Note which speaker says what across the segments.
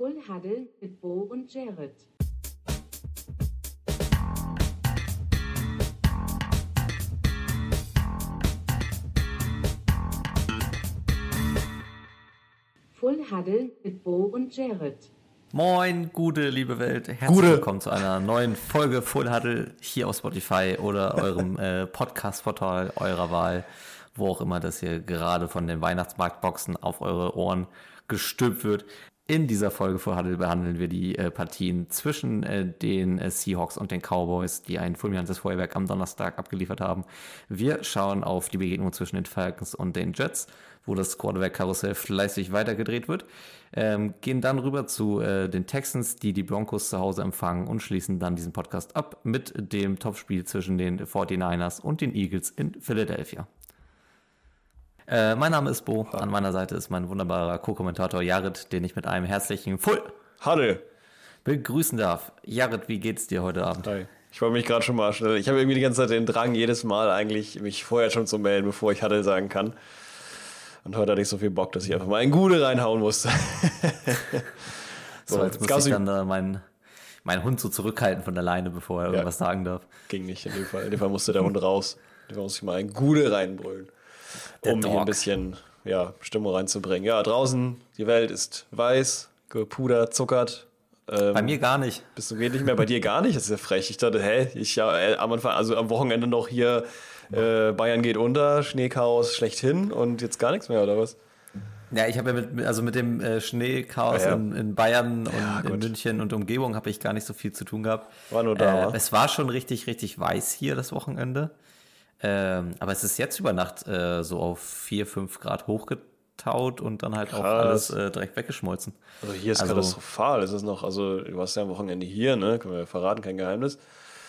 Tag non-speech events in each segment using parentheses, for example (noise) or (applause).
Speaker 1: Full Huddle mit Bo und Jared. Full Huddle mit Bo und Jared.
Speaker 2: Moin, gute liebe Welt. Herzlich
Speaker 3: Gute.
Speaker 2: willkommen zu einer neuen Folge Full Huddle hier auf Spotify oder eurem (laughs) äh, Podcast-Portal eurer Wahl, wo auch immer das hier gerade von den Weihnachtsmarktboxen auf eure Ohren gestülpt wird. In dieser Folge Full Huddle behandeln wir die äh, Partien zwischen äh, den äh, Seahawks und den Cowboys, die ein fulminantes Feuerwerk am Donnerstag abgeliefert haben. Wir schauen auf die Begegnung zwischen den Falcons und den Jets, wo das Quarterback-Karussell fleißig weitergedreht wird. Ähm, gehen dann rüber zu äh, den Texans, die die Broncos zu Hause empfangen und schließen dann diesen Podcast ab mit dem Topspiel zwischen den 49ers und den Eagles in Philadelphia. Äh, mein Name ist Bo, an meiner Seite ist mein wunderbarer Co-Kommentator Jared, den ich mit einem herzlichen Full
Speaker 3: Halle.
Speaker 2: begrüßen darf. Jared, wie geht's dir heute Abend?
Speaker 3: Hi. Ich wollte mich gerade schon mal schnell. Ich habe irgendwie die ganze Zeit den Drang, jedes Mal eigentlich mich vorher schon zu melden, bevor ich Halle sagen kann. Und heute hatte ich so viel Bock, dass ich einfach mal ein Gude reinhauen musste. (laughs)
Speaker 2: So, jetzt muss
Speaker 3: gab's
Speaker 2: ich dann äh, meinen meinen Hund so zurückhalten von alleine, bevor er irgendwas sagen darf.
Speaker 3: Ging nicht in dem Fall. In dem Fall musste der Hund raus. In dem Fall musste ich mal ein Gude reinbrüllen.
Speaker 2: Der
Speaker 3: um hier
Speaker 2: Dog.
Speaker 3: ein bisschen ja, Stimmung reinzubringen. Ja, draußen, die Welt ist weiß, gepudert, zuckert. Ähm,
Speaker 2: Bei mir gar nicht.
Speaker 3: Bist du geht nicht mehr bei dir gar nicht? Das ist ja frech. Ich dachte, hä, ich ja äh, am Anfang, also am Wochenende noch hier äh, Bayern geht unter, Schneechaos schlechthin und jetzt gar nichts mehr, oder was?
Speaker 2: Ja, ich habe ja mit, also mit dem äh, Schneechaos
Speaker 3: Ja, ja.
Speaker 2: in, in Bayern und
Speaker 3: Ja,
Speaker 2: in. München und Umgebung habe ich gar nicht so viel zu tun gehabt.
Speaker 3: War nur da,
Speaker 2: Äh, es war schon richtig, richtig weiß hier das Wochenende. Ähm, aber es ist jetzt über Nacht äh, so auf 4, 5 Grad hochgetaut und dann halt auch alles
Speaker 3: Krass.
Speaker 2: äh, direkt weggeschmolzen.
Speaker 3: Also hier ist
Speaker 2: Also-
Speaker 3: katastrophal. Es ist noch, also du warst ja am Wochenende hier, ne? Können wir verraten, kein Geheimnis.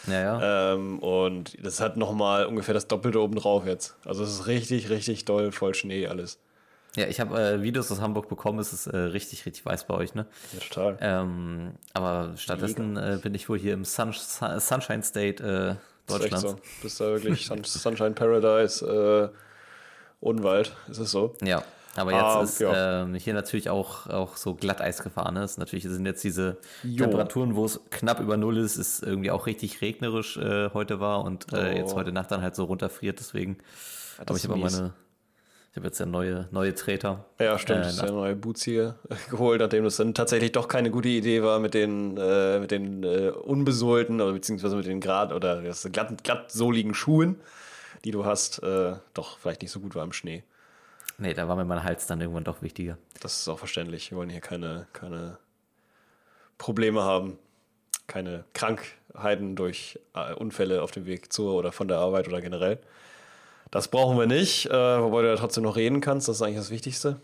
Speaker 2: Ja, ja.
Speaker 3: Ähm, und das hat nochmal ungefähr das Doppelte oben drauf jetzt. Also es ist richtig, richtig doll, voll Schnee alles.
Speaker 2: ja ich habe äh, Videos aus Hamburg bekommen. Es ist äh, richtig, richtig weiß bei euch, ne?
Speaker 3: Ja, total.
Speaker 2: Ähm, aber stattdessen äh, bin ich wohl hier im Sun Sunshine State
Speaker 3: ist
Speaker 2: Deutschlands.
Speaker 3: so. Bist da wirklich Sun (laughs) Sunshine Paradise, äh, Odenwald, ist es so?
Speaker 2: Ja, aber jetzt
Speaker 3: Ah,
Speaker 2: ist
Speaker 3: ja.
Speaker 2: ähm, hier natürlich auch, auch so Glatteis gefahren. Ne? Es natürlich sind jetzt diese
Speaker 3: Jo.
Speaker 2: Temperaturen, wo es knapp über Null ist, ist irgendwie auch richtig regnerisch äh, heute war und äh,
Speaker 3: Oh.
Speaker 2: jetzt heute Nacht dann halt so runterfriert. Deswegen aber
Speaker 3: ist
Speaker 2: ich habe
Speaker 3: mies.
Speaker 2: meine, ich habe jetzt ja neue, neue Treter.
Speaker 3: Ja, stimmt.
Speaker 2: Äh,
Speaker 3: ist ja neue Boots hier (laughs) geholt, nachdem das dann tatsächlich doch keine gute Idee war mit den, äh, mit den äh, unbesohlten oder beziehungsweise mit den grad oder das glatt, glatt sohligen Schuhen, die du hast, äh, doch vielleicht nicht so gut war im Schnee.
Speaker 2: Nee, da war mir mein Hals dann irgendwann doch wichtiger.
Speaker 3: Das ist auch verständlich. Wir wollen hier keine, keine Probleme haben, keine Krankheiten durch äh, Unfälle auf dem Weg zur oder von der Arbeit oder generell. Das brauchen wir nicht, äh, wobei du ja trotzdem noch reden kannst. Das ist eigentlich das Wichtigste.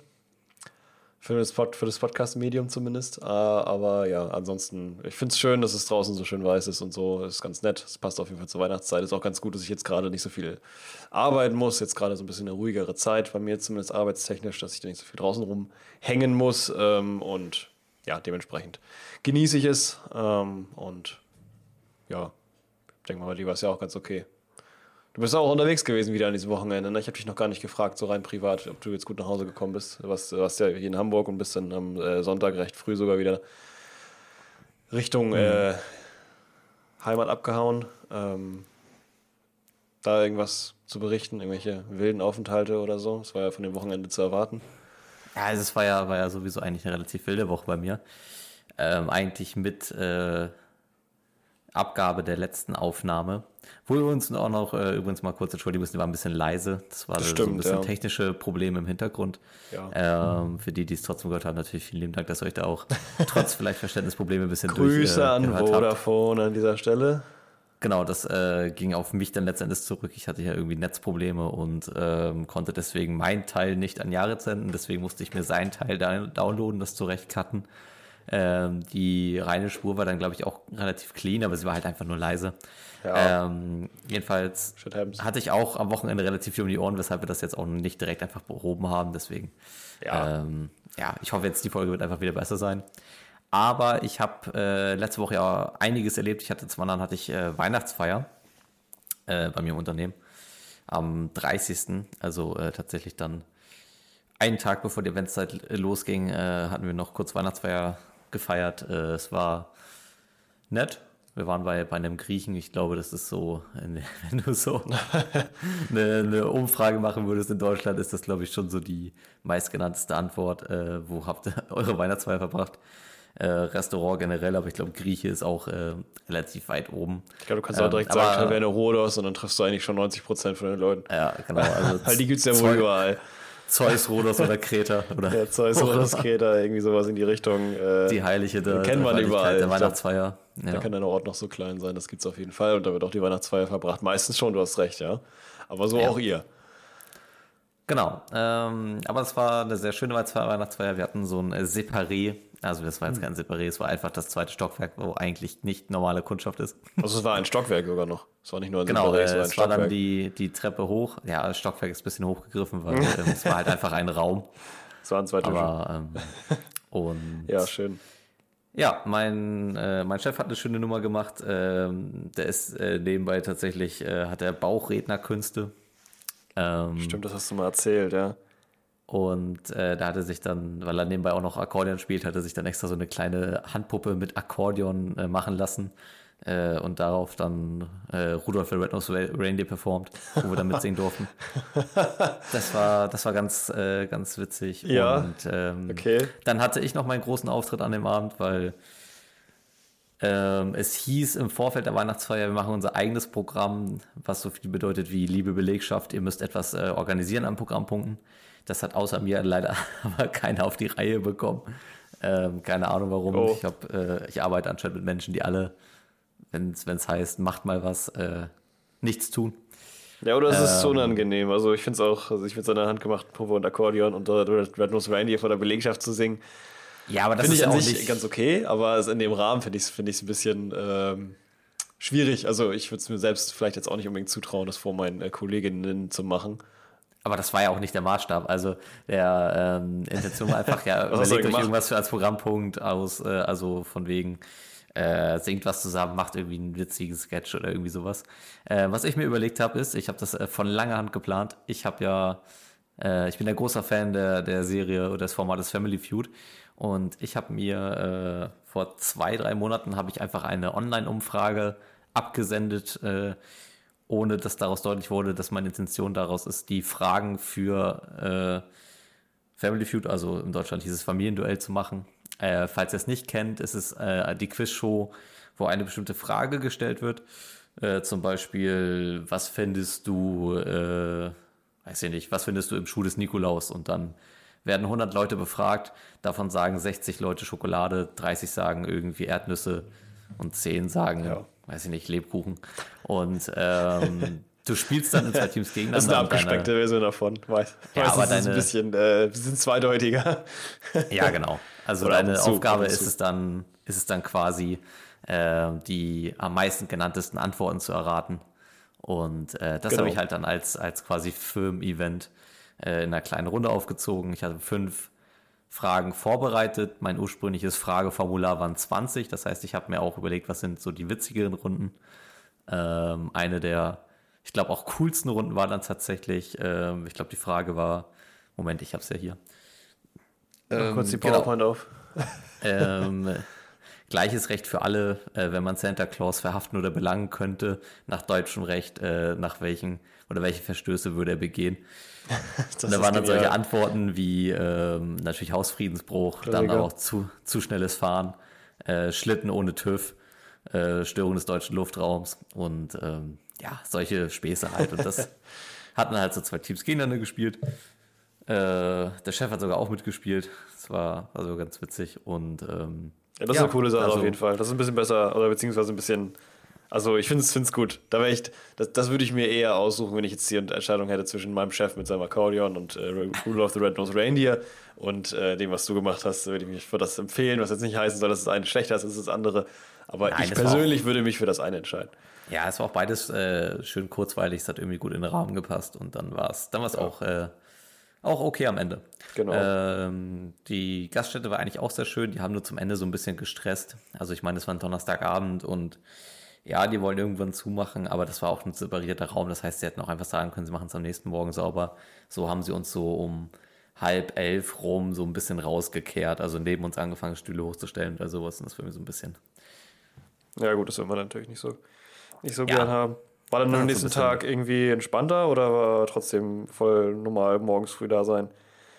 Speaker 3: Für das, Pod, das Podcast-Medium zumindest. Äh, aber ja, ansonsten, ich finde es schön, dass es draußen so schön weiß ist und so. Ist ganz nett. Es passt auf jeden Fall zur Weihnachtszeit. Ist auch ganz gut, dass ich jetzt gerade nicht so viel arbeiten muss. Jetzt gerade so ein bisschen eine ruhigere Zeit bei mir, zumindest arbeitstechnisch, dass ich da nicht so viel draußen rumhängen muss. Ähm, und ja, dementsprechend genieße ich es. Ähm, und ja, ich denke mal, dir war es ja auch ganz okay. Du bist auch unterwegs gewesen wieder an diesem Wochenende. Ne? Ich habe dich noch gar nicht gefragt, so rein privat, ob du jetzt gut nach Hause gekommen bist. Du warst, warst ja hier in Hamburg und bist dann am äh, Sonntag recht früh sogar wieder Richtung äh, Heimat abgehauen. Ähm, da irgendwas zu berichten, irgendwelche wilden Aufenthalte oder so. Das war ja von dem Wochenende zu erwarten.
Speaker 2: Ja, also es war ja, war ja sowieso eigentlich eine relativ wilde Woche bei mir. Ähm, eigentlich mit äh, Abgabe der letzten Aufnahme. Wo wir uns auch noch äh, übrigens mal kurz entschuldigen müssen, die war ein bisschen leise. Das war
Speaker 3: Das
Speaker 2: so ein bisschen
Speaker 3: ja.
Speaker 2: technische Probleme im Hintergrund.
Speaker 3: Ja.
Speaker 2: Ähm, für die, die es trotzdem gehört haben, natürlich vielen lieben Dank, dass ihr euch da auch (laughs) trotz vielleicht Verständnisprobleme ein bisschen
Speaker 3: Grüße
Speaker 2: durch, äh,
Speaker 3: an
Speaker 2: gehört habt.
Speaker 3: Vodafone an dieser Stelle.
Speaker 2: Genau, das äh, ging auf mich dann letztendlich zurück. Ich hatte ja irgendwie Netzprobleme und ähm, konnte deswegen meinen Teil nicht an Jared senden. Deswegen musste ich mir seinen Teil da downloaden, das zurecht cutten. Ähm, die reine Spur war dann, glaube ich, auch relativ clean, aber sie war halt einfach nur leise.
Speaker 3: Ja.
Speaker 2: Ähm, jedenfalls hatte ich auch am Wochenende relativ viel um die Ohren, weshalb wir das jetzt auch nicht direkt einfach behoben haben. Deswegen,
Speaker 3: Ja.
Speaker 2: ähm, ja, ich hoffe jetzt, die Folge wird einfach wieder besser sein. Aber ich habe äh, letzte Woche ja einiges erlebt. Ich hatte zum anderen hatte ich äh, Weihnachtsfeier äh, bei mir im Unternehmen am 30. Also äh, tatsächlich dann einen Tag bevor die Eventzeit losging, äh, hatten wir noch kurz Weihnachtsfeier gefeiert. Äh, es war nett. Wir waren bei, bei einem Griechen. Ich glaube, das ist so, (laughs) wenn du so (laughs) eine, eine Umfrage machen würdest in Deutschland, ist das, glaube ich, schon so die meistgenannteste Antwort. Äh, wo habt ihr (laughs) eure Weihnachtsfeier verbracht? Äh, Restaurant generell, aber ich glaube, Grieche ist auch äh, relativ weit oben.
Speaker 3: Ich glaube, du kannst auch direkt ähm, sagen, Taverne Rhodos und dann triffst du eigentlich schon 90 Prozent von den Leuten.
Speaker 2: Ja, genau. Also
Speaker 3: die gibt es ja wohl überall.
Speaker 2: Zeus, Rhodos oder Kreta. Oder
Speaker 3: ja, Zeus, Rhodos, Kreta, irgendwie sowas in die Richtung.
Speaker 2: Äh, die Heilige
Speaker 3: der, kennt man überall.
Speaker 2: Der Weihnachtsfeier.
Speaker 3: Ja. Da kann der Ort noch so klein sein, das gibt es auf jeden Fall. Und da wird auch die Weihnachtsfeier verbracht. Meistens schon, du hast recht, ja. Aber so ja. auch ihr.
Speaker 2: Genau. Ähm, aber es war eine sehr schöne Weihnachtsfeier. Wir hatten so ein Separé also das war jetzt hm. kein Separé, es war einfach das zweite Stockwerk, wo eigentlich nicht normale Kundschaft ist.
Speaker 3: Also es war ein Stockwerk sogar noch. Es war nicht nur ein
Speaker 2: genau, Separé, es war ein es Stockwerk. war dann die, die Treppe hoch. Ja, das Stockwerk ist ein bisschen hochgegriffen, weil (laughs) ähm, es war halt einfach ein Raum.
Speaker 3: Es waren zwei Tische.
Speaker 2: Aber, ähm, und
Speaker 3: ja, schön.
Speaker 2: Ja, mein, äh, mein Chef hat eine schöne Nummer gemacht. Ähm, der ist äh, nebenbei tatsächlich, äh, hat er Bauchrednerkünste.
Speaker 3: Ähm, Stimmt, das hast du mal erzählt, ja.
Speaker 2: Und äh, da hatte sich dann, weil er nebenbei auch noch Akkordeon spielt, hatte sich dann extra so eine kleine Handpuppe mit Akkordeon äh, machen lassen äh, und darauf dann äh, Rudolf the Red-Nosed Reindeer performt, wo wir dann mitsingen (laughs) durften. Das war, das war ganz, äh, ganz witzig.
Speaker 3: Ja,
Speaker 2: und ähm,
Speaker 3: okay.
Speaker 2: dann hatte ich noch meinen großen Auftritt an dem Abend, weil ähm, es hieß im Vorfeld der Weihnachtsfeier, wir machen unser eigenes Programm, was so viel bedeutet wie liebe Belegschaft, ihr müsst etwas äh, organisieren an Programmpunkten. Das hat außer mir leider (laughs) aber keiner auf die Reihe bekommen. Ähm, keine Ahnung warum. Oh. Ich, hab, äh, ich arbeite anscheinend mit Menschen, die alle, wenn es heißt, macht mal was, äh, nichts tun.
Speaker 3: Ja, oder es ist ähm, unangenehm. Also ich finde es auch, also ich finde es an der Hand gemacht, Puppe und Akkordeon und Red Nose Reindeer vor der Belegschaft zu singen.
Speaker 2: Ja, aber das
Speaker 3: finde
Speaker 2: ich
Speaker 3: an sich ganz okay, aber in dem Rahmen finde ich es find ein bisschen ähm, schwierig. Also ich würde es mir selbst vielleicht jetzt auch nicht unbedingt zutrauen, das vor meinen äh, Kolleginnen zu machen.
Speaker 2: Aber das war ja auch nicht der Maßstab. Also der ähm, Intention war einfach, ja, (laughs) überlegt euch irgendwas für als Programmpunkt aus, äh, also von wegen, äh, singt was zusammen, macht irgendwie einen witzigen Sketch oder irgendwie sowas. Äh, was ich mir überlegt habe, ist, ich habe das äh, von langer Hand geplant. Ich habe ja, äh, ich bin ein großer Fan der, der Serie oder des Formates Family Feud. Und ich habe mir äh, vor zwei, drei Monaten habe ich einfach eine Online-Umfrage abgesendet, äh, ohne dass daraus deutlich wurde, dass meine Intention daraus ist, die Fragen für äh, Family Feud, also in Deutschland dieses Familienduell zu machen. Äh, falls ihr es nicht kennt, ist es äh, die Quizshow, wo eine bestimmte Frage gestellt wird. Äh, zum Beispiel, was findest du, äh, weiß ich nicht, was findest du im Schuh des Nikolaus? Und dann werden 100 Leute befragt, davon sagen 60 Leute Schokolade, 30 sagen irgendwie Erdnüsse und 10 sagen ja weiß ich nicht, Lebkuchen. Und ähm, du spielst dann in zwei Teams gegeneinander.
Speaker 3: Das ist eine abgespeckte deine, Version davon. Weiß,
Speaker 2: ja, weiß, aber
Speaker 3: deine, ist ein bisschen, äh, sind zweideutiger.
Speaker 2: ja, genau. Also Oder deine zu, Aufgabe ist es dann, ist es dann quasi, äh, die am meisten genanntesten Antworten zu erraten. Und äh, das genau. habe ich halt dann als, als quasi Firmen-Event äh, in einer kleinen Runde aufgezogen. Ich hatte fünf Fragen vorbereitet. Mein ursprüngliches Frageformular waren 20. Das heißt, ich habe mir auch überlegt, was sind so die witzigeren Runden. Ähm, eine der, ich glaube, auch coolsten Runden war dann tatsächlich, ähm, ich glaube, die Frage war, Moment, ich habe es ja hier.
Speaker 3: Ähm, kurz die genau. PowerPoint genau. auf. (laughs)
Speaker 2: ähm, (laughs) Gleiches Recht für alle, äh, wenn man Santa Claus verhaften oder belangen könnte, nach deutschem Recht, äh, nach welchen oder welche Verstöße würde er begehen. (laughs) und da waren dann solche Antworten wie ähm, natürlich Hausfriedensbruch, Klar, dann auch zu, zu schnelles Fahren, äh, Schlitten ohne TÜV, äh, Störung des deutschen Luftraums und ähm, ja, solche Späße halt. Und das (laughs) hatten halt so zwei Teams gegeneinander gespielt. Äh, der Chef hat sogar auch mitgespielt. Das war also ganz witzig und ähm,
Speaker 3: ja, das ja, ist eine coole Sache also, auf jeden Fall. Das ist ein bisschen besser oder beziehungsweise ein bisschen also ich finde es gut. Da wäre ich, das, das würde ich mir eher aussuchen, wenn ich jetzt die Entscheidung hätte zwischen meinem Chef mit seinem Akkordeon und äh, Rudolph the Red-Nosed Reindeer und äh, dem, was du gemacht hast, würde ich mich für das empfehlen, was jetzt nicht heißen soll, dass das eine schlechter ist als das andere. Aber Nein, ich persönlich würde mich für das eine entscheiden.
Speaker 2: Ja, es war auch beides äh, schön kurzweilig, es hat irgendwie gut in den Rahmen gepasst und dann war es dann war's ja. auch, äh, auch okay am Ende.
Speaker 3: Genau.
Speaker 2: Ähm, die Gaststätte war eigentlich auch sehr schön, die haben nur zum Ende so ein bisschen gestresst. Also ich meine, es war ein Donnerstagabend und ja, die wollen irgendwann zumachen, aber das war auch ein separierter Raum. Das heißt, sie hätten auch einfach sagen können, sie machen es am nächsten Morgen sauber. So haben sie uns so um halb elf rum so ein bisschen rausgekehrt. Also neben uns angefangen, Stühle hochzustellen oder sowas. Und das für mich so ein bisschen.
Speaker 3: Ja, gut, das will man natürlich nicht so, nicht so
Speaker 2: Ja.
Speaker 3: gern haben. War dann am nächsten. Tag irgendwie entspannter oder war trotzdem voll normal morgens früh da sein?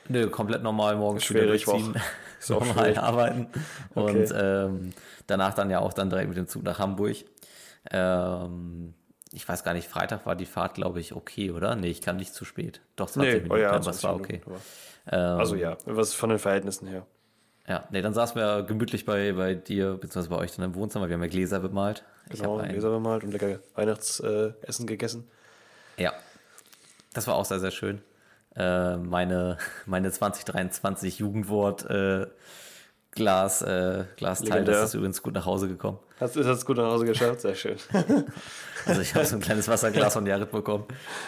Speaker 2: Nö, komplett normal morgens
Speaker 3: Schwierig,
Speaker 2: wieder durchziehen, (laughs) (laughs) normal
Speaker 3: schwierig.
Speaker 2: arbeiten
Speaker 3: Okay.
Speaker 2: und ähm, danach dann ja auch dann direkt mit dem Zug nach Hamburg. Ähm, ich weiß gar nicht, Freitag war die Fahrt, glaube ich, okay, oder? Nee, ich kam nicht zu spät. Doch, 20
Speaker 3: Nee,
Speaker 2: Minuten,
Speaker 3: oh ja,
Speaker 2: aber es
Speaker 3: 20
Speaker 2: war okay. Ähm,
Speaker 3: Also ja, was von den Verhältnissen her.
Speaker 2: Ja, nee, dann saßen wir gemütlich bei, bei dir, beziehungsweise bei euch dann im Wohnzimmer. Wir haben ja Gläser bemalt.
Speaker 3: Genau, Gläser bemalt und lecker Weihnachtsessen gegessen.
Speaker 2: Ja, das war auch sehr, sehr schön. Äh, meine, (laughs) meine 2023 Jugendwort äh, Glas, äh, Glasteil, das ist übrigens gut nach Hause gekommen.
Speaker 3: Hast du es gut nach Hause geschafft? Sehr schön. (laughs)
Speaker 2: Also ich habe so ein kleines Wasserglas von Jared bekommen.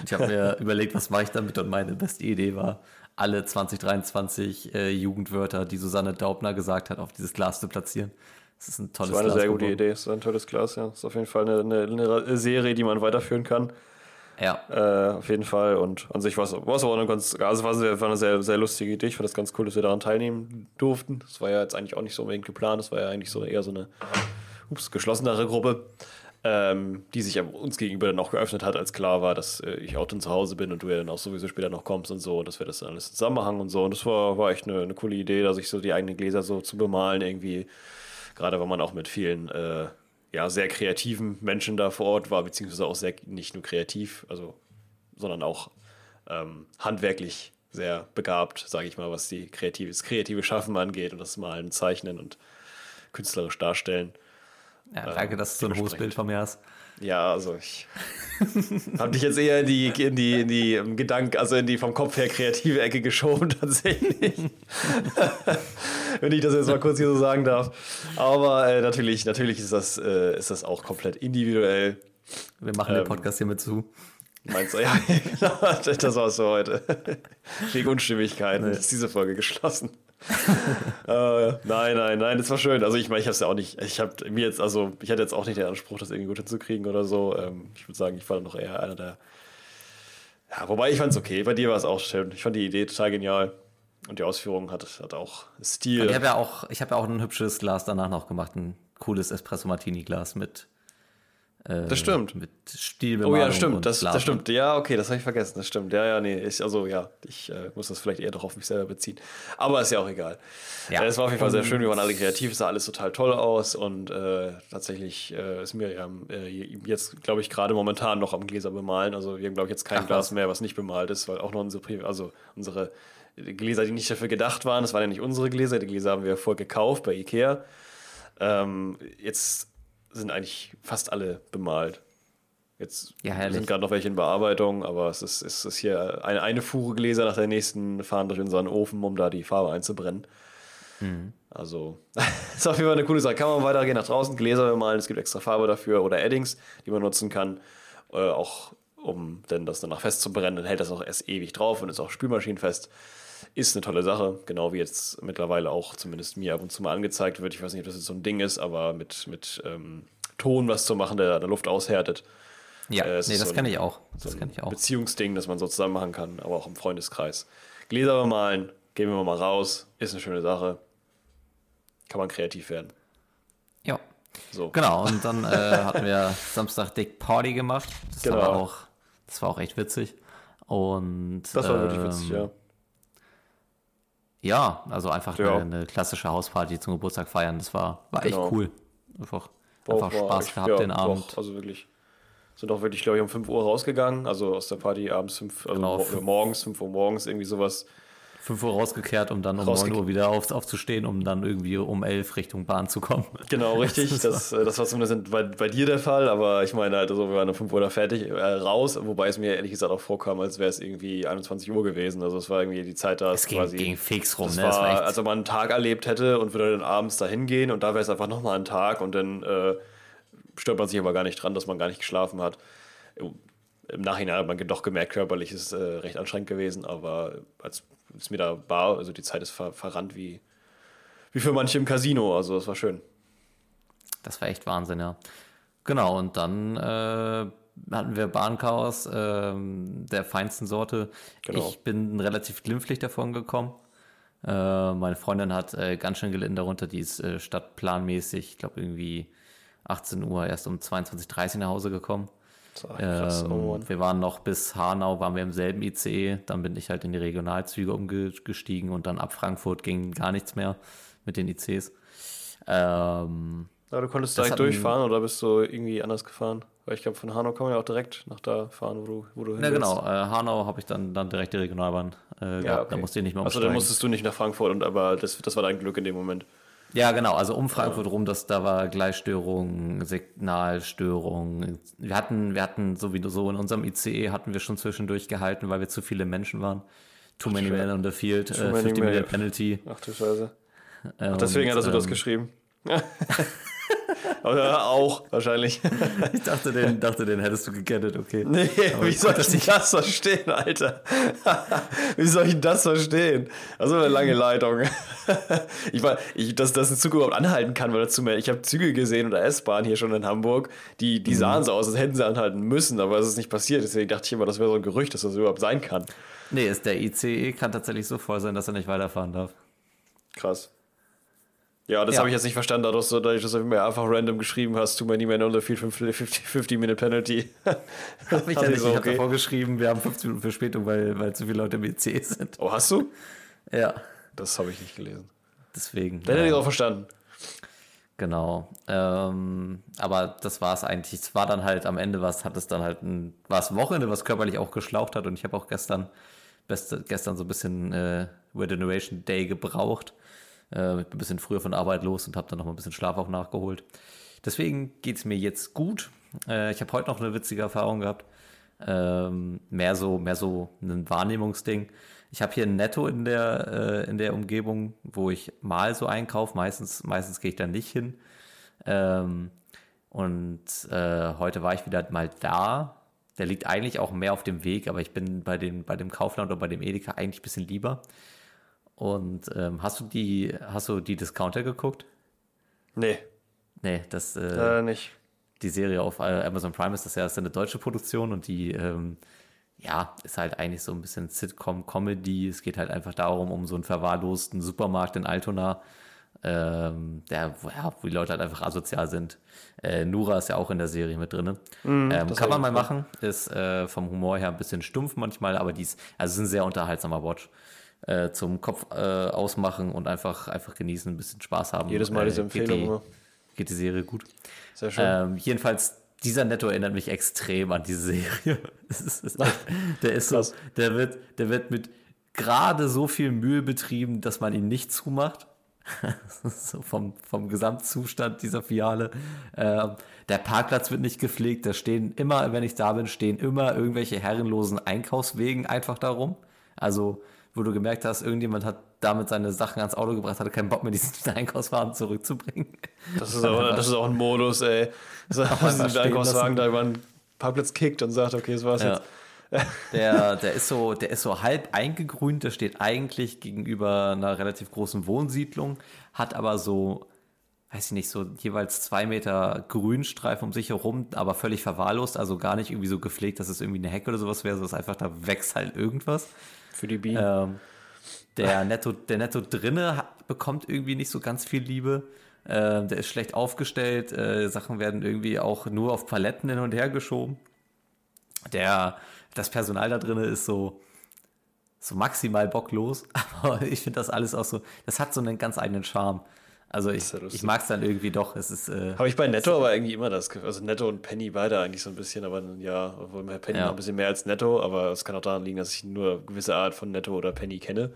Speaker 2: Ich habe mir überlegt, was mache ich damit? Und meine beste Idee war, alle 2023 äh, Jugendwörter, die Susanne Daubner gesagt hat, auf dieses Glas zu platzieren. Das ist ein
Speaker 3: Das
Speaker 2: tolles
Speaker 3: war eine
Speaker 2: Glas
Speaker 3: sehr gute
Speaker 2: geworden.
Speaker 3: Idee. Das ist ein tolles Glas, ja. Das ist auf jeden Fall eine, eine, eine Serie, die man weiterführen kann.
Speaker 2: Ja,
Speaker 3: Äh, auf jeden Fall. Und an sich war es auch eine ganz, also war, eine sehr, sehr lustige Idee. Ich fand das ganz cool, dass wir daran teilnehmen durften. Das war ja jetzt eigentlich auch nicht so unbedingt geplant. Das war ja eigentlich so eher so eine ups, geschlossenere Gruppe, ähm, die sich uns gegenüber dann auch geöffnet hat, als klar war, dass äh, ich auch dann zu Hause bin und du ja dann auch sowieso später noch kommst und so, dass wir das dann alles zusammenhangen und so. Und das war, war echt eine, eine coole Idee, da sich so die eigenen Gläser so zu bemalen irgendwie. Gerade wenn man auch mit vielen äh, ja, sehr kreativen Menschen da vor Ort war, beziehungsweise auch sehr nicht nur kreativ, also sondern auch ähm, handwerklich sehr begabt, sage ich mal, was die kreative, das kreative Schaffen angeht und das Malen, Zeichnen und künstlerisch darstellen.
Speaker 2: ja danke, dass du so ein hohes. Bild von mir hast.
Speaker 3: Ja, also ich habe dich jetzt eher in die, in die, in die ähm, Gedank, also in die vom Kopf her kreative Ecke geschoben, (laughs) tatsächlich. (laughs) Wenn ich das jetzt mal kurz hier so sagen darf. Aber äh, natürlich, natürlich ist das, äh, ist das auch komplett individuell.
Speaker 2: Wir machen den
Speaker 3: Ähm,
Speaker 2: Podcast hiermit zu.
Speaker 3: Meinst du? Ja, (laughs) genau, das war's für heute. Wegen Unstimmigkeiten ist diese Folge geschlossen. Äh, nein, nein, nein, das war schön. Also ich meine, ich habe es ja auch nicht, ich habe mir jetzt, also ich hatte jetzt auch nicht den Anspruch, das irgendwie gut hinzukriegen oder so. Ähm, ich würde sagen, ich war dann noch eher einer der. Ja, wobei ich fand es okay. Bei dir war es auch schön. Ich fand die Idee total genial. Und die Ausführung hat, hat auch Stil.
Speaker 2: Ich habe ja auch, ich habe ja auch ein hübsches Glas danach noch gemacht, ein cooles Espresso Martini Glas mit äh,
Speaker 3: Das stimmt.
Speaker 2: mit
Speaker 3: Oh
Speaker 2: Stilbemalung
Speaker 3: ja, stimmt, das, das stimmt. Ja, okay, das habe ich vergessen, das stimmt. Ja, ja, nee, ich, also ja, ich äh, muss das vielleicht eher doch auf mich selber beziehen. Aber ist ja auch egal.
Speaker 2: Ja.
Speaker 3: Es war auf jeden Fall sehr schön, wir waren alle kreativ, es sah alles total toll aus und äh, tatsächlich äh, ist Miriam äh, jetzt, glaube ich, gerade momentan noch am Gläser bemalen. Also wir haben, glaube ich, jetzt kein
Speaker 2: Ach,
Speaker 3: Glas
Speaker 2: was.
Speaker 3: mehr, was nicht bemalt ist, weil auch noch unsere, Pri- also unsere Gläser, die nicht dafür gedacht waren, das waren ja nicht unsere Gläser, die Gläser haben wir vorher gekauft bei Ikea. Ähm, jetzt sind eigentlich fast alle bemalt. Jetzt
Speaker 2: Ja,
Speaker 3: sind gerade noch welche in Bearbeitung, aber es ist, es ist hier eine, eine Fuhre Gläser nach der nächsten fahren durch unseren Ofen, um da die Farbe einzubrennen.
Speaker 2: Mhm.
Speaker 3: Also, (laughs) ist auf jeden Fall eine coole Sache. Kann man weitergehen nach draußen, Gläser bemalen, es gibt extra Farbe dafür oder Eddings, die man nutzen kann, äh, auch um dann das danach festzubrennen. Dann hält das auch erst ewig drauf und ist auch spülmaschinenfest. Ist eine tolle Sache, genau wie jetzt mittlerweile auch zumindest mir ab und zu mal angezeigt wird. Ich weiß nicht, ob das jetzt so ein Ding ist, aber mit, mit ähm, Ton was zu machen, der der Luft aushärtet.
Speaker 2: Ja,
Speaker 3: Äh,
Speaker 2: nee, das
Speaker 3: so ein-
Speaker 2: kenne ich auch.
Speaker 3: So
Speaker 2: Das
Speaker 3: ein
Speaker 2: kenne ich auch.
Speaker 3: Beziehungsding, das man so zusammen machen kann, aber auch im Freundeskreis. Gläser bemalen, gehen wir mal raus, ist eine schöne Sache. Kann man kreativ werden.
Speaker 2: Ja.
Speaker 3: So.
Speaker 2: Genau, und dann äh, (laughs) hatten wir Samstag Dick Party gemacht. Das
Speaker 3: Genau.
Speaker 2: war auch, das war auch echt witzig. Und
Speaker 3: Das war wirklich
Speaker 2: ähm,
Speaker 3: witzig, ja.
Speaker 2: Ja, also einfach
Speaker 3: Ja.
Speaker 2: eine, eine klassische Hausparty zum Geburtstag feiern. Das war, war
Speaker 3: Genau.
Speaker 2: echt cool. Einfach,
Speaker 3: War-
Speaker 2: einfach Spaß
Speaker 3: echt-
Speaker 2: gehabt
Speaker 3: ja,
Speaker 2: den
Speaker 3: doch,
Speaker 2: Abend.
Speaker 3: also wirklich. Sind auch wirklich, glaube ich, um 5 Uhr rausgegangen. Also aus der Party abends 5, also
Speaker 2: Genau.
Speaker 3: mo- morgens, 5 Uhr morgens, irgendwie sowas.
Speaker 2: 5 Uhr rausgekehrt, um dann um
Speaker 3: Rausgek-
Speaker 2: 9 Uhr wieder auf, aufzustehen, um dann irgendwie um 11 Richtung Bahn zu kommen.
Speaker 3: Genau, (laughs) richtig. Das, äh, das war zumindest bei, bei dir der Fall, aber ich meine halt, also wir waren um 5 Uhr da fertig, äh, raus, wobei es mir ehrlich gesagt auch vorkam, als wäre es irgendwie 21 Uhr gewesen. Also es war irgendwie die Zeit da
Speaker 2: Es ging,
Speaker 3: quasi.
Speaker 2: ging fix rum,
Speaker 3: Das
Speaker 2: ne?
Speaker 3: war,
Speaker 2: Das war echt,
Speaker 3: als ob man einen Tag erlebt hätte und würde dann abends dahin gehen und da wäre es einfach nochmal ein Tag und dann äh, stört man sich aber gar nicht dran, dass man gar nicht geschlafen hat. Im Nachhinein hat man doch gemerkt, körperlich ist es äh, recht anstrengend gewesen, aber als es mir da war, also die Zeit ist ver verrannt wie, wie für manche im Casino, also das war schön.
Speaker 2: das war echt Wahnsinn, ja. Genau, und dann äh, hatten wir Bahnchaos ähm, der feinsten Sorte.
Speaker 3: Genau.
Speaker 2: Ich bin relativ glimpflich davon gekommen. Äh, meine Freundin hat äh, ganz schön gelitten darunter. Die ist äh, stadtplanmäßig, ich glaube irgendwie 18 Uhr erst um 22.30 Uhr nach Hause gekommen.
Speaker 3: Krass,
Speaker 2: Ähm,
Speaker 3: oh
Speaker 2: wir waren noch bis Hanau, waren wir im selben ICE. Dann bin ich halt in die Regionalzüge umgestiegen und dann ab Frankfurt ging gar nichts mehr mit den ICs. Ähm,
Speaker 3: Ja, du konntest direkt durchfahren oder bist du irgendwie anders gefahren? Weil ich glaube, von Hanau kann man ja auch direkt nach da fahren, wo du, wo du hin
Speaker 2: ja, genau. Äh, Hanau habe ich dann, dann direkt die Regionalbahn äh, gehabt. Da musste ich nicht mehr
Speaker 3: Also
Speaker 2: umsteigen.
Speaker 3: dann musstest du nicht nach Frankfurt, und, aber das, das war dein Glück in dem Moment.
Speaker 2: Ja, genau, also um Frankfurt rum, das, da war Gleisstörung, Signalstörung. Wir hatten, wir hatten sowieso in unserem ICE hatten wir schon zwischendurch gehalten, weil wir zu viele Menschen waren. Too many men on the field,
Speaker 3: Too
Speaker 2: äh,
Speaker 3: many
Speaker 2: 50 Minute
Speaker 3: men.
Speaker 2: Penalty.
Speaker 3: Ach du Scheiße.
Speaker 2: Äh,
Speaker 3: Deswegen
Speaker 2: und,
Speaker 3: hattest du das
Speaker 2: ähm,
Speaker 3: geschrieben. (laughs) Oder auch, wahrscheinlich. (laughs)
Speaker 2: Ich dachte, den, dachte, den hättest du gegettet, okay.
Speaker 3: Nee,
Speaker 2: Aber
Speaker 3: wie soll ich denn das verstehen, Alter? (laughs) wie soll ich das verstehen? Also eine lange Leitung. (laughs) ich war, ich, dass, dass ein Zug überhaupt anhalten kann, weil dazu mehr. Ich habe Züge gesehen oder S-Bahn hier schon in Hamburg, die, die sahen so aus, als hätten sie anhalten müssen, aber es ist nicht passiert. Deswegen dachte ich immer, das wäre so ein Gerücht, dass das überhaupt sein kann.
Speaker 2: Nee, ist der ICE kann tatsächlich so voll sein, dass er nicht weiterfahren darf.
Speaker 3: Krass. Ja, das
Speaker 2: Ja.
Speaker 3: habe ich jetzt nicht verstanden, dadurch, dass du dass du mir einfach random geschrieben hast, too many men on the field, 50, 50 Minute Penalty.
Speaker 2: Hab ich ja nicht.
Speaker 3: ich so,
Speaker 2: Ich habe
Speaker 3: okay.
Speaker 2: davor geschrieben, wir haben 15 Minuten Verspätung, weil, weil zu viele Leute im ICE sind.
Speaker 3: Oh, hast du?
Speaker 2: Ja,
Speaker 3: Das habe ich nicht gelesen.
Speaker 2: deswegen.
Speaker 3: Dann hätte ich
Speaker 2: ja.
Speaker 3: auch verstanden.
Speaker 2: Genau. Ähm, aber das war es eigentlich. Es war dann halt am Ende was, hat es dann halt ein, war es Wochenende, was körperlich auch geschlaucht hat. Und ich habe auch gestern, beste, gestern so ein bisschen äh, Regeneration Day gebraucht. Äh, ich bin ein bisschen früher von Arbeit los und habe dann noch mal ein bisschen Schlaf auch nachgeholt. Deswegen geht es mir jetzt gut. Äh, ich habe heute noch eine witzige Erfahrung gehabt. Ähm, mehr so, mehr so ein Wahrnehmungsding. Ich habe hier ein Netto in der, äh, in der Umgebung, wo ich mal so einkaufe. Meistens, meistens gehe ich da nicht hin. Ähm, und äh, heute war ich wieder mal da. Der liegt eigentlich auch mehr auf dem Weg, aber ich bin bei, den, bei dem Kaufland oder bei dem Edeka eigentlich ein bisschen lieber. Und ähm, hast du die, hast du die Discounter geguckt?
Speaker 3: Nee,
Speaker 2: Nee, das, äh,
Speaker 3: äh, nicht.
Speaker 2: die Serie auf äh, Amazon Prime ist das ja ist eine deutsche Produktion und die ähm, ja ist halt eigentlich so ein bisschen Sitcom-Comedy. Es geht halt einfach darum, um so einen verwahrlosten Supermarkt in Altona, ähm, der, wo- ja, wo die Leute halt einfach asozial sind. Äh, Nura ist ja auch in der Serie mit drin. ähm,
Speaker 3: das
Speaker 2: kann man mal machen. Ist äh, vom Humor her ein bisschen stumpf manchmal, aber die ist, also es ist ein sehr unterhaltsamer Watch. Äh, zum Kopf äh, ausmachen und einfach, einfach genießen, ein bisschen Spaß haben.
Speaker 3: Jedes Mal
Speaker 2: äh,
Speaker 3: diese
Speaker 2: geht
Speaker 3: Empfehlung
Speaker 2: die-
Speaker 3: immer.
Speaker 2: geht die Serie gut.
Speaker 3: Sehr schön.
Speaker 2: Ähm, jedenfalls, dieser Netto erinnert mich extrem an diese Serie. (laughs) Ist, der ist so, der wird, der wird mit gerade so viel Mühe betrieben, dass man ihn nicht zumacht. (laughs) so vom, vom Gesamtzustand dieser Filiale. Ähm, der Parkplatz wird nicht gepflegt. Da stehen immer, wenn ich da bin, stehen immer irgendwelche herrenlosen Einkaufswegen einfach darum. Also, wo du gemerkt hast, irgendjemand hat damit seine Sachen ans Auto gebracht, hatte keinen Bock mehr, diesen (laughs) Einkaufswagen zurückzubringen.
Speaker 3: Das ist, auch, das ist auch ein Modus, ey. Dass (laughs)
Speaker 2: einfach
Speaker 3: den
Speaker 2: stehen
Speaker 3: Einkaufswagen da über einen Parkplatz kickt und sagt, okay, das war's
Speaker 2: Ja.
Speaker 3: jetzt. (laughs)
Speaker 2: Der, der, ist so, der ist so halb eingegrünt, der steht eigentlich gegenüber einer relativ großen Wohnsiedlung, hat aber so, weiß ich nicht, so jeweils zwei Meter Grünstreifen um sich herum, aber völlig verwahrlost, also gar nicht irgendwie so gepflegt, dass es irgendwie eine Hecke oder sowas wäre, sondern ist einfach, da wächst halt irgendwas.
Speaker 3: Für die Bienen.
Speaker 2: Ähm, der Netto, der Netto drinne bekommt irgendwie nicht so ganz viel Liebe. Ähm, der ist schlecht aufgestellt. Äh, Sachen werden irgendwie auch nur auf Paletten hin und her geschoben. Der, das Personal da drinne ist so, so maximal bocklos. (laughs) Aber ich finde das alles auch so, das hat so einen ganz eigenen Charme. Also ich,
Speaker 3: ja
Speaker 2: ich mag es dann irgendwie doch. Es ist, äh,
Speaker 3: Habe ich bei Netto aber irgendwie immer das Gefühl. Also Netto und Penny beide eigentlich so ein bisschen, aber ja, obwohl mehr Penny
Speaker 2: Ja.
Speaker 3: noch ein bisschen mehr als Netto, aber es kann auch daran liegen, dass ich nur eine gewisse Art von Netto oder Penny kenne.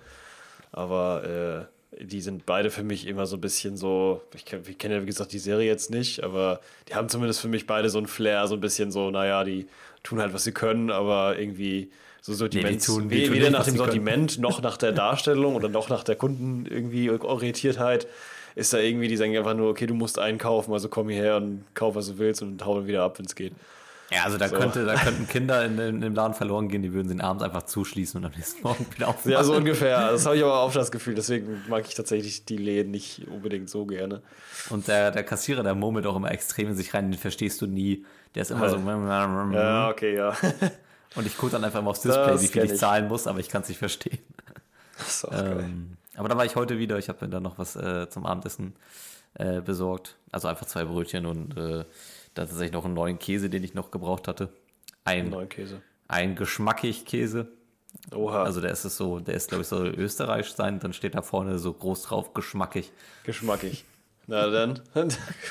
Speaker 3: Aber äh, die sind beide für mich immer so ein bisschen so, ich, ich kenne ja wie gesagt die Serie jetzt nicht, aber die haben zumindest für mich beide so ein Flair, so ein bisschen so, naja, die tun halt, was sie können, aber irgendwie so Sortiment,
Speaker 2: tun
Speaker 3: weder nach dem. Sortiment noch nach der Darstellung oder noch nach der Kunden irgendwie Orientiertheit ist da irgendwie, die sagen einfach nur, okay, du musst einkaufen, also komm hierher und kauf, was du willst und hau dann wieder ab, wenn es geht.
Speaker 2: Ja, also da,
Speaker 3: So.
Speaker 2: könnte, da (laughs) könnten Kinder in, in, im Laden verloren gehen, die würden sie abends einfach zuschließen und am nächsten Morgen wieder aufmachen.
Speaker 3: Ja, so (laughs) ungefähr. Das habe ich aber auch das Gefühl. Deswegen mag ich tatsächlich die Läden nicht unbedingt so gerne.
Speaker 2: Und der, der Kassierer, der murmelt auch immer extrem in sich rein, den verstehst du nie. Der ist immer so.
Speaker 3: Ja, (laughs) okay, ja.
Speaker 2: Und ich gucke dann einfach immer aufs Display,
Speaker 3: Das
Speaker 2: wie viel ich
Speaker 3: ich.
Speaker 2: zahlen muss, aber ich kann es nicht verstehen.
Speaker 3: Das ist auch geil.
Speaker 2: Aber da war ich heute wieder. Ich habe mir dann noch was äh, zum Abendessen äh, besorgt. Also einfach zwei Brötchen und äh, dann tatsächlich noch einen neuen Käse, den ich noch gebraucht hatte. Ein,
Speaker 3: Neuen Käse.
Speaker 2: ein geschmackig Käse.
Speaker 3: Oha,
Speaker 2: Also der ist es so, der ist glaube ich soll österreichisch sein. Dann steht da vorne so groß drauf geschmackig.
Speaker 3: geschmackig. Na dann, (laughs)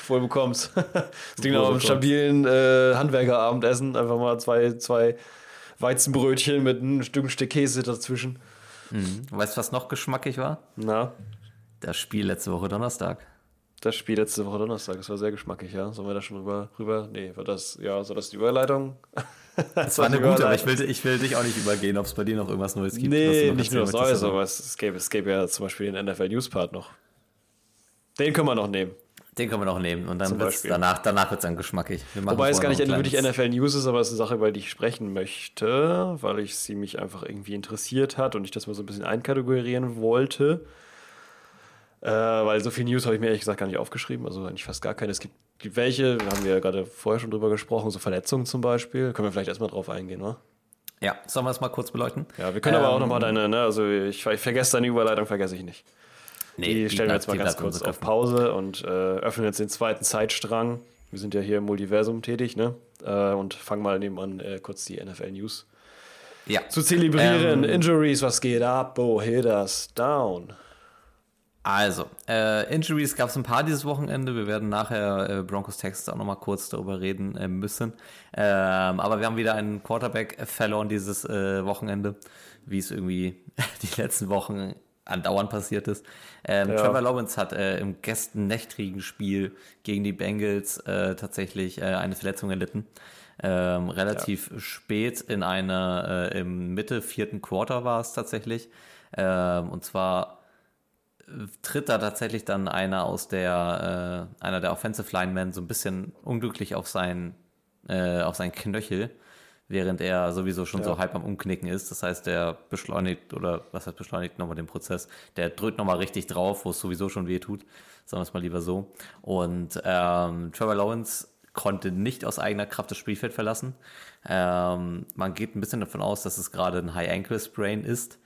Speaker 3: wohl bekommst. (laughs) Das
Speaker 2: Wohl
Speaker 3: nach einem stabilen äh, Handwerkerabendessen. Einfach mal zwei, zwei Weizenbrötchen mit einem Stück, Stück Käse dazwischen.
Speaker 2: Weißt du, was noch geschmackig war?
Speaker 3: Na,
Speaker 2: Das Spiel letzte Woche Donnerstag.
Speaker 3: das Spiel letzte Woche Donnerstag, das war sehr geschmackig, ja. Sollen wir da schon rüber, rüber? Nee, war das, ja, so das die Überleitung? (laughs)
Speaker 2: Das war eine gute, aber ich will, ich will dich auch nicht übergehen, ob es bei dir noch irgendwas Neues gibt.
Speaker 3: Nee, nicht nur das Neues,
Speaker 2: aber-
Speaker 3: es, gäbe, es gäbe ja zum Beispiel den NFL News Part noch. Den können wir noch nehmen.
Speaker 2: Den können wir noch nehmen und dann wird's danach, danach wird es dann geschmackig. Wir
Speaker 3: Wobei es gar nicht wirklich NFL News ist, aber es ist eine Sache, über die ich sprechen möchte, weil ich sie mich einfach irgendwie interessiert hat und ich das mal so ein bisschen einkategorieren wollte. Äh, weil so viel News habe ich mir ehrlich gesagt gar nicht aufgeschrieben, also eigentlich fast gar keine. Es gibt, gibt welche, wir haben ja gerade vorher schon drüber gesprochen, so Verletzungen zum Beispiel. Können wir vielleicht erstmal drauf eingehen, oder?
Speaker 2: Ja, sollen wir es mal kurz beleuchten?
Speaker 3: Ja, wir können aber auch
Speaker 2: Ähm,
Speaker 3: nochmal deine, ne, also ich, ich vergesse deine Überleitung, vergesse ich nicht. Die stellen wir jetzt mal ganz kurz auf. Pause und äh, öffnen jetzt den zweiten Zeitstrang. Wir sind ja hier im Multiversum tätig, ne? Äh, und fangen mal nebenan äh, kurz die NFL News
Speaker 2: Ja.
Speaker 3: zu zelebrieren.
Speaker 2: Ähm,
Speaker 3: Injuries, was geht ab? Oh, Hitters down.
Speaker 2: Also, äh, Injuries gab es ein paar dieses Wochenende. Wir werden nachher äh, Broncos Texas auch nochmal kurz darüber reden äh, müssen. Ähm, aber wir haben wieder einen Quarterback verloren dieses äh, Wochenende, wie es irgendwie (laughs) die letzten Wochen andauernd passiert ist. Ähm,
Speaker 3: Ja.
Speaker 2: Trevor Lawrence hat äh, im gesternächtigen Spiel gegen die Bengals äh, tatsächlich äh, eine Verletzung erlitten. Ähm, relativ spät in einer, äh, im Mitte vierten Quarter war es tatsächlich. Ähm, und zwar tritt da tatsächlich dann einer aus der, äh, einer der Offensive Linemen so ein bisschen unglücklich auf sein, äh, auf seinen Knöchel, während er sowieso schon
Speaker 3: Ja.
Speaker 2: so halb am Umknicken ist. Das heißt, der beschleunigt, oder was heißt beschleunigt nochmal den Prozess, der drückt nochmal richtig drauf, wo es sowieso schon weh tut. Sagen wir es mal lieber so. Und ähm, Trevor Lawrence konnte nicht aus eigener Kraft das Spielfeld verlassen. Ähm, man geht ein bisschen davon aus, dass es gerade ein High Ankle Sprain ist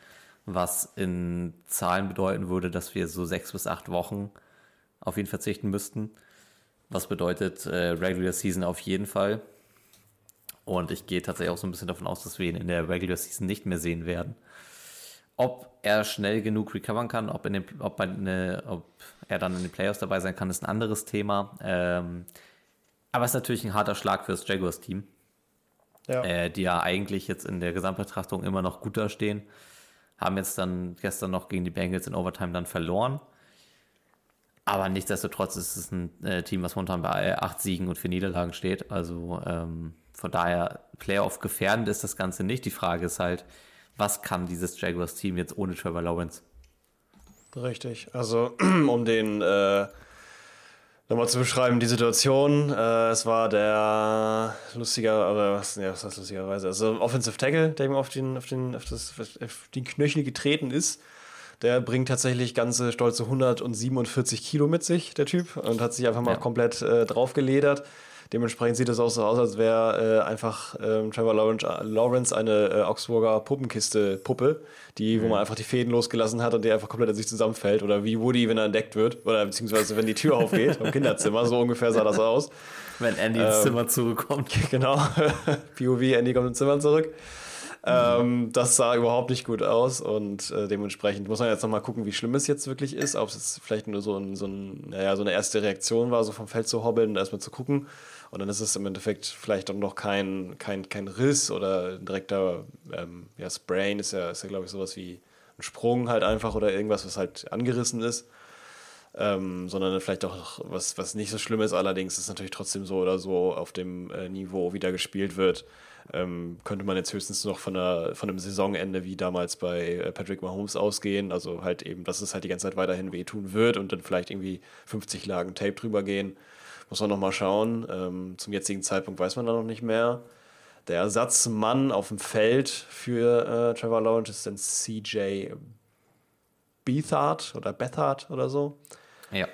Speaker 2: was in Zahlen bedeuten würde, dass wir so sechs bis acht Wochen auf ihn verzichten müssten. Was bedeutet äh, Regular Season auf jeden Fall. Und ich gehe tatsächlich auch so ein bisschen davon aus, dass wir ihn in der Regular Season nicht mehr sehen werden. Ob er schnell genug recovern kann, ob, in den, ob, eine, ob er dann in den Playoffs dabei sein kann, ist ein anderes Thema. Ähm, aber es ist natürlich ein harter Schlag fürs Jaguars-Team
Speaker 3: Ja.
Speaker 2: äh, die ja eigentlich jetzt in der Gesamtbetrachtung immer noch gut dastehen. Haben jetzt dann gestern noch gegen die Bengals in Overtime dann verloren. Aber nichtsdestotrotz ist es ein äh, Team, was momentan bei acht Siegen und vier Niederlagen steht. Also ähm, von daher Playoff gefährdend ist das Ganze nicht. Die Frage ist halt, was kann dieses Jaguars-Team jetzt ohne Trevor Lawrence?
Speaker 3: Richtig. Also, (clears throat) um den äh, nochmal zu beschreiben, die Situation. Äh, es war der lustiger, oder was, ja, was heißt lustigerweise? Also, Offensive Tackle, der ihm auf den, auf den, auf das, auf den Knöchel getreten ist. Der bringt tatsächlich ganze stolze 147 Kilo mit sich, der Typ, und hat sich einfach mal
Speaker 2: Ja.
Speaker 3: komplett äh, draufgeledert. Dementsprechend sieht es auch so aus, als wäre äh, einfach ähm, Trevor Lawrence, Lawrence eine äh, Augsburger Puppenkiste-Puppe, die, wo man einfach die Fäden losgelassen hat und die einfach komplett in sich zusammenfällt. Oder wie Woody, wenn er entdeckt wird. Oder beziehungsweise wenn die Tür aufgeht im (laughs) Kinderzimmer. So ungefähr sah das aus.
Speaker 2: Wenn Andy
Speaker 3: Ähm,
Speaker 2: ins Zimmer zurückkommt. (laughs)
Speaker 3: Genau. (laughs) POV, Andy kommt ins Zimmer zurück. Ähm, das sah überhaupt nicht gut aus und äh, dementsprechend muss man jetzt nochmal gucken, wie schlimm es jetzt wirklich ist. Ob es jetzt vielleicht nur so, ein, so, ein, naja, so eine erste Reaktion war, so vom Feld zu hobbeln und erstmal zu gucken. Und dann ist es im Endeffekt vielleicht auch noch kein, kein, kein Riss oder ein direkter ähm, ja, Sprain, ist ja, ist ja glaube ich, sowas wie ein Sprung halt einfach oder irgendwas, was halt angerissen ist ähm, sondern vielleicht auch was, was nicht so schlimm ist. Allerdings ist natürlich trotzdem so oder so auf dem äh, Niveau wieder gespielt wird. Ähm, könnte man jetzt höchstens noch von, einer, von einem Saisonende wie damals bei äh, Patrick Mahomes ausgehen. Also halt eben, dass es halt die ganze Zeit weiterhin wehtun wird und dann vielleicht irgendwie 50 Lagen Tape drüber gehen. Muss man nochmal schauen. Ähm, zum jetzigen Zeitpunkt weiß man da noch nicht mehr. Der Ersatzmann auf dem Feld für äh, Trevor Lawrence ist dann CJ Beathard oder Bethard oder so.
Speaker 2: Ja.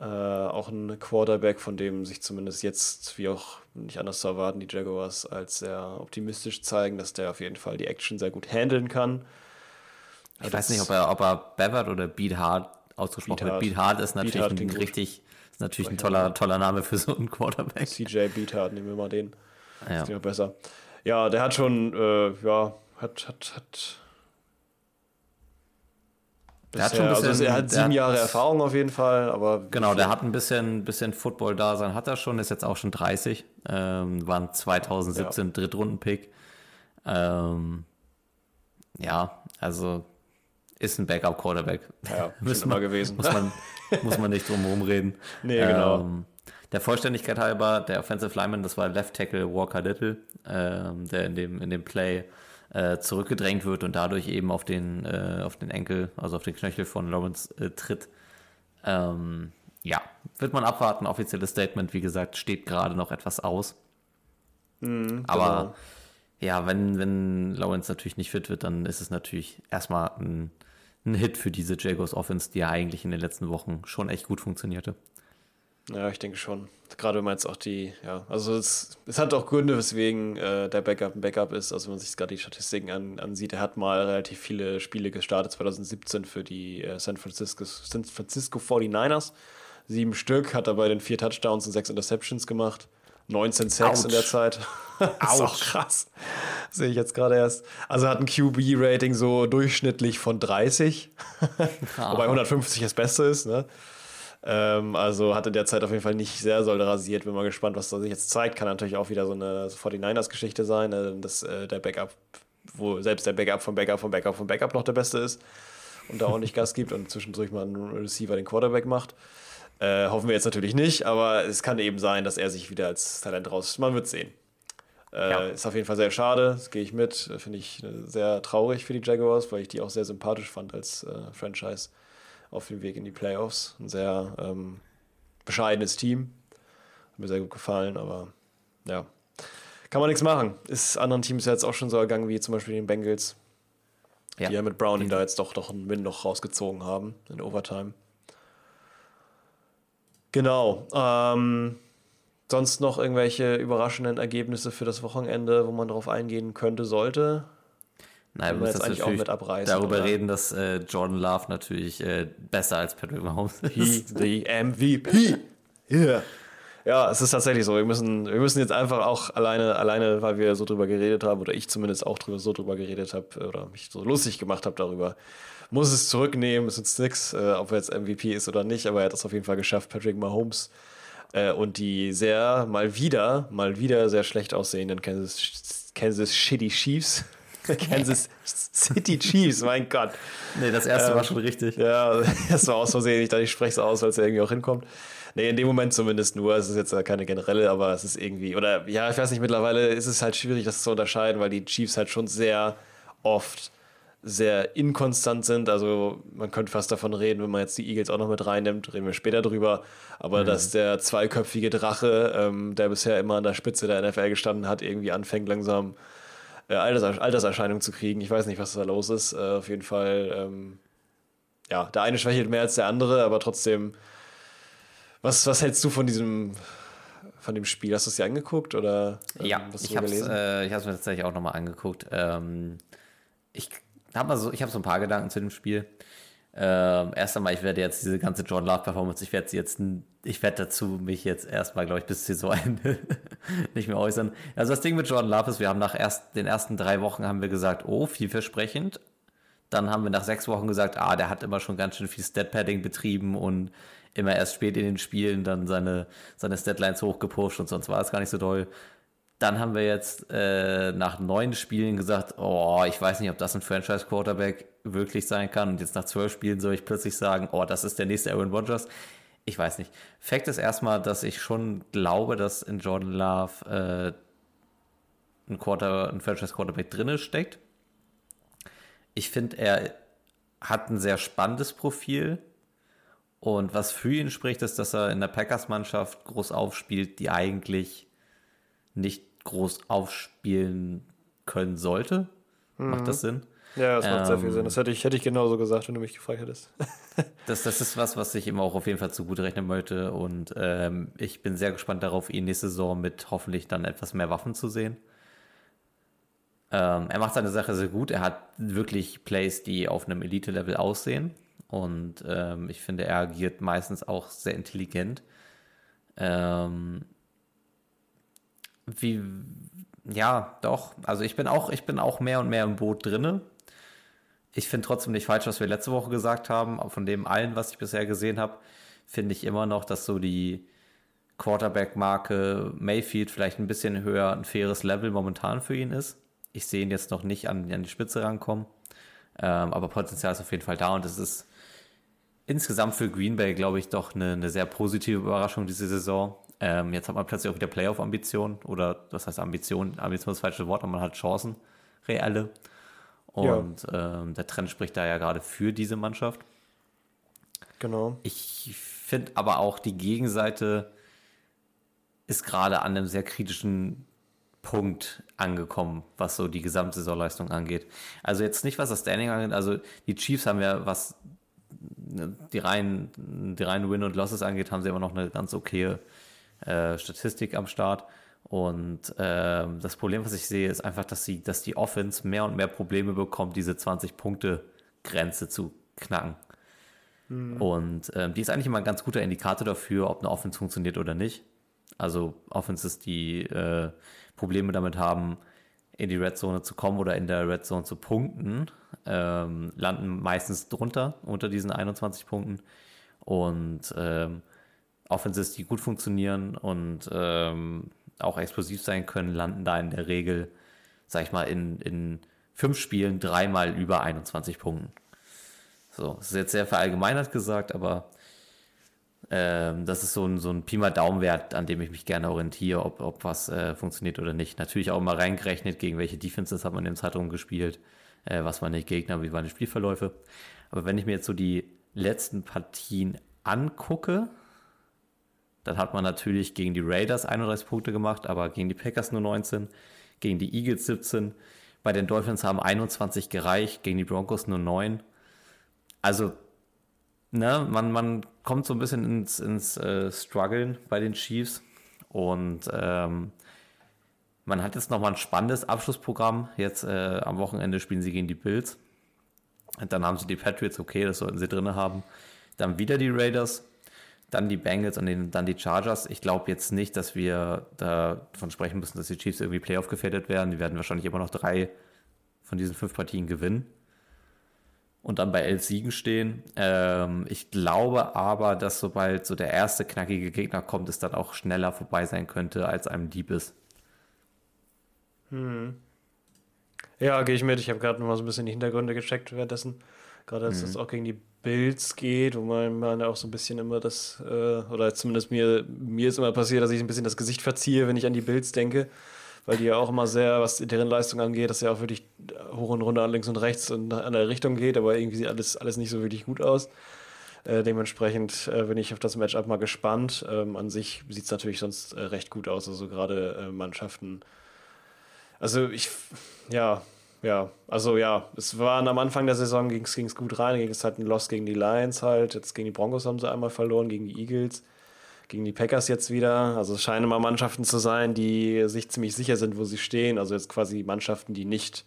Speaker 3: Äh, auch ein Quarterback, von dem sich zumindest jetzt, wie auch nicht anders zu erwarten, die Jaguars als sehr optimistisch zeigen, dass der auf jeden Fall die Action sehr gut handeln kann.
Speaker 2: Ich also weiß nicht, ob er, ob er Bevard oder Beat Hard ausgesprochen wird. Beat Hard ist natürlich Beat ein richtig, ist natürlich ein toller, toller Name für so einen Quarterback.
Speaker 3: CJ Beat Hard, nehmen wir mal den. Ja. Ist besser. Ja, der hat schon, äh, ja, hat, hat, hat der hat schon ein bisschen, also er hat sieben Jahre Erfahrung auf jeden Fall, aber.
Speaker 2: Genau, der hat ein bisschen, bisschen Football-Dasein, hat er schon, ist jetzt auch schon 30, ähm, war ein 2017 ja. Drittrunden-Pick. Ähm, ja, also ist ein Backup-Quarterback.
Speaker 3: Ja, (laughs) ist immer gewesen.
Speaker 2: Muss man, (laughs) (laughs) muss man nicht drum herum reden.
Speaker 3: Nee, genau.
Speaker 2: Ähm, der Vollständigkeit halber, der Offensive Lineman, das war Left Tackle Walker Little, ähm, der in dem, in dem Play äh, zurückgedrängt wird und dadurch eben auf den, äh, auf den Enkel, also auf den Knöchel von Lawrence äh, tritt. Ähm, ja, wird man abwarten. Offizielles Statement, wie gesagt, steht gerade noch etwas aus.
Speaker 3: Mhm,
Speaker 2: Aber genau. ja, wenn, wenn Lawrence natürlich nicht fit wird, dann ist es natürlich erstmal ein, ein Hit für diese Jagos Offense, die ja eigentlich in den letzten Wochen schon echt gut funktionierte.
Speaker 3: Ja, ich denke schon. Gerade wenn man jetzt auch die, ja, also es, es hat auch Gründe, weswegen äh, der Backup ein Backup ist. Also wenn man sich gerade die Statistiken an, ansieht, er hat mal relativ viele Spiele gestartet, 2017 für die äh, San, Francisco, San Francisco 49ers. Sieben Stück, hat dabei den vier Touchdowns und sechs Interceptions gemacht. 19 Sacks in der Zeit. (laughs) das ist auch krass. Sehe ich jetzt gerade erst. Also hat ein QB-Rating so durchschnittlich von 30. (laughs) Wobei 150 das Beste ist, ne? Ähm, also hat in der Zeit auf jeden Fall nicht sehr soll rasiert. Bin mal gespannt, was das sich jetzt zeigt. Kann natürlich auch wieder so eine 49ers-Geschichte sein, äh, dass äh, der Backup, wo selbst der Backup vom Backup vom Backup vom Backup noch der Beste ist und da auch nicht Gas gibt und zwischendurch mal ein Receiver den Quarterback macht. Äh, hoffen wir jetzt natürlich nicht, aber es kann eben sein, dass er sich wieder als Talent raus. Man wird sehen. Äh, ja. Ist auf jeden Fall sehr schade, das gehe ich mit. Finde ich äh, sehr traurig für die Jaguars, weil ich die auch sehr sympathisch fand als äh, Franchise auf dem Weg in die Playoffs. Ein sehr ähm, bescheidenes Team. Hat mir sehr gut gefallen, aber ja. Kann man nichts machen. Ist anderen Teams jetzt auch schon so ergangen wie zum Beispiel den Bengals. Ja. Die ja mit Browning da jetzt doch, doch einen Win noch rausgezogen haben in Overtime. Genau. Ähm, sonst noch irgendwelche überraschenden Ergebnisse für das Wochenende, wo man darauf eingehen könnte, sollte?
Speaker 2: Naja, wir müssen jetzt auch mit abreißen. Darüber oder? reden, dass äh, Jordan Love natürlich äh, besser als Patrick Mahomes ist.
Speaker 3: He, the MVP. Yeah. Ja, es ist tatsächlich so. Wir müssen, wir müssen jetzt einfach auch alleine, alleine, weil wir so drüber geredet haben, oder ich zumindest auch drüber, so drüber geredet habe, oder mich so lustig gemacht habe darüber, muss es zurücknehmen, es ist nix, äh, ob er jetzt MVP ist oder nicht, aber er hat es auf jeden Fall geschafft, Patrick Mahomes äh, und die sehr, mal wieder, mal wieder sehr schlecht aussehenden Kansas, Kansas Shitty Chiefs (laughs) Kansas City Chiefs, mein Gott.
Speaker 2: Nee, das erste ähm, war schon richtig.
Speaker 3: Ja, (laughs) das war aus Versehen. Ich dachte, ich spreche es aus, weil es ja irgendwie auch hinkommt. Nee, in dem Moment zumindest nur. Es ist jetzt keine generelle, aber es ist irgendwie, oder ja, ich weiß nicht, mittlerweile ist es halt schwierig, das zu unterscheiden, weil die Chiefs halt schon sehr oft sehr inkonstant sind. Also man könnte fast davon reden, wenn man jetzt die Eagles auch noch mit reinnimmt, reden wir später drüber. Aber mhm. dass der zweiköpfige Drache, ähm, der bisher immer an der Spitze der NFL gestanden hat, irgendwie anfängt langsam äh, Alters Alterserscheinung zu kriegen. Ich weiß nicht, was da los ist. Äh, auf jeden Fall, ähm, ja, der eine schwächelt mehr als der andere, aber trotzdem, was, was hältst du von diesem, von dem Spiel? Hast du es dir angeguckt oder
Speaker 2: ähm, ja, ich habe es äh, mir tatsächlich auch nochmal angeguckt. Ähm, ich habe so, hab so ein paar Gedanken zu dem Spiel. Ähm, erst einmal, ich werde jetzt diese ganze John Love Performance, ich werde jetzt, ich werde dazu mich jetzt erstmal, glaube ich, bis Saisonende (laughs) nicht mehr äußern. Also das Ding mit Jordan Love ist, wir haben nach erst, den ersten drei Wochen haben wir gesagt, oh, vielversprechend. Dann haben wir nach sechs Wochen gesagt, ah, der hat immer schon ganz schön viel Stat-Padding betrieben und immer erst spät in den Spielen dann seine, seine Statlines hochgepusht und sonst war es gar nicht so doll. Dann haben wir jetzt äh, nach neun Spielen gesagt, oh, ich weiß nicht, ob das ein Franchise-Quarterback wirklich sein kann. Und jetzt nach zwölf Spielen soll ich plötzlich sagen, oh, das ist der nächste Aaron Rodgers. Ich weiß nicht. Fakt ist erstmal, dass ich schon glaube, dass in Jordan Love äh, ein, Quarter, ein Franchise-Quarterback drinne steckt. Ich finde, er hat ein sehr spannendes Profil Und was für ihn spricht, ist, dass er in der Packers-Mannschaft groß aufspielt, die eigentlich nicht groß aufspielen können sollte. Mhm. Macht das Sinn?
Speaker 3: Ja, das macht ähm, sehr viel Sinn. Das hätte ich, hätte ich genauso gesagt, wenn du mich gefragt hättest. (laughs)
Speaker 2: das, das ist was, was ich ihm auch auf jeden Fall zugute rechnen möchte. Und ähm, ich bin sehr gespannt darauf, ihn nächste Saison mit hoffentlich dann etwas mehr Waffen zu sehen. Ähm, er macht seine Sache sehr gut. Er hat wirklich Plays, die auf einem Elite-Level aussehen. Und ähm, ich finde, er agiert meistens auch sehr intelligent. Ähm, wie, ja, doch. Also ich bin auch, ich bin auch mehr und mehr im Boot drinne. Ich finde trotzdem nicht falsch, was wir letzte Woche gesagt haben. Von dem allen, was ich bisher gesehen habe, finde ich immer noch, dass so die Quarterback-Marke Mayfield vielleicht ein bisschen höher, ein faires Level momentan für ihn ist. Ich sehe ihn jetzt noch nicht an, an die Spitze rankommen. Ähm, aber Potenzial ist auf jeden Fall da und es ist insgesamt für Green Bay, glaube ich, doch eine, eine sehr positive Überraschung diese Saison. Ähm, jetzt hat man plötzlich auch wieder Playoff-Ambitionen oder was heißt Ambition? Ambition ist das falsche Wort, aber man hat Chancen, reelle. Und ja. ähm, der Trend spricht da ja gerade für diese Mannschaft.
Speaker 3: Genau.
Speaker 2: Ich finde aber auch die Gegenseite ist gerade an einem sehr kritischen Punkt angekommen, was so die Gesamtsaisonleistung angeht. Also jetzt nicht, was das Standing angeht, also die Chiefs haben ja, was die reinen, die reinen Win und Losses angeht, haben sie immer noch eine ganz okaye äh, Statistik am Start. Und äh, das Problem, was ich sehe, ist einfach, dass, sie, dass die Offense mehr und mehr Probleme bekommt, diese 20-Punkte-Grenze zu knacken. Mhm. Und äh, die ist eigentlich immer ein ganz guter Indikator dafür, ob eine Offense funktioniert oder nicht. Also Offenses, die äh, Probleme damit haben, in die Red Zone zu kommen oder in der Red Zone zu punkten, ähm, landen meistens drunter, unter diesen 21 Punkten. Und ähm, Offenses, die gut funktionieren und ähm, auch explosiv sein können, landen da in der Regel, sag ich mal, in, in fünf Spielen dreimal über 21 Punkten. So, das ist jetzt sehr verallgemeinert gesagt, aber ähm, das ist so ein, so ein Pi mal Daumenwert, an dem ich mich gerne orientiere, ob, ob was äh, funktioniert oder nicht. Natürlich auch mal reingerechnet, gegen welche Defenses hat man im Zeitraum gespielt, äh, was waren die Gegner, wie waren die Spielverläufe. Aber wenn ich mir jetzt so die letzten Partien angucke, dann hat man natürlich gegen die Raiders 31 Punkte gemacht, aber gegen die Packers nur 19, gegen die Eagles 17. Bei den Dolphins haben 21 gereicht, gegen die Broncos nur 9. Also, ne, man, man kommt so ein bisschen ins, ins äh, Struggeln bei den Chiefs. Und ähm, man hat jetzt nochmal ein spannendes Abschlussprogramm. Jetzt äh, am Wochenende spielen sie gegen die Bills. Und dann haben sie die Patriots, okay, das sollten sie drin haben. Dann wieder die Raiders, dann die Bengals und dann die Chargers. Ich glaube jetzt nicht, dass wir davon sprechen müssen, dass die Chiefs irgendwie Playoff gefährdet werden. Die werden wahrscheinlich immer noch drei von diesen fünf Partien gewinnen und dann bei elf Siegen stehen. Ähm, ich glaube aber, dass sobald so der erste knackige Gegner kommt, es dann auch schneller vorbei sein könnte, als einem Dieb ist.
Speaker 3: Hm. Ja, gehe ich mit. Ich habe gerade noch mal so ein bisschen die Hintergründe gecheckt währenddessen. Gerade als es mhm. auch gegen die Bills geht, wo man, man auch so ein bisschen immer das, äh, oder zumindest mir, mir ist immer passiert, dass ich ein bisschen das Gesicht verziehe, wenn ich an die Bills denke, weil die ja auch immer sehr, was deren Leistung angeht, dass ja auch wirklich hoch und runter links und rechts und an der Richtung geht, aber irgendwie sieht alles, alles nicht so wirklich gut aus. Äh, dementsprechend äh, bin ich auf das Matchup mal gespannt. Ähm, an sich sieht es natürlich sonst äh, recht gut aus, also gerade äh, Mannschaften. Also ich, ja, ja, also ja, es waren am Anfang der Saison ging es gut rein, ging es halt ein Loss gegen die Lions halt, jetzt gegen die Broncos haben sie einmal verloren, gegen die Eagles, gegen die Packers jetzt wieder. Also es scheinen mal Mannschaften zu sein, die sich ziemlich sicher sind, wo sie stehen. Also jetzt quasi Mannschaften, die nicht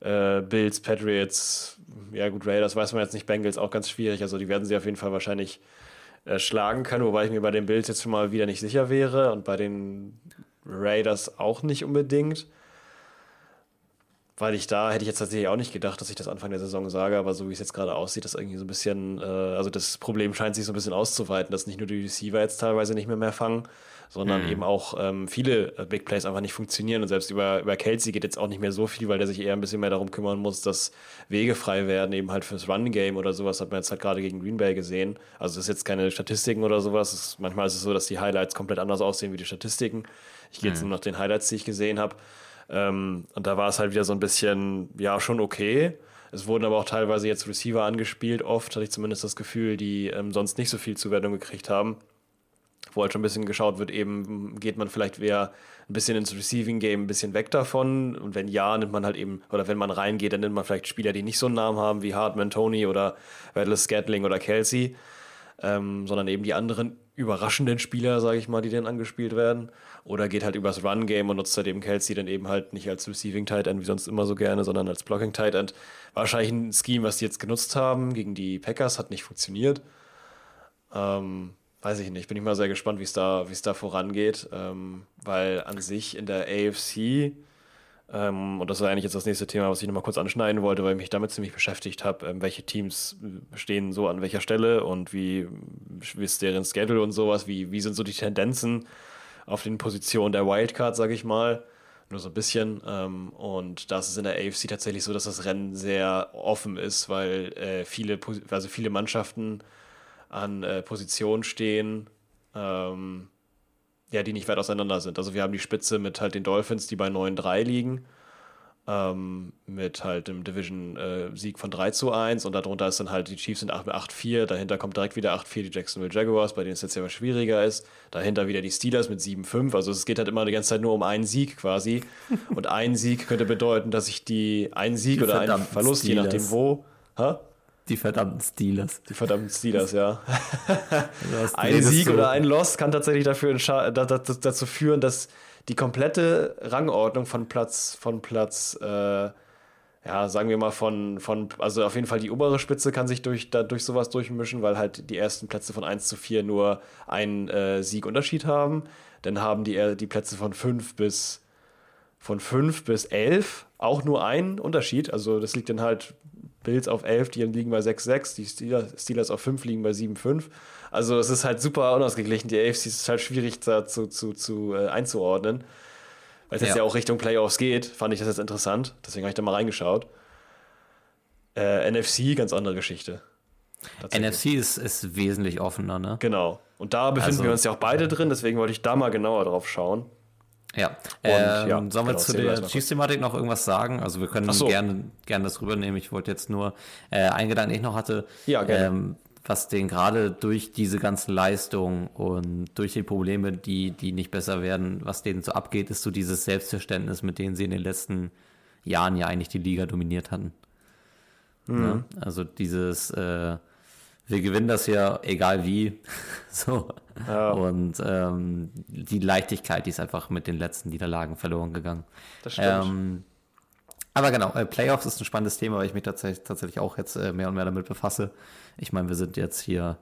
Speaker 3: äh, Bills, Patriots, ja gut, Raiders weiß man jetzt nicht, Bengals auch ganz schwierig. Also die werden sie auf jeden Fall wahrscheinlich äh, schlagen können, wobei ich mir bei den Bills jetzt schon mal wieder nicht sicher wäre und bei den Raiders auch nicht unbedingt weil ich da hätte ich jetzt tatsächlich auch nicht gedacht, dass ich das Anfang der Saison sage, aber so wie es jetzt gerade aussieht, das irgendwie so ein bisschen, äh, also das Problem scheint sich so ein bisschen auszuweiten, dass nicht nur die Receiver jetzt teilweise nicht mehr mehr fangen, sondern mhm. eben auch ähm, viele äh, Big Plays einfach nicht funktionieren und selbst über, über Kelsey geht jetzt auch nicht mehr so viel, weil der sich eher ein bisschen mehr darum kümmern muss, dass Wege frei werden, eben halt fürs Run-Game oder sowas, hat man jetzt halt gerade gegen Green Bay gesehen. Also das ist jetzt keine Statistiken oder sowas, ist, manchmal ist es so, dass die Highlights komplett anders aussehen wie die Statistiken. Ich gehe mhm. jetzt nur nach den Highlights, die ich gesehen habe. Ähm, und da war es halt wieder so ein bisschen, ja, schon okay. Es wurden aber auch teilweise jetzt Receiver angespielt, oft hatte ich zumindest das Gefühl, die ähm, sonst nicht so viel Zuwendung gekriegt haben. Wo halt schon ein bisschen geschaut wird, eben geht man vielleicht wieder ein bisschen ins Receiving Game ein bisschen weg davon. Und wenn ja, nimmt man halt eben, oder wenn man reingeht, dann nimmt man vielleicht Spieler, die nicht so einen Namen haben wie Hartman, Tony oder Atlas Scatling oder Kelsey, ähm, sondern eben die anderen überraschenden Spieler, sage ich mal, die dann angespielt werden. Oder geht halt übers Run-Game und nutzt halt eben Kelsey dann eben halt nicht als Receiving Tight End wie sonst immer so gerne, sondern als Blocking Tight End. Wahrscheinlich ein Scheme, was die jetzt genutzt haben gegen die Packers, hat nicht funktioniert. Ähm, weiß ich nicht, bin ich mal sehr gespannt, wie es da, es da vorangeht, ähm, weil an sich in der AFC ähm, und das war eigentlich jetzt das nächste Thema, was ich nochmal kurz anschneiden wollte, weil ich mich damit ziemlich beschäftigt habe, ähm, welche Teams stehen so an welcher Stelle und wie, wie ist deren Schedule und sowas, wie, wie sind so die Tendenzen auf den Positionen der Wildcard, sage ich mal. Nur so ein bisschen. Ähm, und das ist in der AFC tatsächlich so, dass das Rennen sehr offen ist, weil äh, viele, also viele Mannschaften an äh, Positionen stehen, ähm, ja, die nicht weit auseinander sind. Also wir haben die Spitze mit halt den Dolphins, die bei 9-3 liegen, ähm, mit halt dem Division-Sieg äh, von 3 zu 1 und darunter ist dann halt, die Chiefs sind 8-4, dahinter kommt direkt wieder 8-4 die Jacksonville Jaguars, bei denen es jetzt ja schwieriger ist, dahinter wieder die Steelers mit 7-5, also es geht halt immer die ganze Zeit nur um einen Sieg quasi (laughs) und ein Sieg könnte bedeuten, dass ich die, ein Sieg die oder ein Verlust, Steelers. je nachdem wo,
Speaker 2: ha? Die verdammten Steelers.
Speaker 3: Die verdammten Steelers, ja. (laughs) ein Sieg oder ein Loss kann tatsächlich dafür dazu führen, dass die komplette Rangordnung von Platz, von Platz, äh, ja, sagen wir mal von, von, also auf jeden Fall die obere Spitze kann sich durch, da, durch sowas durchmischen, weil halt die ersten Plätze von 1 zu 4 nur einen äh, Siegunterschied haben. Dann haben die, die Plätze von 5 bis von 5 bis 11 auch nur einen Unterschied. Also das liegt dann halt Bills auf 11, die liegen bei 6-6, die Steelers, auf 5 liegen bei 7-5. Also es ist halt super unausgeglichen. Die AFC ist halt schwierig da zu, zu, zu äh, einzuordnen. Weil es ja. jetzt ja auch Richtung Playoffs geht, fand ich das jetzt interessant. Deswegen habe ich da mal reingeschaut. Äh, NFC, ganz andere Geschichte.
Speaker 2: NFC ist, ist wesentlich offener, ne?
Speaker 3: Genau. Und da befinden also, wir uns ja auch beide drin, deswegen wollte ich da mal genauer drauf schauen.
Speaker 2: Ja. Ähm, ja sollen wir genau, zu der Chiefs-Thematik noch irgendwas sagen? Also wir können so. gerne, gerne das rübernehmen. Ich wollte jetzt nur äh, einen Gedanken, den ich noch hatte, ja, ähm, was den gerade durch diese ganzen Leistungen und durch die Probleme, die, die nicht besser werden, was denen so abgeht, ist so dieses Selbstverständnis, mit dem sie in den letzten Jahren ja eigentlich die Liga dominiert hatten. Mhm. Ja? Also dieses äh, wir gewinnen das ja egal wie. (laughs) so. Ja. Und ähm, die Leichtigkeit, die ist einfach mit den letzten Niederlagen verloren gegangen. Das stimmt. Ähm, aber genau, äh, Playoffs ist ein spannendes Thema, weil ich mich tatsächlich, tatsächlich auch jetzt äh, mehr und mehr damit befasse. Ich meine, wir sind jetzt hier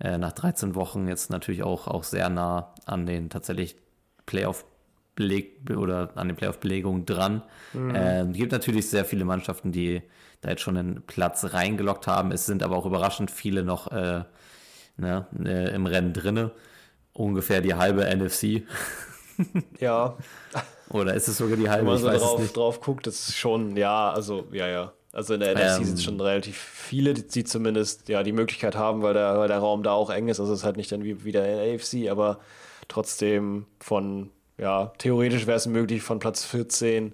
Speaker 2: äh, nach 13 Wochen jetzt natürlich auch, auch sehr nah an den tatsächlich Playoff Beleg oder an den Playoff-Belegungen dran. Mhm. Ähm, gibt natürlich sehr viele Mannschaften, die da jetzt schon einen Platz reingelockt haben. Es sind aber auch überraschend viele noch äh, ne, äh, im Rennen drinne. Ungefähr die halbe NFC.
Speaker 3: ja. (laughs)
Speaker 2: Oder ist es sogar die halbe?
Speaker 3: Wenn man so drauf, drauf guckt, ist schon, ja, also, ja, ja. Also in der NFC ähm, sind es schon relativ viele, die, zumindest ja die Möglichkeit haben, weil der, weil der Raum da auch eng ist. Also es ist halt nicht dann wie wieder in der AFC, aber trotzdem von, ja, theoretisch wäre es möglich, von Platz 14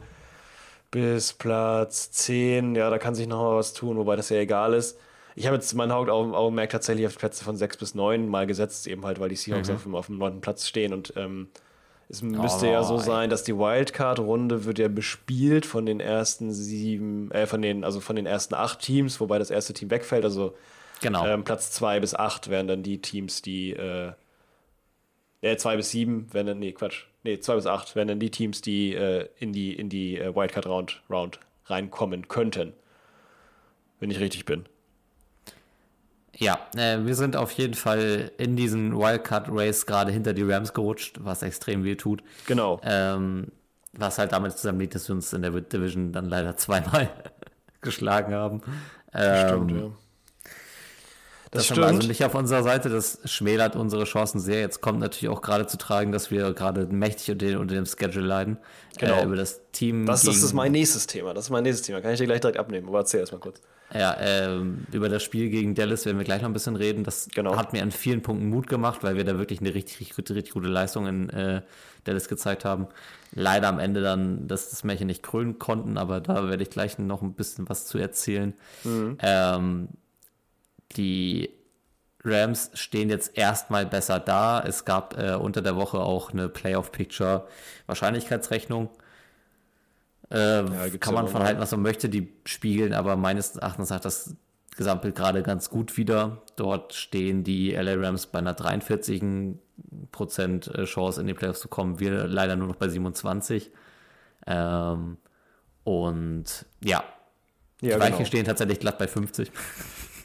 Speaker 3: bis Platz 10, ja, da kann sich noch mal was tun, wobei das ja egal ist. Ich habe jetzt mein Hauptaugenmerk tatsächlich auf Plätze von 6 bis 9 mal gesetzt, eben halt, weil die Seahawks mhm. auf, dem, auf dem 9. Platz stehen und ähm, es müsste oh, ja so sein, dass die Wildcard-Runde wird ja bespielt von den ersten sieben, äh, von den, also von den ersten acht Teams, wobei das erste Team wegfällt. Also genau. ähm, Platz 2 bis 8 wären dann die Teams, die äh, äh, 2 bis 7 wären dann, nee, Quatsch, nee, 2 bis 8 wären dann die Teams, die äh, in die, in die äh, Wildcard Round, Round reinkommen könnten. Wenn ich richtig bin.
Speaker 2: Ja, äh, wir sind auf jeden Fall in diesen Wildcard Race gerade hinter die Rams gerutscht, was extrem weh tut.
Speaker 3: Genau.
Speaker 2: Ähm, was halt damit zusammenliegt, dass wir uns in der Division dann leider (laughs) zweimal geschlagen haben. Ähm, Stimmt, ja. Das, das haben wir also nicht auf unserer Seite. Das schmälert unsere Chancen sehr. Jetzt kommt natürlich auch gerade zu tragen, dass wir gerade mächtig unter, den, unter dem Schedule leiden.
Speaker 3: Genau.
Speaker 2: Äh, über das Team.
Speaker 3: Das, das, ist mein nächstes Thema. Das ist mein nächstes Thema. Kann ich dir gleich direkt abnehmen. Aber erzähl erst mal kurz.
Speaker 2: Ja, ähm, über das Spiel gegen Dallas werden wir gleich noch ein bisschen reden. Das genau. hat mir an vielen Punkten Mut gemacht, weil wir da wirklich eine richtig, richtig, gute, richtig gute Leistung in äh, Dallas gezeigt haben. Leider am Ende dann, dass das Märchen nicht krönen konnten, aber da werde ich gleich noch ein bisschen was zu erzählen. Mhm. Ähm, die Rams stehen jetzt erstmal besser da. Es gab äh, unter der Woche auch eine Playoff-Picture-Wahrscheinlichkeitsrechnung. Äh, ja, kann man von halten, was man möchte, die spiegeln, aber meines Erachtens sagt das Gesamtbild gerade ganz gut wieder. Dort stehen die LA Rams bei einer 43 Prozent äh, Chance in die Playoffs zu kommen. Wir leider nur noch bei 27. Ähm, und ja, ja die Weichen genau. stehen tatsächlich glatt bei 50.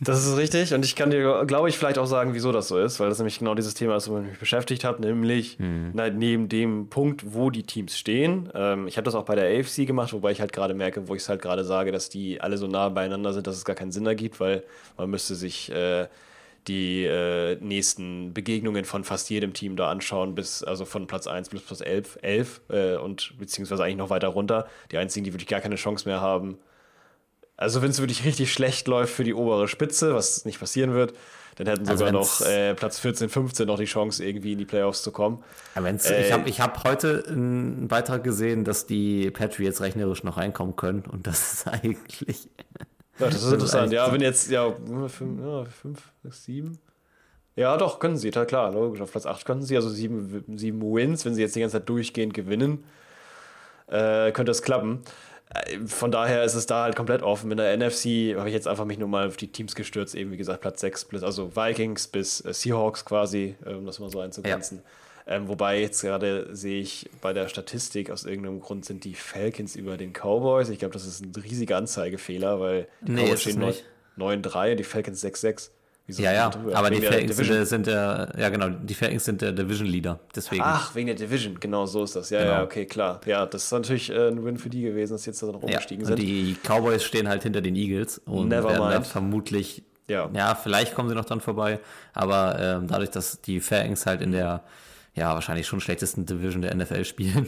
Speaker 3: Das ist richtig und ich kann dir, glaube ich, vielleicht auch sagen, wieso das so ist, weil das nämlich genau dieses Thema ist, womit ich mich beschäftigt habe, nämlich hm. neben dem Punkt, wo die Teams stehen. Ähm, ich habe das auch bei der AFC gemacht, wobei ich halt gerade merke, wo ich es halt gerade sage, dass die alle so nah beieinander sind, dass es gar keinen Sinn ergibt, weil man müsste sich äh, die äh, nächsten Begegnungen von fast jedem Team da anschauen, bis also von Platz 1 bis Platz 11, 11 äh, und beziehungsweise eigentlich noch weiter runter. Die einzigen, die wirklich gar keine Chance mehr haben, also wenn es wirklich richtig schlecht läuft für die obere Spitze, was nicht passieren wird, dann hätten also sogar noch äh, Platz 14, 15 noch die Chance, irgendwie in die Playoffs zu kommen.
Speaker 2: Äh, ich habe ich hab heute einen Beitrag gesehen, dass die Patriots rechnerisch noch reinkommen können und das ist (laughs) eigentlich.
Speaker 3: Ja, das ist interessant. Ja, wenn jetzt, ja, 5, ja, 6, 7. Ja, doch, können sie, klar, logisch. Auf Platz 8 könnten sie, also 7, 7 Wins, wenn sie jetzt die ganze Zeit durchgehend gewinnen, äh, könnte das klappen. Von daher ist es da halt komplett offen. In der NFC habe ich jetzt einfach mich nur mal auf die Teams gestürzt, eben wie gesagt, Platz 6, plus, also Vikings bis äh, Seahawks quasi, um das mal so einzugrenzen. Ja. Ähm, wobei jetzt gerade sehe ich bei der Statistik, aus irgendeinem Grund sind die Falcons über den Cowboys. Ich glaube, das ist ein riesiger Anzeigefehler, weil die
Speaker 2: nee, Cowboys stehen
Speaker 3: 9-3 und die Falcons 6-6.
Speaker 2: Wieso ja, ja, aber die Falcons sind, sind der, ja genau, die Falcons sind der Division Leader, deswegen.
Speaker 3: Ach, wegen der Division, genau so ist das. Ja, genau. ja, okay, klar. Ja, das ist natürlich äh, ein Win für die gewesen, dass jetzt da noch umgestiegen ja,
Speaker 2: sind. Die Cowboys stehen halt hinter den Eagles und Never werden dann vermutlich, ja. ja, vielleicht kommen sie noch dran vorbei, aber ähm, dadurch, dass die Falcons halt in der, ja, wahrscheinlich schon schlechtesten Division der NFL spielen,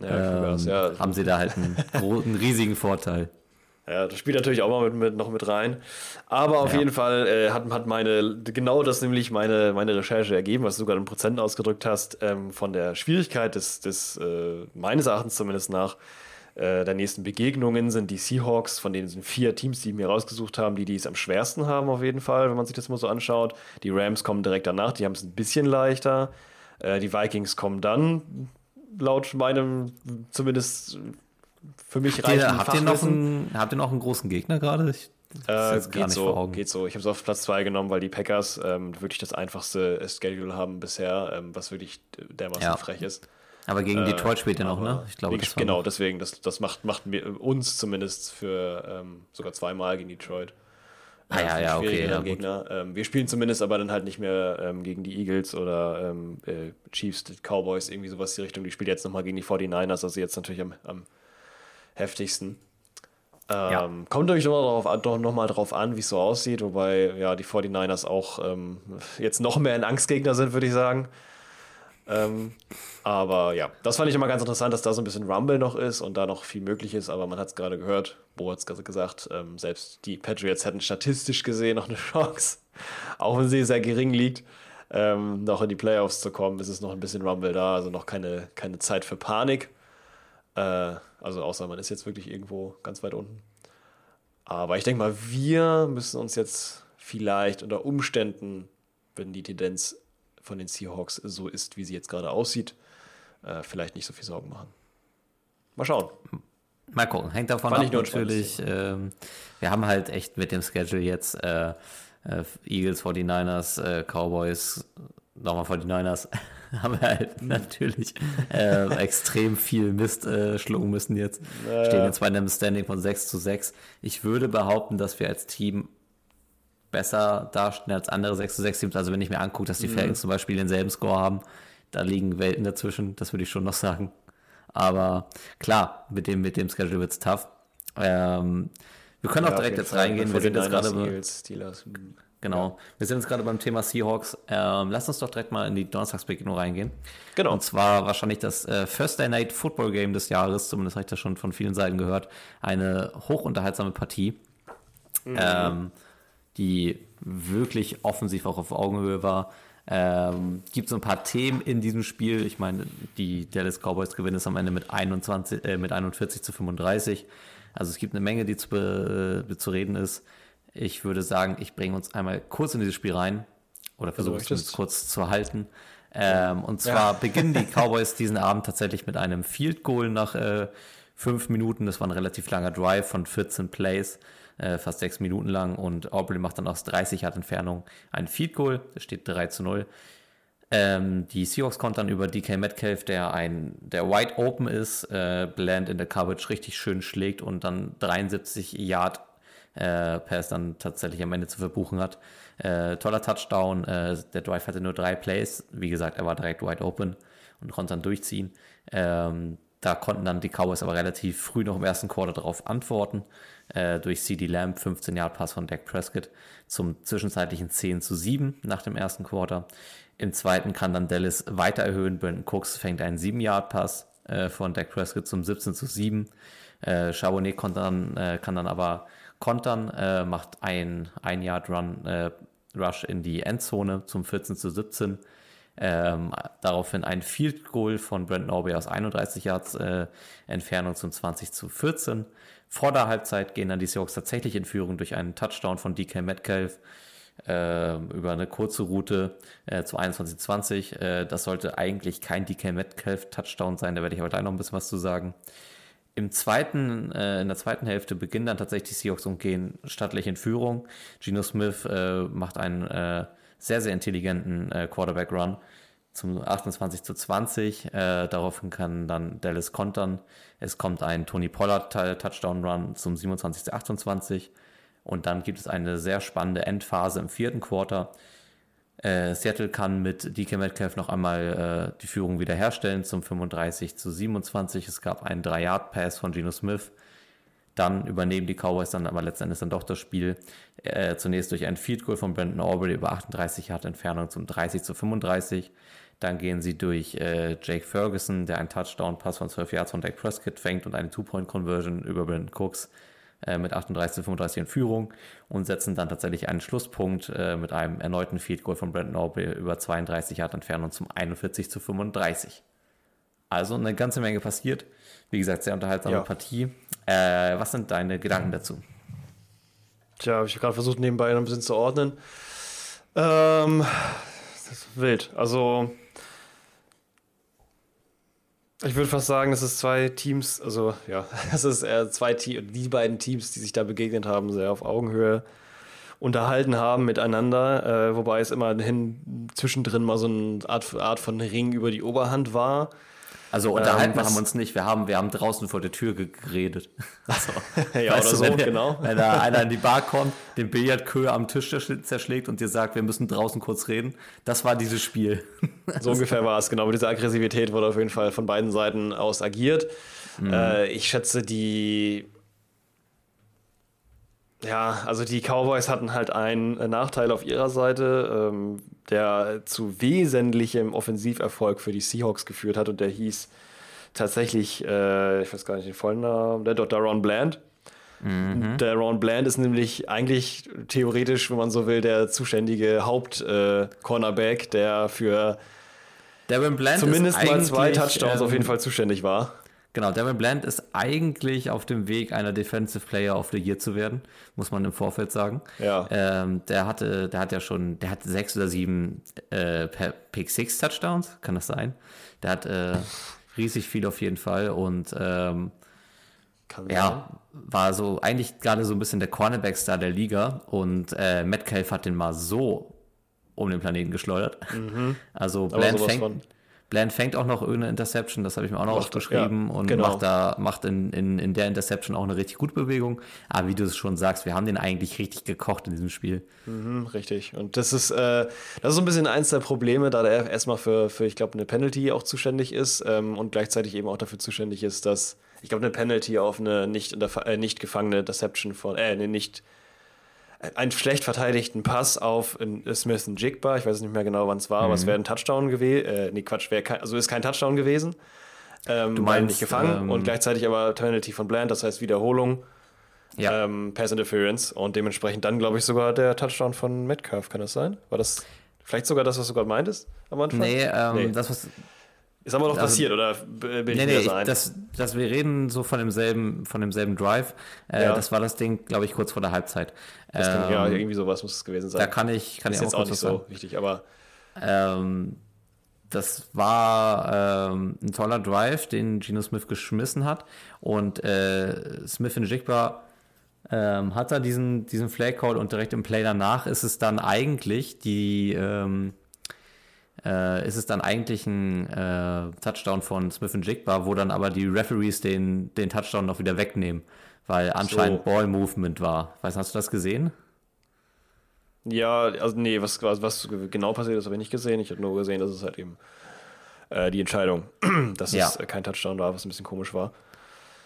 Speaker 2: ja, (laughs) ähm, ja. haben sie da halt einen, einen riesigen Vorteil.
Speaker 3: Ja, das spielt natürlich auch mal mit, mit, noch mit rein. Aber auf ja. jeden Fall äh, hat, hat meine, genau das nämlich meine, meine Recherche ergeben, was du sogar in Prozent ausgedrückt hast, ähm, von der Schwierigkeit des, des äh, meines Erachtens zumindest nach, äh, der nächsten Begegnungen sind die Seahawks, von denen sind vier Teams, die mir rausgesucht haben, die, die es am schwersten haben auf jeden Fall, wenn man sich das mal so anschaut. Die Rams kommen direkt danach, die haben es ein bisschen leichter. Äh, die Vikings kommen dann, laut meinem zumindest für mich
Speaker 2: habt ihr, habt ihr, noch einen, habt ihr noch einen großen Gegner gerade?
Speaker 3: Äh, geht so, geht so. Ich habe es auf Platz 2 genommen, weil die Packers ähm, wirklich das einfachste Schedule haben bisher, ähm, was wirklich dermaßen ja. frech ist.
Speaker 2: Aber gegen äh, Detroit spielt er noch, ne?
Speaker 3: Ich glaube, das genau, deswegen, das, das macht, macht uns zumindest für ähm, sogar zweimal gegen Detroit.
Speaker 2: Ah, ja, ja, okay. Ja,
Speaker 3: Gegner. Ähm, wir spielen zumindest aber dann halt nicht mehr ähm, gegen die Eagles oder ähm, äh, Chiefs, Cowboys, irgendwie sowas in die Richtung. Die spielen jetzt nochmal gegen die 49ers, also jetzt natürlich am, am heftigsten. Ähm, ja. Kommt natürlich noch, darauf, doch noch mal drauf an, wie es so aussieht, wobei ja die 49ers auch ähm, jetzt noch mehr ein Angstgegner sind, würde ich sagen. Ähm, aber ja, das fand ich immer ganz interessant, dass da so ein bisschen Rumble noch ist und da noch viel möglich ist, aber man hat es gerade gehört, Bo hat es gesagt, ähm, selbst die Patriots hätten statistisch gesehen noch eine Chance, (laughs) auch wenn sie sehr gering liegt, ähm, noch in die Playoffs zu kommen, ist es noch ein bisschen Rumble da, also noch keine, keine Zeit für Panik. Äh, also außer man ist jetzt wirklich irgendwo ganz weit unten. Aber ich denke mal, wir müssen uns jetzt vielleicht unter Umständen, wenn die Tendenz von den Seahawks so ist, wie sie jetzt gerade aussieht, äh, vielleicht nicht so viel Sorgen machen. Mal schauen.
Speaker 2: Mal gucken. Hängt davon ab natürlich. Ähm, wir haben halt echt mit dem Schedule jetzt äh, äh, Eagles, 49ers, äh, Cowboys, nochmal 49ers, (laughs) (laughs) haben wir halt natürlich äh, extrem viel Mist äh, schlucken müssen jetzt. Naja. Stehen jetzt bei einem Standing von 6 zu 6. Ich würde behaupten, dass wir als Team besser dastehen als andere 6 zu 6 Teams. Also wenn ich mir angucke, dass die mhm. Falcons zum Beispiel denselben Score haben, da liegen Welten dazwischen, das würde ich schon noch sagen. Aber klar, mit dem, mit dem Schedule wird es tough. Ähm, wir können ja, auch direkt jetzt reingehen. Wir sind jetzt gerade. Genau. Wir sind jetzt gerade beim Thema Seahawks. Ähm, lass uns doch direkt mal in die Donnerstagsbegegnung reingehen.
Speaker 3: Genau.
Speaker 2: Und zwar wahrscheinlich das äh, Thursday Night Football Game des Jahres, zumindest habe ich das schon von vielen Seiten gehört. Eine hochunterhaltsame Partie, ähm, die wirklich offensiv auch auf Augenhöhe war. Ähm, gibt so ein paar Themen in diesem Spiel. Ich meine, die Dallas Cowboys gewinnen es am Ende mit 21, äh, mit 41 zu 35. Also es gibt eine Menge, die zu, äh, zu reden ist. Ich würde sagen, ich bringe uns einmal kurz in dieses Spiel rein oder versuche es
Speaker 3: möchtest.
Speaker 2: kurz zu halten. Ähm, und zwar beginnen die (laughs) Cowboys diesen Abend tatsächlich mit einem Field Goal nach äh, fünf Minuten. Das war ein relativ langer Drive von 14 Plays, äh, fast sechs Minuten lang. Und Aubrey macht dann aus 30 Yard Entfernung ein Field Goal. Das steht 3 zu 0. Ähm, die Seahawks kontern über DK Metcalf, der ein, der wide open ist, äh, Bland in der Coverage richtig schön schlägt und dann 73 Yard äh, Pass dann tatsächlich am Ende zu verbuchen hat. Äh, toller Touchdown. Äh, der Drive hatte nur drei Plays. Wie gesagt, er war direkt wide open und konnte dann durchziehen. Ähm, da konnten dann die Cowboys aber relativ früh noch im ersten Quarter darauf antworten. Äh, durch CD Lamb, 15 Yard Pass von Dak Prescott zum zwischenzeitlichen 10 zu 7 nach dem ersten Quarter. Im zweiten kann dann Dallas weiter erhöhen. Brandon Cooks fängt einen 7 Yard Pass äh, von Dak Prescott zum 17 zu 7. Äh, Charbonnet dann, äh, kann dann aber kontern, äh, macht ein ein Yard Run äh, Rush in die Endzone zum 14 zu 17. Ähm, daraufhin ein Field Goal von Brandon Aubrey aus 31 Yards äh, Entfernung zum 20 zu 14. Vor der Halbzeit gehen dann die Seahawks tatsächlich in Führung durch einen Touchdown von DK Metcalf äh, über eine kurze Route äh, zu 21 zu 20. Äh, das sollte eigentlich kein DK Metcalf Touchdown sein, da werde ich aber gleich noch ein bisschen was zu sagen. Im zweiten, äh, in der zweiten Hälfte beginnen dann tatsächlich die Seahawks und gehen stattlich in Führung. Geno Smith äh, macht einen äh, sehr, sehr intelligenten äh, Quarterback-Run zum 28 zu 20. Äh, daraufhin kann dann Dallas kontern. Es kommt ein Tony Pollard Touchdown-Run zum 27 zu 28. Und dann gibt es eine sehr spannende Endphase im vierten Quarter. Äh, Seattle kann mit DK Metcalf noch einmal äh, die Führung wiederherstellen zum 35 zu 27. Es gab einen 3-Yard-Pass von Geno Smith. Dann übernehmen die Cowboys dann aber letztendlich dann doch das Spiel. Äh, zunächst durch ein Field Goal von Brandon Aubrey über 38 Yard Entfernung zum 30 zu 35. Dann gehen sie durch äh, Jake Ferguson, der einen Touchdown-Pass von 12 Yards von Dak Prescott fängt und eine Two-Point-Conversion über Brandon Cooks äh, mit 38 zu 35 in Führung und setzen dann tatsächlich einen Schlusspunkt äh, mit einem erneuten Field Goal von Brandon Aubrey über 32 Yard Entfernung zum 41 zu 35. Also eine ganze Menge passiert. Wie gesagt, sehr unterhaltsame
Speaker 3: Ja.
Speaker 2: Partie. Äh, was sind deine Gedanken dazu?
Speaker 3: Tja, habe ich gerade versucht, nebenbei noch ein bisschen zu ordnen. Ähm, das ist wild. Also, ich würde fast sagen, es ist zwei Teams, also ja, (laughs) es ist eher zwei Teams, die beiden Teams, die sich da begegnet haben, sehr auf Augenhöhe unterhalten haben miteinander, äh, wobei es immerhin zwischendrin mal so eine Art, Art von Ring über die Oberhand war.
Speaker 2: Also unterhalten
Speaker 3: Ähm,
Speaker 2: wir
Speaker 3: was-
Speaker 2: haben uns nicht, wir haben, wir haben draußen vor der Tür ge- geredet. (laughs) Also, (laughs)
Speaker 3: Ja,
Speaker 2: weißt
Speaker 3: oder
Speaker 2: du,
Speaker 3: so,
Speaker 2: wenn,
Speaker 3: genau.
Speaker 2: Wenn da einer in die Bar (laughs) kommt, den Billardkö am Tisch zerschl- zerschlägt und dir sagt, wir müssen draußen kurz reden, das war dieses Spiel.
Speaker 3: So ungefähr war es, genau. Mit dieser Aggressivität wurde auf jeden Fall von beiden Seiten aus agiert. Äh, ich schätze, die. Ja, also die Cowboys hatten halt einen Nachteil auf ihrer Seite, ähm, der zu wesentlichem Offensiverfolg für die Seahawks geführt hat und der hieß tatsächlich, äh, ich weiß gar nicht den vollen Namen, der Dr. Ron Bland. Der Ron Bland ist nämlich eigentlich theoretisch, wenn man so will, der zuständige Haupt-Cornerback, der für
Speaker 2: Devin Bland
Speaker 3: zumindest mal zwei Touchdowns auf
Speaker 2: ähm,
Speaker 3: jeden Fall zuständig war.
Speaker 2: Genau, Devin Bland ist eigentlich auf dem Weg, einer Defensive Player of the Year zu werden, muss man im Vorfeld sagen.
Speaker 3: Ja.
Speaker 2: Ähm, der hatte, der hat ja schon, der hat sechs oder sieben äh, Pick Six Touchdowns, kann das sein? Der hat äh, riesig viel auf jeden Fall und ähm, ja, war so eigentlich gerade so ein bisschen der Cornerback-Star der Liga und äh, Metcalf hat den mal so um den Planeten geschleudert. Also Bland
Speaker 3: Mhm.
Speaker 2: fängt. Bland fängt auch noch irgendeine Interception, das habe ich mir auch noch aufgeschrieben
Speaker 3: ja,
Speaker 2: und
Speaker 3: genau.
Speaker 2: macht da macht in, in, in der Interception auch eine richtig gute Bewegung. Aber wie du es schon sagst, wir haben den eigentlich richtig gekocht in diesem Spiel.
Speaker 3: Mhm, richtig. Und das ist, äh, das ist so ein bisschen eins der Probleme, da der erstmal für, für ich glaube, eine Penalty auch zuständig ist ähm, und gleichzeitig eben auch dafür zuständig ist, dass, ich glaube, eine Penalty auf eine nicht, äh, nicht gefangene Deception von, äh, eine nicht einen schlecht verteidigten Pass auf Smith und Jigba. Ich weiß nicht mehr genau, wann es war, mhm. aber es wäre ein Touchdown gewesen. Äh, nee, Quatsch, kein, also ist kein Touchdown gewesen. Ähm, du meinst nicht gefangen ähm, und gleichzeitig aber Penalty von Bland, das heißt Wiederholung. Ja. Ähm, Pass Interference und dementsprechend dann, glaube ich, sogar der Touchdown von Metcalf, kann das sein? War das vielleicht sogar das, was du gerade meintest am
Speaker 2: Anfang? Nee, ähm, nee. das, was
Speaker 3: ist aber noch also, passiert, oder bin
Speaker 2: ich nee, nee, sein? Das, das, wir reden so von demselben, von demselben Drive. Äh, ja. Das war das Ding, glaube ich, kurz vor der Halbzeit.
Speaker 3: Das ähm, kann, ja, irgendwie sowas muss es gewesen sein.
Speaker 2: Da kann ich, kann
Speaker 3: ist
Speaker 2: ich
Speaker 3: auch, jetzt auch nicht so wichtig, aber.
Speaker 2: Ähm, das war ähm, ein toller Drive, den Geno Smith geschmissen hat. Und äh, Smith in Jigba ähm, hat da diesen, diesen Flag Call und direkt im Play danach ist es dann eigentlich die. Äh, ist es dann eigentlich ein äh, Touchdown von Smith und Jigba, wo dann aber die Referees den, den Touchdown noch wieder wegnehmen, weil anscheinend so. Ball Movement war. Weißt hast du das gesehen?
Speaker 3: Ja, also nee, was, was, was genau passiert ist, habe ich nicht gesehen. Ich habe nur gesehen, dass es halt eben äh, die Entscheidung, (clears throat) dass ja. es kein Touchdown war, was ein bisschen komisch war.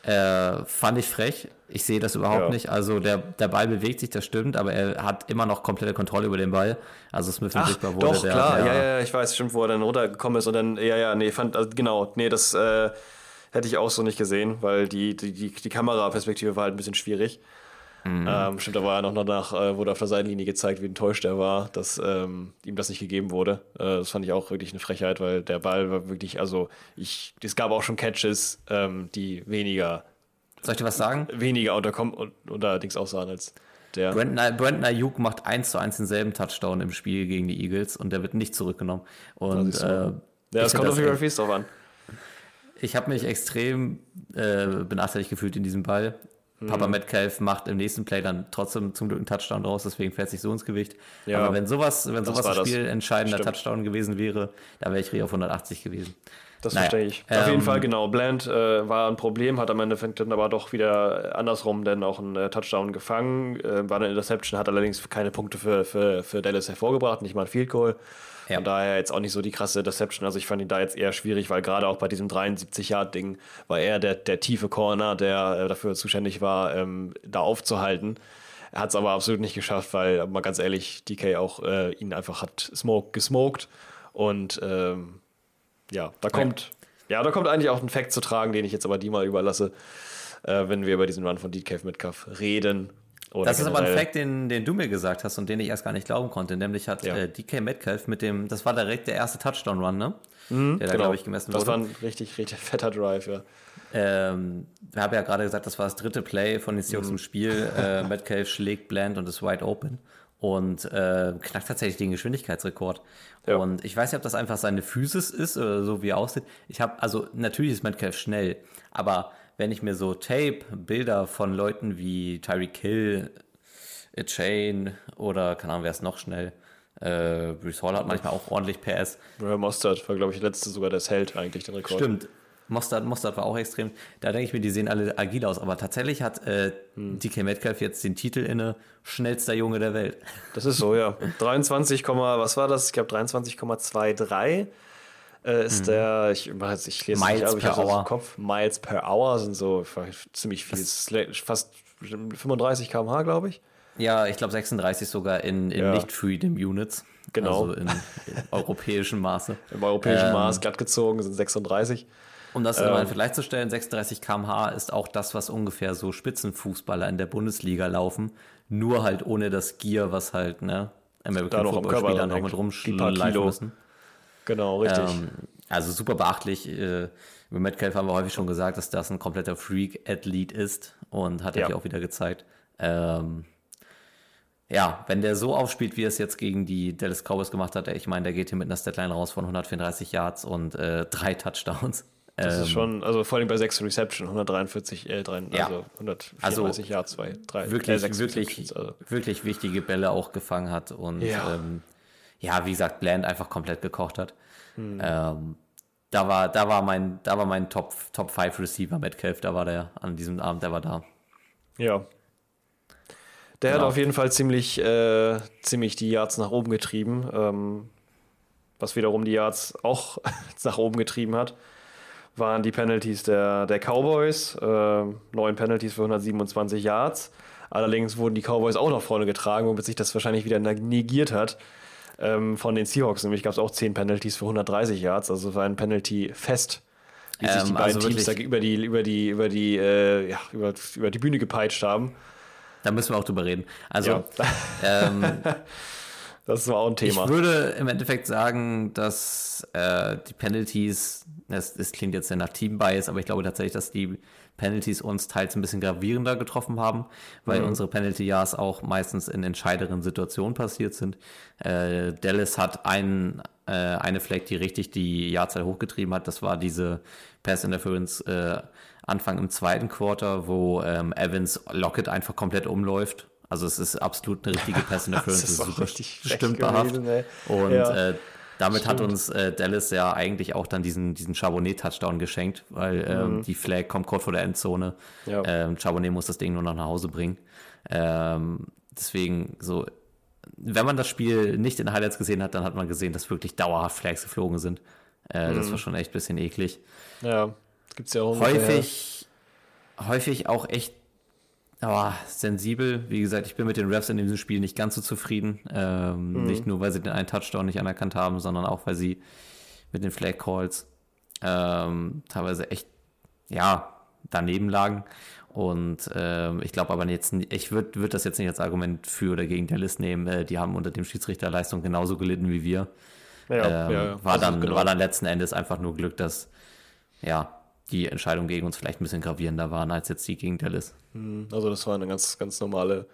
Speaker 2: Äh, fand ich frech. Ich sehe das überhaupt ja. nicht. Also der, der Ball bewegt sich, das stimmt, aber er hat immer noch komplette Kontrolle über den Ball. Also Smith Ach, wurde
Speaker 3: doch, der, klar, der, ja, ja, ich weiß, stimmt, wo er dann runtergekommen ist und dann, ja, ja, nee, fand, also genau, nee, das äh, hätte ich auch so nicht gesehen, weil die, die, die, die Kameraperspektive war halt ein bisschen schwierig. Mhm. Ähm, stimmt, da war er noch danach, äh, wurde auf der Seitenlinie gezeigt, wie enttäuscht er war, dass ähm, ihm das nicht gegeben wurde. Äh, das fand ich auch wirklich eine Frechheit, weil der Ball war wirklich, also ich, es gab auch schon Catches, ähm, die weniger.
Speaker 2: Soll ich dir was sagen?
Speaker 3: Weniger unterkommen und, und allerdings aussahen als der.
Speaker 2: Brandon, Brandon Ayuk macht 1 zu 1 denselben Touchdown im Spiel gegen die Eagles und der wird nicht zurückgenommen. Und,
Speaker 3: das äh, ja, das kommt auf die Referees drauf an.
Speaker 2: Ich habe mich extrem äh, benachteiligt gefühlt in diesem Ball. Papa mhm. Metcalf macht im nächsten Play dann trotzdem zum Glück einen Touchdown draus, deswegen fährt sich so ins Gewicht. Ja, Aber wenn sowas, wenn sowas ein spielentscheidender Touchdown gewesen wäre, da wäre ich auf 180 gewesen.
Speaker 3: Das naja, verstehe ich. Auf jeden ähm, Fall, genau. Bland äh, war ein Problem, hat am Endeffekt dann aber doch wieder andersrum dann auch einen äh, Touchdown gefangen. Äh, war eine Interception, hat allerdings keine Punkte für, für, für Dallas hervorgebracht, nicht mal ein Field Goal. Ja. Von daher jetzt auch nicht so die krasse Deception. Also ich fand ihn da jetzt eher schwierig, weil gerade auch bei diesem 73-Yard-Ding war er der, der tiefe Corner, der äh, dafür zuständig war, ähm, da aufzuhalten. Er hat es aber absolut nicht geschafft, weil, mal ganz ehrlich, DK auch äh, ihn einfach hat smoke, gesmoked. Und ähm, ja, da kommt, ja. ja. da kommt eigentlich auch ein Fact zu tragen, den ich jetzt aber die mal überlasse, äh, wenn wir über diesen Run von DK Metcalf reden.
Speaker 2: Das ist aber ein Fact, den, den du mir gesagt hast und den ich erst gar nicht glauben konnte. Nämlich hat ja. äh, DK Metcalf mit dem, das war direkt der erste Touchdown-Run, ne?
Speaker 3: Mhm, der da, genau. glaube ich, gemessen das wurde. Das war ein richtig, richtig fetter Drive, ja.
Speaker 2: Ähm, wir haben ja gerade gesagt, das war das dritte Play von den Seahawks mhm. im Spiel. Äh, Metcalf schlägt Bland und ist wide open und äh, knackt tatsächlich den Geschwindigkeitsrekord. Ja. Und ich weiß nicht, ob das einfach seine Physis ist oder so, wie er aussieht. Ich habe, also natürlich ist Metcalf schnell, aber wenn ich mir so Tape, Bilder von Leuten wie Tyreek Hill, A Chain oder keine Ahnung, wer ist noch schnell, äh, Bruce Hall hat manchmal auch ordentlich PS.
Speaker 3: Ja, Mostert war, glaube ich, letzte sogar das Held eigentlich, den Rekord.
Speaker 2: Stimmt. Mostert, Mostert war auch extrem. Da denke ich mir, die sehen alle agil aus. Aber tatsächlich hat äh, hm. DK Metcalf jetzt den Titel inne, schnellster Junge der Welt.
Speaker 3: Das ist so, ja. 23, was war das? Ich glaube 23,23 äh, ist mhm. der, ich, ich lese
Speaker 2: Miles nicht, per Hour.
Speaker 3: Kopf, Miles per Hour sind so ziemlich viel, fast 35 km/h, glaube ich.
Speaker 2: Ja, ich glaube 36 sogar in, in ja. Nicht-Freedom-Units.
Speaker 3: Genau.
Speaker 2: Also in, in europäischem Maße. (laughs)
Speaker 3: Im europäischen ähm, Maß glatt gezogen sind 36.
Speaker 2: Um das ähm, in einen Vergleich zu stellen, 36 km/h ist auch das, was ungefähr so Spitzenfußballer in der Bundesliga laufen. Nur halt ohne das Gear, was halt, ne,
Speaker 3: American Football-Spieler
Speaker 2: noch mit rumschleifen müssen.
Speaker 3: Genau, richtig. Ähm,
Speaker 2: also super beachtlich. Äh, über Metcalf haben wir häufig schon gesagt, dass das ein kompletter Freak-Athlet ist und hat er ja. hier auch wieder gezeigt. Ähm, ja, wenn der so aufspielt, wie er es jetzt gegen die Dallas Cowboys gemacht hat, ich meine, der geht hier mit einer Statline raus von 134 Yards und äh, drei Touchdowns.
Speaker 3: Das ähm, ist schon, also vor allem bei sechs Reception, 143, äh, 3,
Speaker 2: ja.
Speaker 3: also 134
Speaker 2: also
Speaker 3: Yards, zwei, drei,
Speaker 2: wirklich, äh, wirklich, also. wirklich wichtige Bälle auch gefangen hat und ja. ähm, ja, wie gesagt, Bland einfach komplett gekocht hat. Hm. Ähm, da war, da war mein, da war mein Top, Top 5 Receiver Metcalf, da war der an diesem Abend, der war da.
Speaker 3: Ja. Der genau. hat auf jeden Fall ziemlich, äh, ziemlich die Yards nach oben getrieben, ähm, was wiederum die Yards auch (laughs) nach oben getrieben hat. Waren die Penalties der, der Cowboys. Äh, neun Penalties für 127 Yards. Allerdings wurden die Cowboys auch nach vorne getragen, womit sich das wahrscheinlich wieder negiert hat. Ähm, von den Seahawks nämlich gab es auch zehn Penalties für 130 Yards. Also es war ein Penalty-Fest, wie sich die
Speaker 2: Ähm,
Speaker 3: beiden
Speaker 2: also
Speaker 3: Teams da über die, über die, über die, äh, ja, über, über die Bühne gepeitscht haben.
Speaker 2: Da müssen wir auch drüber reden. Also,
Speaker 3: Ja.
Speaker 2: ähm, (laughs)
Speaker 3: Das war auch ein Thema.
Speaker 2: Ich würde im Endeffekt sagen, dass äh, die Penalties, das, das klingt jetzt sehr nach Team-Bias, aber ich glaube tatsächlich, dass die Penalties uns teils ein bisschen gravierender getroffen haben, weil unsere Penalty-Jahrs auch meistens in entscheideren Situationen passiert sind. Äh, Dallas hat ein, äh, eine Flag, die richtig die Jahrzahl hochgetrieben hat. Das war diese Pass-Interference äh, Anfang im zweiten Quarter, wo ähm, Evans Lockett einfach komplett umläuft. Also es ist absolut eine richtige Pass-Interference. (laughs)
Speaker 3: Das ist
Speaker 2: es
Speaker 3: auch
Speaker 2: super
Speaker 3: gewesen, ey.
Speaker 2: Und
Speaker 3: Ja.
Speaker 2: äh, damit hat
Speaker 3: Stimmt.
Speaker 2: uns äh, Dallas ja eigentlich auch dann diesen, diesen Charbonnet-Touchdown geschenkt, weil ähm, die Flag kommt kurz vor der Endzone.
Speaker 3: Mhm. Ja.
Speaker 2: Ähm, Charbonnet muss das Ding nur noch nach Hause bringen. Ähm, deswegen so, wenn man das Spiel nicht in Highlights gesehen hat, dann hat man gesehen, dass wirklich dauerhaft Flags geflogen sind. Äh,
Speaker 3: Mhm.
Speaker 2: Das war schon echt ein bisschen eklig.
Speaker 3: Ja, gibt's ja auch
Speaker 2: Häufig, häufig auch echt aber sensibel. Wie gesagt, ich bin mit den Refs in diesem Spiel nicht ganz so zufrieden. Ähm, Nicht nur, weil sie den einen Touchdown nicht anerkannt haben, sondern auch, weil sie mit den Flag Calls ähm, teilweise echt, ja, daneben lagen. Und ähm, ich glaube aber jetzt, ich würde würd das jetzt nicht als Argument für oder gegen Dallas nehmen. Äh, die haben unter dem Schiedsrichterleistung genauso gelitten wie wir.
Speaker 3: Ja,
Speaker 2: ähm,
Speaker 3: ja, ja.
Speaker 2: War,
Speaker 3: Also,
Speaker 2: dann,
Speaker 3: genau.
Speaker 2: war dann letzten Endes einfach nur Glück, dass ja, die Entscheidungen gegen uns vielleicht ein bisschen gravierender waren als jetzt die gegen Dallas.
Speaker 3: Also das war eine ganz, ganz normale,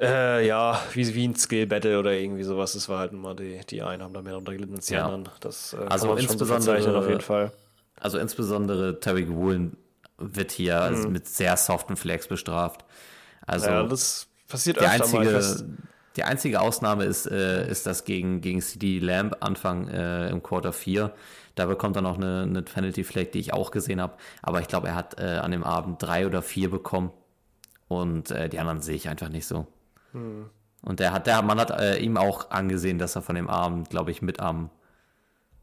Speaker 3: äh, ja, wie, wie ein Skill-Battle oder irgendwie sowas. Das war halt immer die, die einen haben da mehr drunter gelitten als die
Speaker 2: Ja.
Speaker 3: anderen. Das äh,
Speaker 2: Also
Speaker 3: man schon so
Speaker 2: insbesondere-
Speaker 3: auf jeden Fall.
Speaker 2: Also insbesondere Terry Woolen wird hier
Speaker 3: Mhm.
Speaker 2: mit sehr soften Flags bestraft. Also
Speaker 3: ja, das passiert
Speaker 2: die,
Speaker 3: öfter mal.
Speaker 2: Einzige, die einzige Ausnahme ist, äh, ist das gegen, gegen CD Lamb Anfang äh, im Quarter 4. Da bekommt er noch eine, eine Penalty Flag, die ich auch gesehen habe. Aber ich glaube, er hat äh, an dem Abend drei oder vier bekommen. Und äh, die anderen sehe ich einfach nicht so.
Speaker 3: Hm.
Speaker 2: Und der hat, der, man hat äh, ihm auch angesehen, dass er von dem Abend, glaube ich, mit am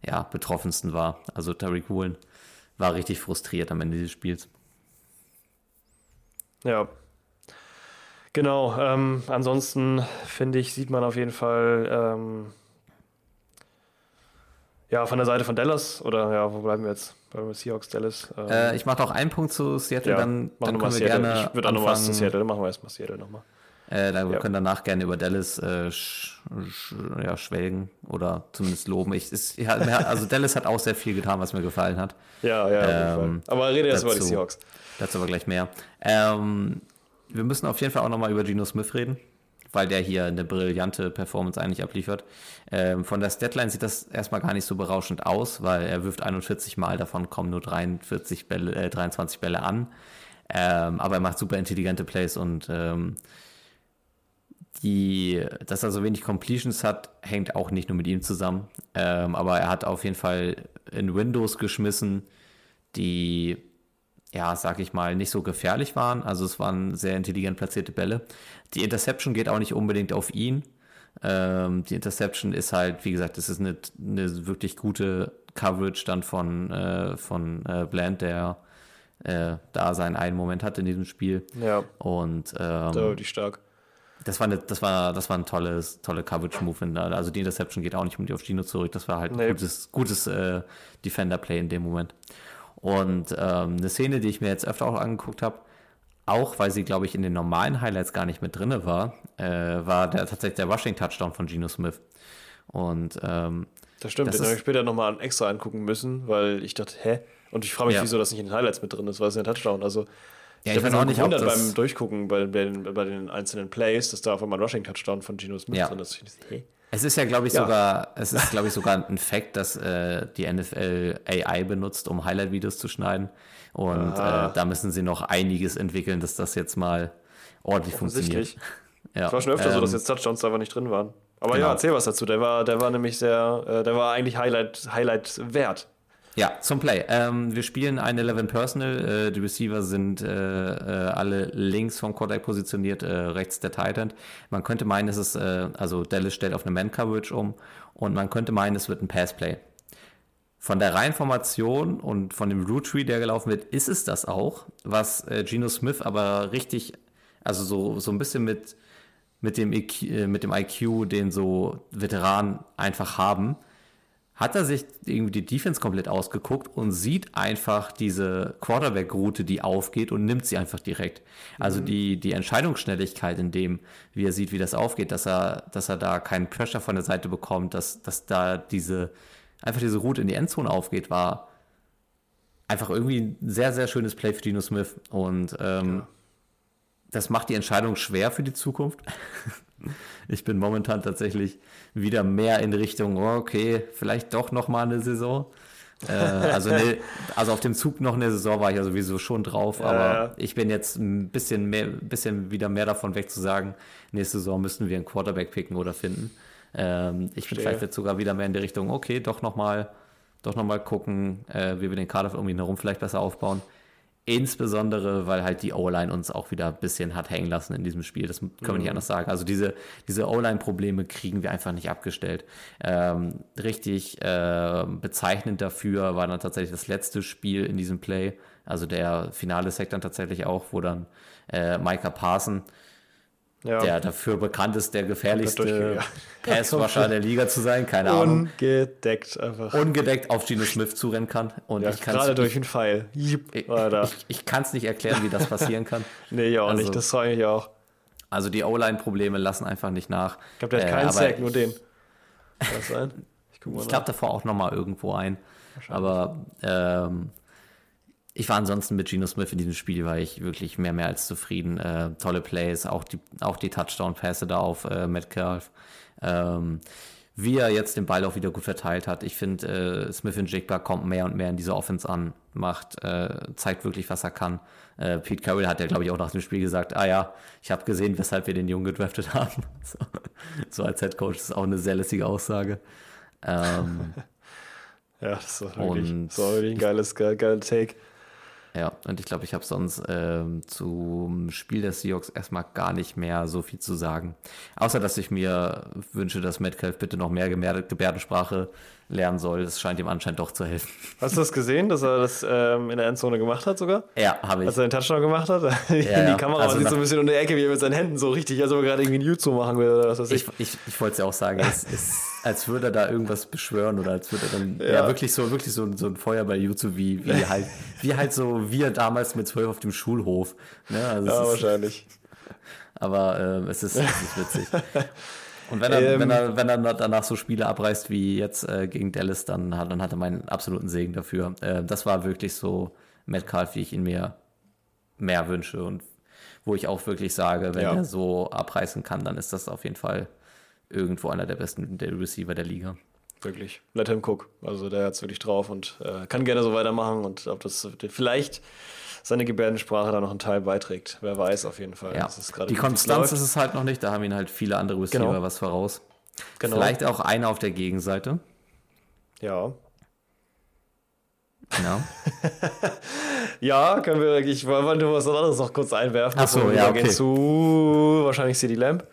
Speaker 2: ja, betroffensten war. Also Tariq Woolen war richtig frustriert am Ende dieses Spiels.
Speaker 3: Ja. Genau, ähm, ansonsten finde ich, sieht man auf jeden Fall, ähm, ja, von der Seite von Dallas, oder ja, wo bleiben wir jetzt? Bleiben wir Seahawks, Dallas? Ähm,
Speaker 2: Äh, ich mache noch einen Punkt zu Seattle,
Speaker 3: ja,
Speaker 2: dann, dann
Speaker 3: wir
Speaker 2: können wir
Speaker 3: Seattle.
Speaker 2: gerne
Speaker 3: Ich würde auch noch was zu Seattle, machen wir erstmal Seattle nochmal.
Speaker 2: Äh, da wir
Speaker 3: Ja.
Speaker 2: können danach gerne über Dallas äh, sch, sch, ja, schwelgen oder zumindest loben. Ich, ist, ja, also Dallas hat auch sehr viel getan, was mir gefallen hat.
Speaker 3: Ja, ja,
Speaker 2: Ähm.
Speaker 3: Aber rede erst über die. Seahawks.
Speaker 2: Dazu aber gleich mehr. Ähm, wir müssen auf jeden Fall auch nochmal über Geno Smith reden, weil der hier eine brillante Performance eigentlich abliefert. Ähm, von der Statline sieht das erstmal gar nicht so berauschend aus, weil er wirft 41 Mal, davon kommen nur 43 Bälle, äh, 23 Bälle an. Ähm, aber er macht super intelligente Plays und ähm, die, dass er so wenig Completions hat, hängt auch nicht nur mit ihm zusammen. Ähm, aber er hat auf jeden Fall in Windows geschmissen, die, ja, sag ich mal, nicht so gefährlich waren. Also es waren sehr intelligent platzierte Bälle. Die Interception geht auch nicht unbedingt auf ihn. Ähm, die Interception ist halt, wie gesagt, es ist eine, eine wirklich gute Coverage dann von, äh, von äh, Bland, der äh, da seinen einen Moment hat in diesem Spiel.
Speaker 3: Ja,
Speaker 2: Und ähm,
Speaker 3: deutlich stark.
Speaker 2: das war, eine, das war, das war ein tolles, tolle Coverage-Move. Also die Interception geht auch nicht mit auf Gino zurück. Das war halt ein
Speaker 3: Nee.
Speaker 2: gutes, gutes äh, Defender-Play in dem Moment. Und ähm, eine Szene, die ich mir jetzt öfter auch angeguckt habe, auch weil sie, glaube ich, in den normalen Highlights gar nicht mit drinne war, äh, war der, tatsächlich der Rushing-Touchdown von Gino Smith. Und ähm,
Speaker 3: Das stimmt,
Speaker 2: das
Speaker 3: den habe ich später nochmal extra angucken müssen, weil ich dachte, hä? Und ich frage mich,
Speaker 2: Ja.
Speaker 3: wieso das nicht in den Highlights mit drin ist, weil es ein Touchdown. Also,
Speaker 2: ja,
Speaker 3: ich
Speaker 2: ich
Speaker 3: habe
Speaker 2: weiß
Speaker 3: mich
Speaker 2: auch nicht, ob
Speaker 3: gewundert
Speaker 2: das,
Speaker 3: beim Durchgucken bei, bei, den, bei den einzelnen Plays, dass da auf einmal ein Rushing-Touchdown von Geno Smith
Speaker 2: Ja.
Speaker 3: drin ist. Ich dachte, hä?
Speaker 2: Es ist ja, glaube ich,
Speaker 3: Ja.
Speaker 2: sogar, es ist, glaube ich, sogar ein Fakt, dass äh, die NFL AI benutzt, um Highlight-Videos zu schneiden. Und
Speaker 3: Ah.
Speaker 2: äh, da müssen sie noch einiges entwickeln, dass das jetzt mal ordentlich funktioniert. Ja.
Speaker 3: Es war schon öfter so, dass
Speaker 2: ähm,
Speaker 3: jetzt Touchdowns einfach nicht drin waren. Aber
Speaker 2: genau.
Speaker 3: ja, erzähl was dazu. Der war, der war nämlich sehr, äh, der war eigentlich Highlight, Highlight wert.
Speaker 2: Ja, zum Play. Ähm, wir spielen ein 11 Personal. Äh, die Receiver sind äh, äh, alle links vom Quarterback positioniert, äh, rechts der Tight End. Man könnte meinen, es ist, äh, also Dallas stellt auf eine Man-Coverage um und man könnte meinen, es wird ein Pass-Play. von der Reihenformation und von dem Root Tree, der gelaufen wird, ist es das auch, was äh, Geno Smith aber richtig, also so, so ein bisschen mit, mit, dem IQ, äh, mit dem IQ, den so Veteranen einfach haben, hat er sich irgendwie die Defense komplett ausgeguckt und sieht einfach diese Quarterback-Route, die aufgeht und nimmt sie einfach direkt. Also mhm. die, die Entscheidungsschnelligkeit in dem, wie er sieht, wie das aufgeht, dass er, dass er da keinen Pressure von der Seite bekommt, dass, dass da diese, einfach diese Route in die Endzone aufgeht, war einfach irgendwie ein sehr, sehr schönes Play für Dino Smith. Und ähm, ja. Das macht die Entscheidung schwer für die Zukunft. (laughs) ich bin momentan tatsächlich wieder mehr in Richtung, oh, okay, vielleicht doch noch mal eine Saison. äh, also, ne, (laughs) also auf dem Zug noch eine Saison war ich ja sowieso schon drauf, ja, aber ja. ich bin jetzt ein bisschen mehr, bisschen wieder mehr davon weg zu sagen, nächste Saison müssten wir einen Quarterback picken oder finden. Ähm, ich bin vielleicht jetzt sogar wieder mehr in die Richtung, okay, doch noch mal, doch noch mal gucken, äh, wie wir den Kader irgendwie herum vielleicht besser aufbauen. Insbesondere, weil halt die O-Line uns auch wieder ein bisschen hat hängen lassen in diesem Spiel. Das können wir nicht mhm. anders sagen. Also diese, diese O-Line-Probleme kriegen wir einfach nicht abgestellt. Ähm, richtig äh, bezeichnend dafür war dann tatsächlich das letzte Spiel in diesem Play. Also der finale Sekt dann tatsächlich auch, wo dann äh, Micah Parson ja. der dafür bekannt ist, der gefährlichste Passwasher der Liga zu sein, keine
Speaker 3: Ahnung. Ungedeckt einfach.
Speaker 2: Ungedeckt auf Gino Smith zurennen kann. Und
Speaker 3: ja,
Speaker 2: ich
Speaker 3: gerade durch den Pfeil.
Speaker 2: Ich, ich, ich kann es nicht erklären, wie das passieren kann. (laughs)
Speaker 3: nee, ich auch also, nicht, das frage ich auch.
Speaker 2: Also die O-Line-Probleme lassen einfach nicht nach.
Speaker 3: Ich glaube, der hat keinen äh, Sack, nur den. Kann das
Speaker 2: sein? (laughs) Ich, ich glaube davor auch nochmal irgendwo ein. Aber ähm, ich war ansonsten mit Geno Smith in diesem Spiel, war ich wirklich mehr, mehr als zufrieden. Äh, tolle Plays, auch die, auch die Touchdown-Pässe da auf äh, Metcalf. Ähm, wie er jetzt den Ball auch wieder gut verteilt hat. Ich finde, äh, Smith in Jigba kommt mehr und mehr in diese Offense an, macht, äh, zeigt wirklich, was er kann. Äh, Pete Carroll hat ja, glaube ich, auch nach dem Spiel gesagt, ah ja, ich habe gesehen, weshalb wir den Jungen gedraftet (laughs) haben. so, so als Head Coach ist auch eine sehr lässige Aussage. Ähm, (laughs)
Speaker 3: ja, das war wirklich, das war wirklich ein geiles, geiler Take.
Speaker 2: Ja, und ich glaube, ich habe sonst ähm, zum Spiel der Seahawks erstmal gar nicht mehr so viel zu sagen. Außer, dass ich mir wünsche, dass Metcalf bitte noch mehr Gebärdensprache lernen soll. Das scheint ihm anscheinend doch zu helfen.
Speaker 3: Hast du das gesehen, dass er das ähm, in der Endzone gemacht hat sogar?
Speaker 2: Ja, habe ich.
Speaker 3: Als er den Touchdown gemacht hat? (laughs) Ja, die Kamera also sieht so ein bisschen unter der Ecke, wie er mit seinen Händen so richtig, als ob er gerade irgendwie ein YouTube machen will oder was weiß
Speaker 2: ich. Ich, ich, ich wollte es ja auch sagen, es ist, als würde er da irgendwas beschwören oder als würde er dann ja. ja, wirklich so wirklich so, so ein Feuer bei YouTube, wie, wie (laughs) halt, wie halt so wir damals mit zwölf auf dem Schulhof. Ne?
Speaker 3: Also ja, wahrscheinlich. (laughs)
Speaker 2: aber äh, es, ist, es ist witzig. Und wenn er, ähm, wenn er, wenn er danach so Spiele abreißt wie jetzt äh, gegen Dallas, dann hat, dann hat er meinen absoluten Segen dafür. Äh, das war wirklich so Metcalf, wie ich ihn mir mehr wünsche und wo ich auch wirklich sage, wenn ja. er so abreißen kann, dann ist das auf jeden Fall irgendwo einer der besten der Receiver der Liga.
Speaker 3: Wirklich. Let him cook. Also der hat es wirklich drauf und äh, kann gerne so weitermachen und ob das vielleicht seine Gebärdensprache da noch einen Teil beiträgt. Wer weiß auf jeden Fall.
Speaker 2: Ja. die Konstanz ist es halt noch nicht, da haben ihn halt viele andere Receiver genau. was voraus. Genau. Vielleicht auch einer auf der Gegenseite.
Speaker 3: Ja.
Speaker 2: Genau. (laughs)
Speaker 3: ja, können wir, ich wollte was anderes noch kurz einwerfen.
Speaker 2: Achso, ja, okay.
Speaker 3: zu wahrscheinlich CD Lamp.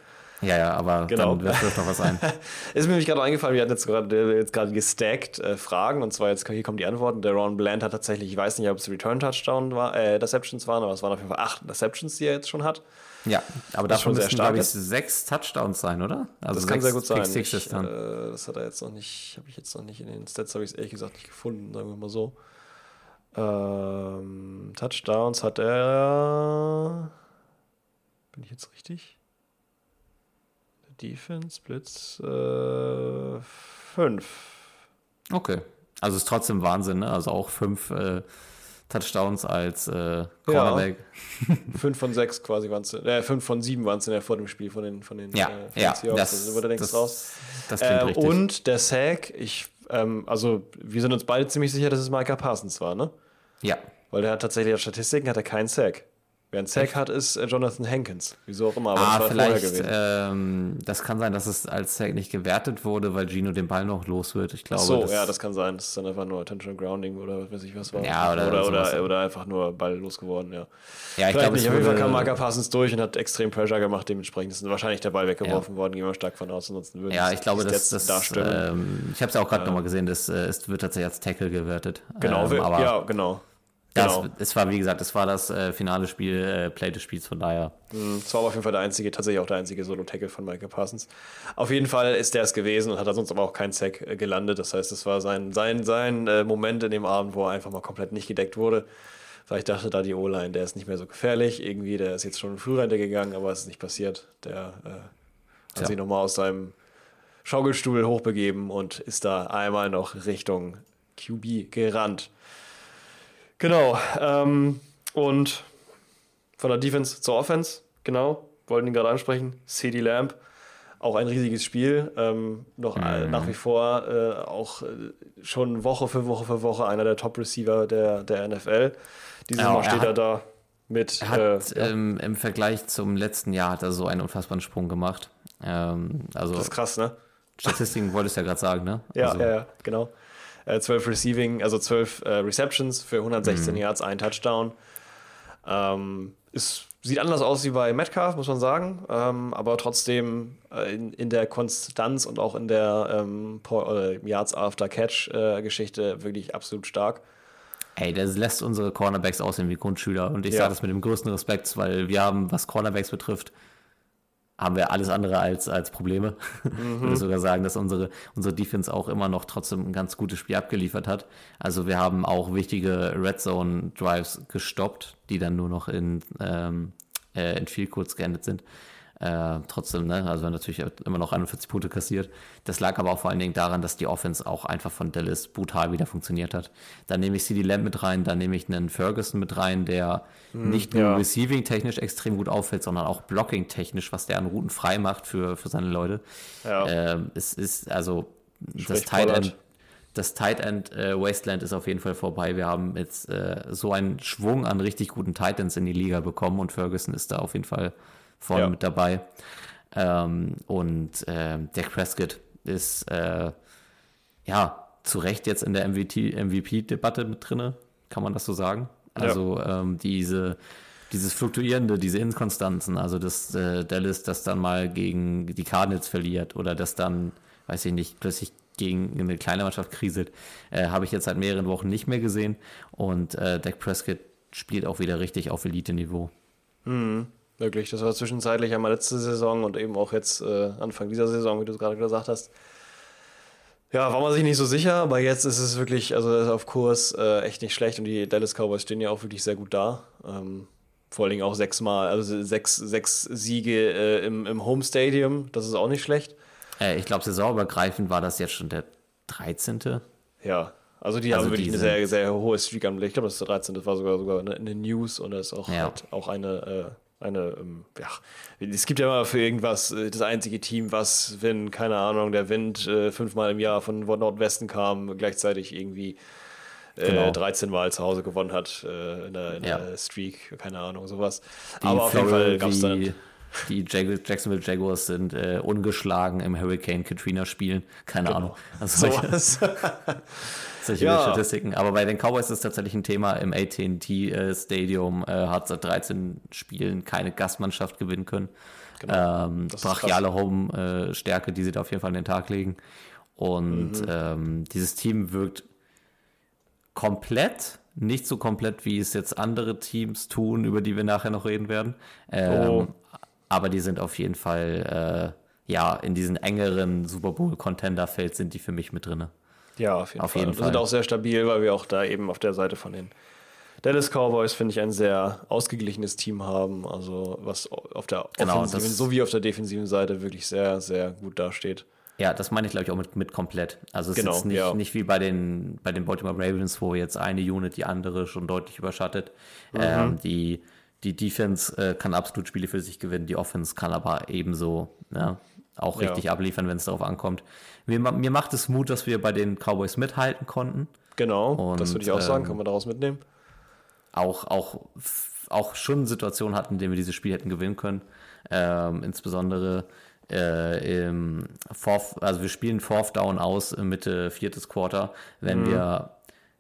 Speaker 2: Ja, ja, aber genau. dann wirft noch was ein. (laughs)
Speaker 3: ist mir nämlich gerade eingefallen, wir hatten jetzt gerade jetzt gerade gestackt äh, Fragen und zwar jetzt hier kommen die Antworten. Der Ron Bland hat tatsächlich, ich weiß nicht, ob es Return Touchdown war, äh, Interceptions waren, aber es waren auf jeden Fall acht Interceptions, die er jetzt schon hat.
Speaker 2: Ja, aber davon müssen, glaube ich, sechs Touchdowns sein, oder?
Speaker 3: Also das kann sehr gut sein. Ich, äh, das hat er jetzt noch nicht, habe ich jetzt noch nicht in den Stats, habe ich es ehrlich gesagt nicht gefunden, sagen wir mal so. Ähm, Touchdowns hat er. Bin ich jetzt richtig? Defense, Blitz, äh, fünf.
Speaker 2: Okay. Also ist trotzdem Wahnsinn, ne? Also auch fünf äh, Touchdowns als äh, Cornerback.
Speaker 3: Ja. (laughs) (laughs) fünf von sechs quasi waren es, äh, fünf von sieben waren es ja vor dem Spiel von den von den
Speaker 2: ja,
Speaker 3: äh,
Speaker 2: von ja,
Speaker 3: Seahawks.
Speaker 2: das,
Speaker 3: also, da das, raus.
Speaker 2: Das klingt
Speaker 3: äh,
Speaker 2: richtig.
Speaker 3: Und der Sack, ich, ähm, also wir sind uns beide ziemlich sicher, dass es Micah Parsons war, ne?
Speaker 2: Ja.
Speaker 3: Weil der hat tatsächlich Statistiken hat er keinen Sack. Wer einen Sack hat, ist äh, Jonathan Hankins. Wieso auch immer, aber
Speaker 2: Ah,
Speaker 3: das
Speaker 2: vielleicht,
Speaker 3: gewesen.
Speaker 2: ähm, das kann sein, dass es als Sack nicht gewertet wurde, weil Gino den Ball noch los wird. Ich
Speaker 3: Ach
Speaker 2: glaube,
Speaker 3: so,
Speaker 2: das,
Speaker 3: ja, das kann sein. Das ist dann einfach nur Attention Grounding oder was weiß ich was war.
Speaker 2: Ja, oder
Speaker 3: oder, oder, oder einfach nur Ball losgeworden, ja.
Speaker 2: ja, ich glaube,
Speaker 3: nicht. Auf jeden Fall kam Marker Parsons durch und hat extrem Pressure gemacht. Dementsprechend ist wahrscheinlich der Ball weggeworfen worden. Gehen wir stark von aus. Ansonsten würde
Speaker 2: Ja, ich glaube,
Speaker 3: Stats
Speaker 2: das,
Speaker 3: darstellen.
Speaker 2: ähm, ich habe es ja auch gerade nochmal gesehen, das, äh, es wird tatsächlich als Tackle gewertet.
Speaker 3: genau,
Speaker 2: ähm, aber
Speaker 3: ja, genau.
Speaker 2: Das,
Speaker 3: genau.
Speaker 2: es war, wie gesagt, es war das äh, finale Spiel, äh, Play des Spiels, von daher.
Speaker 3: Das war aber auf jeden Fall der einzige, tatsächlich auch der einzige Solo-Tackle von Michael Parsons. Auf jeden Fall ist der es gewesen und hat da sonst aber auch keinen Sack äh, gelandet. Das heißt, es war sein, sein, sein äh, Moment in dem Abend, wo er einfach mal komplett nicht gedeckt wurde. Weil ich dachte, da die O-Line, der ist nicht mehr so gefährlich. Irgendwie, der ist jetzt schon in Frührente gegangen, aber es ist nicht passiert. Der äh, hat
Speaker 2: Tja.
Speaker 3: sich nochmal aus seinem Schaukelstuhl hochbegeben und ist da einmal noch Richtung QB gerannt. Genau. Ähm, und von der Defense zur Offense, genau, wollten ihn gerade ansprechen. CD Lamb, auch ein riesiges Spiel. Ähm, noch äh, nach wie vor äh, auch äh, schon Woche für Woche für Woche einer der Top-Receiver der, der NFL. Dieses
Speaker 2: Ja,
Speaker 3: Mal
Speaker 2: er
Speaker 3: steht er
Speaker 2: hat-
Speaker 3: da mit.
Speaker 2: Er hat
Speaker 3: äh,
Speaker 2: ähm, im Vergleich zum letzten Jahr hat er so einen unfassbaren Sprung gemacht. Ähm, also
Speaker 3: das ist krass, ne?
Speaker 2: Statistiken wolltest du ja gerade sagen, ne?
Speaker 3: Ja,
Speaker 2: also,
Speaker 3: ja, ja, genau. Äh, 12 Receiving, also 12 äh, Receptions für 116
Speaker 2: Mhm.
Speaker 3: Yards, ein Touchdown. Ähm, ist, sieht anders aus wie bei Metcalf, muss man sagen. Ähm, aber trotzdem äh, in, in der Konstanz und auch in der ähm, äh, Yards After Catch äh, Geschichte wirklich absolut stark.
Speaker 2: Ey, das lässt unsere Cornerbacks aussehen wie Grundschüler. Und ich
Speaker 3: Ja.
Speaker 2: sage das mit dem größten Respekt, weil wir haben, was Cornerbacks betrifft, haben wir alles andere als, als Probleme. Ich (laughs) würde sogar sagen, dass unsere, unsere Defense auch immer noch trotzdem ein ganz gutes Spiel abgeliefert hat. Also wir haben auch wichtige Red Zone Drives gestoppt, die dann nur noch in, ähm, äh, in Field Goals geendet sind. Äh, trotzdem, ne, also natürlich immer noch 41 Punkte kassiert. Das lag aber auch vor allen Dingen daran, dass die Offense auch einfach von Dallas brutal wieder funktioniert hat. Dann nehme ich CD Lamb mit rein, dann nehme ich einen Ferguson mit rein, der nicht nur
Speaker 3: ja.
Speaker 2: receiving-technisch extrem gut auffällt, sondern auch blocking-technisch, was der an Routen frei macht für, für seine Leute.
Speaker 3: Ja.
Speaker 2: Ähm, es ist also das Tight. End, das Tight End äh, Wasteland ist auf jeden Fall vorbei. Wir haben jetzt äh, so einen Schwung an richtig guten Titans in die Liga bekommen und Ferguson ist da auf jeden Fall vorne
Speaker 3: Ja.
Speaker 2: mit dabei. Ähm, und ähm, der Prescott ist äh, ja zu Recht jetzt in der MVP-Debatte mit drinne, kann man das so sagen? Also ähm, diese dieses Fluktuierende, diese Inkonstanzen, also dass äh, Dallas das dann mal gegen die Cardinals verliert oder das dann, weiß ich nicht, plötzlich gegen eine kleine Mannschaft kriselt, äh, habe ich jetzt seit mehreren Wochen nicht mehr gesehen und äh, Dak Prescott spielt auch wieder richtig auf Elite-Niveau.
Speaker 3: Wirklich, das war zwischenzeitlich einmal letzte Saison und eben auch jetzt äh, Anfang dieser Saison, wie du es gerade gesagt hast. Ja, war man sich nicht so sicher, aber jetzt ist es wirklich, also ist auf Kurs äh, echt nicht schlecht und die Dallas Cowboys stehen ja auch wirklich sehr gut da. Ähm, vor allen Dingen auch sechsmal, also sechs, sechs Siege äh, im, im Home Stadium, das ist auch nicht schlecht.
Speaker 2: Äh, ich glaube, saisonübergreifend war das jetzt schon der 13.
Speaker 3: Ja, also die
Speaker 2: Also
Speaker 3: haben wirklich eine sehr, sehr hohe Streak angelegt. Ich glaube, das ist der 13. Das war sogar, sogar in den News und das ist auch,
Speaker 2: Ja.
Speaker 3: halt auch eine, äh, eine ähm, ja, es gibt ja immer für irgendwas äh, das einzige Team, was, wenn, keine Ahnung, der Wind äh, fünfmal im Jahr von Nordwesten kam, gleichzeitig irgendwie äh,
Speaker 2: Genau.
Speaker 3: 13 Mal zu Hause gewonnen hat äh, in der, in
Speaker 2: Ja.
Speaker 3: der Streak, keine Ahnung, sowas.
Speaker 2: Die
Speaker 3: Aber auf jeden Fall gab es dann.
Speaker 2: Die Jag Jacksonville Jaguars sind äh, ungeschlagen im Hurricane Katrina spielen. Keine Ahnung. Also (laughs)
Speaker 3: Sowas. (laughs)
Speaker 2: solche
Speaker 3: Ja.
Speaker 2: Statistiken. Aber bei den Cowboys ist es tatsächlich ein Thema. Im AT&T äh, Stadium äh, hat seit 13 Spielen keine Gastmannschaft gewinnen können. Ähm,
Speaker 3: Das ist
Speaker 2: brachiale Home-Stärke, die sie da auf jeden Fall an den Tag legen. Und
Speaker 3: Mhm.
Speaker 2: ähm, dieses Team wirkt komplett, nicht so komplett, wie es jetzt andere Teams tun, über die wir nachher noch reden werden. Ähm,
Speaker 3: Oh.
Speaker 2: Aber die sind auf jeden Fall, äh, ja, in diesen engeren Super Bowl-Contender-Feld sind die für mich mit drin.
Speaker 3: Ja, auf jeden
Speaker 2: Auf
Speaker 3: Fall.
Speaker 2: jeden
Speaker 3: Und wir sind
Speaker 2: Fall.
Speaker 3: auch sehr stabil, weil wir auch da eben auf der Seite von den Dallas Cowboys, finde ich, ein sehr ausgeglichenes Team haben. Also was auf der
Speaker 2: Genau,
Speaker 3: offensiven sowie auf der defensiven Seite wirklich sehr, sehr gut dasteht.
Speaker 2: Ja, das meine ich, glaube ich, auch mit, mit komplett. Also es
Speaker 3: Genau,
Speaker 2: ist nicht,
Speaker 3: ja.
Speaker 2: nicht wie bei den, bei den Baltimore Ravens, wo jetzt eine Unit die andere schon deutlich überschattet.
Speaker 3: Mhm.
Speaker 2: Ähm, die, die Defense äh, kann absolut Spiele für sich gewinnen, die Offense kann aber ebenso ja, auch
Speaker 3: Ja.
Speaker 2: richtig abliefern, wenn es darauf ankommt. Mir, mir macht es Mut, dass wir bei den Cowboys mithalten konnten.
Speaker 3: Genau,
Speaker 2: Und,
Speaker 3: das würde ich auch sagen,
Speaker 2: ähm,
Speaker 3: kann man daraus mitnehmen.
Speaker 2: auch, auch auch schon Situationen hatten, in denen wir dieses Spiel hätten gewinnen können. Ähm, insbesondere äh, im Fourth, also wir spielen Fourth Down aus Mitte viertes Quarter. Wenn mhm. wir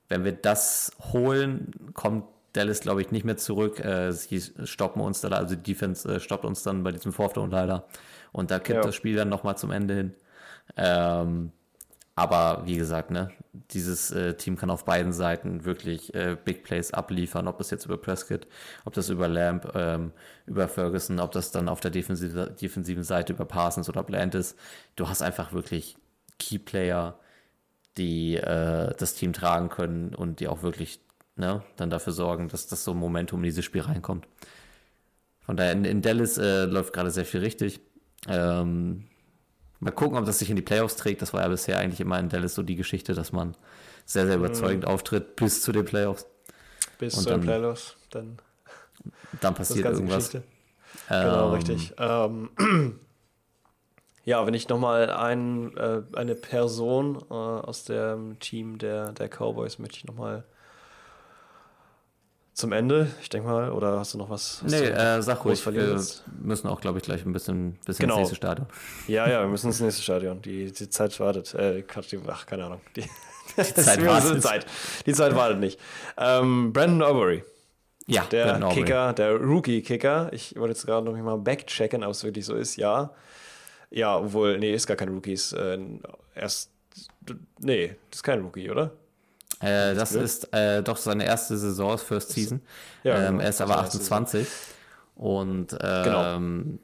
Speaker 2: wenn wir das holen, kommt Dallas, glaube ich, nicht mehr zurück. Äh, sie stoppen uns da, also die Defense äh, stoppt uns dann bei diesem Fourth Down leider. Und da kippt ja. das Spiel dann nochmal zum Ende hin. Ähm, aber wie gesagt, ne, dieses äh, Team kann auf beiden Seiten wirklich äh, Big Plays abliefern, ob das jetzt über Prescott, ob das über Lamb, ähm, über Ferguson, ob das dann auf der defensive, defensiven Seite über Parsons oder Bland ist. Du hast einfach wirklich Key Player, die äh, das Team tragen können und die auch wirklich ne, dann dafür sorgen, dass das so ein Momentum in dieses Spiel reinkommt. Von daher in, in Dallas äh, läuft gerade sehr viel richtig. Ähm, Mal gucken, ob das sich in die Playoffs trägt. Das war ja bisher eigentlich immer in Dallas so die Geschichte, dass man sehr, sehr überzeugend mhm. auftritt bis zu den Playoffs.
Speaker 3: Bis zu den Playoffs, dann, (laughs)
Speaker 2: dann passiert irgendwas.
Speaker 3: Genau, ähm, richtig. Ähm, (clears throat) ja, wenn ich nochmal ein, äh, eine Person äh, aus dem Team der, der Cowboys möchte ich nochmal zum Ende, ich denke mal, oder hast du noch was?
Speaker 2: Nee, äh, sag ruhig, wir müssen auch, glaube ich, gleich ein bisschen, bisschen genau. ins nächste Stadion.
Speaker 3: Ja, ja, wir (laughs) müssen ins nächste Stadion. Die, die Zeit wartet. Äh, die, ach, keine Ahnung. Die,
Speaker 2: die (laughs) Zeit wartet.
Speaker 3: Zeit. Die Zeit wartet nicht. Ähm, Brandon Aubrey.
Speaker 2: Ja,
Speaker 3: der Kicker, der Rookie-Kicker. Ich wollte jetzt gerade noch mal backchecken, ob es wirklich so ist. Ja. Ja, obwohl, nee, ist gar kein Rookies. Äh, erst, nee, das ist kein Rookie, oder?
Speaker 2: Äh, das blöd. ist äh, doch seine erste Saison, First Season. Ja, ähm, er ist aber 28 und ähm, genau.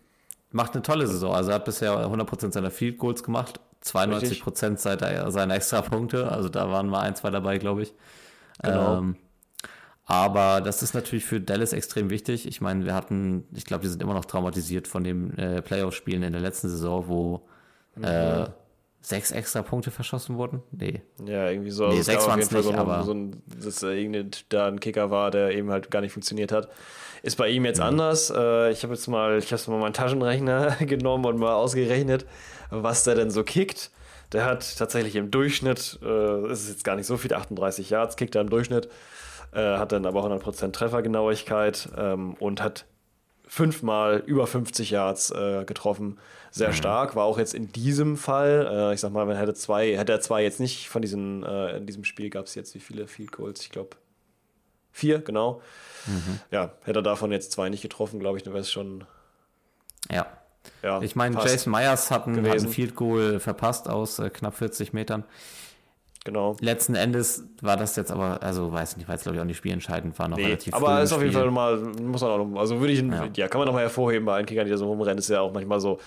Speaker 2: macht eine tolle Saison. Also er hat bisher 100% seiner Field Goals gemacht, 92% seiner, seiner extra Punkte. Also da waren mal ein, zwei dabei, glaube ich. Genau. Ähm, aber das ist natürlich für Dallas extrem wichtig. Ich meine, wir hatten, ich glaube, die sind immer noch traumatisiert von den äh, Playoff-Spielen in der letzten Saison, wo mhm. äh, sechs extra Punkte verschossen wurden? Nee.
Speaker 3: Ja, irgendwie so.
Speaker 2: Nee, sechs waren es nicht, so aber...
Speaker 3: So ein, dass irgendein, da ein Kicker war, der eben halt gar nicht funktioniert hat. Ist bei ihm jetzt mhm. anders. Äh, ich habe jetzt mal, ich habe mal meinen Taschenrechner (laughs) genommen und mal ausgerechnet, was der denn so kickt. Der hat tatsächlich im Durchschnitt, äh, ist jetzt gar nicht so viel, 38 Yards kickt er im Durchschnitt, äh, hat dann aber 100% Treffergenauigkeit ähm, und hat fünfmal über 50 Yards äh, getroffen. Sehr mhm. stark. War auch jetzt in diesem Fall, äh, ich sag mal, wenn hätte zwei, hätte er zwei jetzt nicht von diesen, äh, in diesem Spiel gab es jetzt wie viele Field Goals? Ich glaube vier, genau. Mhm. Ja, hätte er davon jetzt zwei nicht getroffen, glaube ich, dann wäre es schon.
Speaker 2: Ja. ja ich meine, Jason Myers hat ein, hat ein Field Goal verpasst aus äh, knapp 40 Metern.
Speaker 3: Genau.
Speaker 2: Letzten Endes war das jetzt aber, also weiß nicht, weil es glaube ich auch nicht spielentscheidend war, noch nee, relativ
Speaker 3: Aber ist auf jeden Fall mal, muss man auch noch, also würde ich, ja. ja, kann man noch mal hervorheben bei allen Kickern, die da so rumrennen, ist ja auch manchmal so,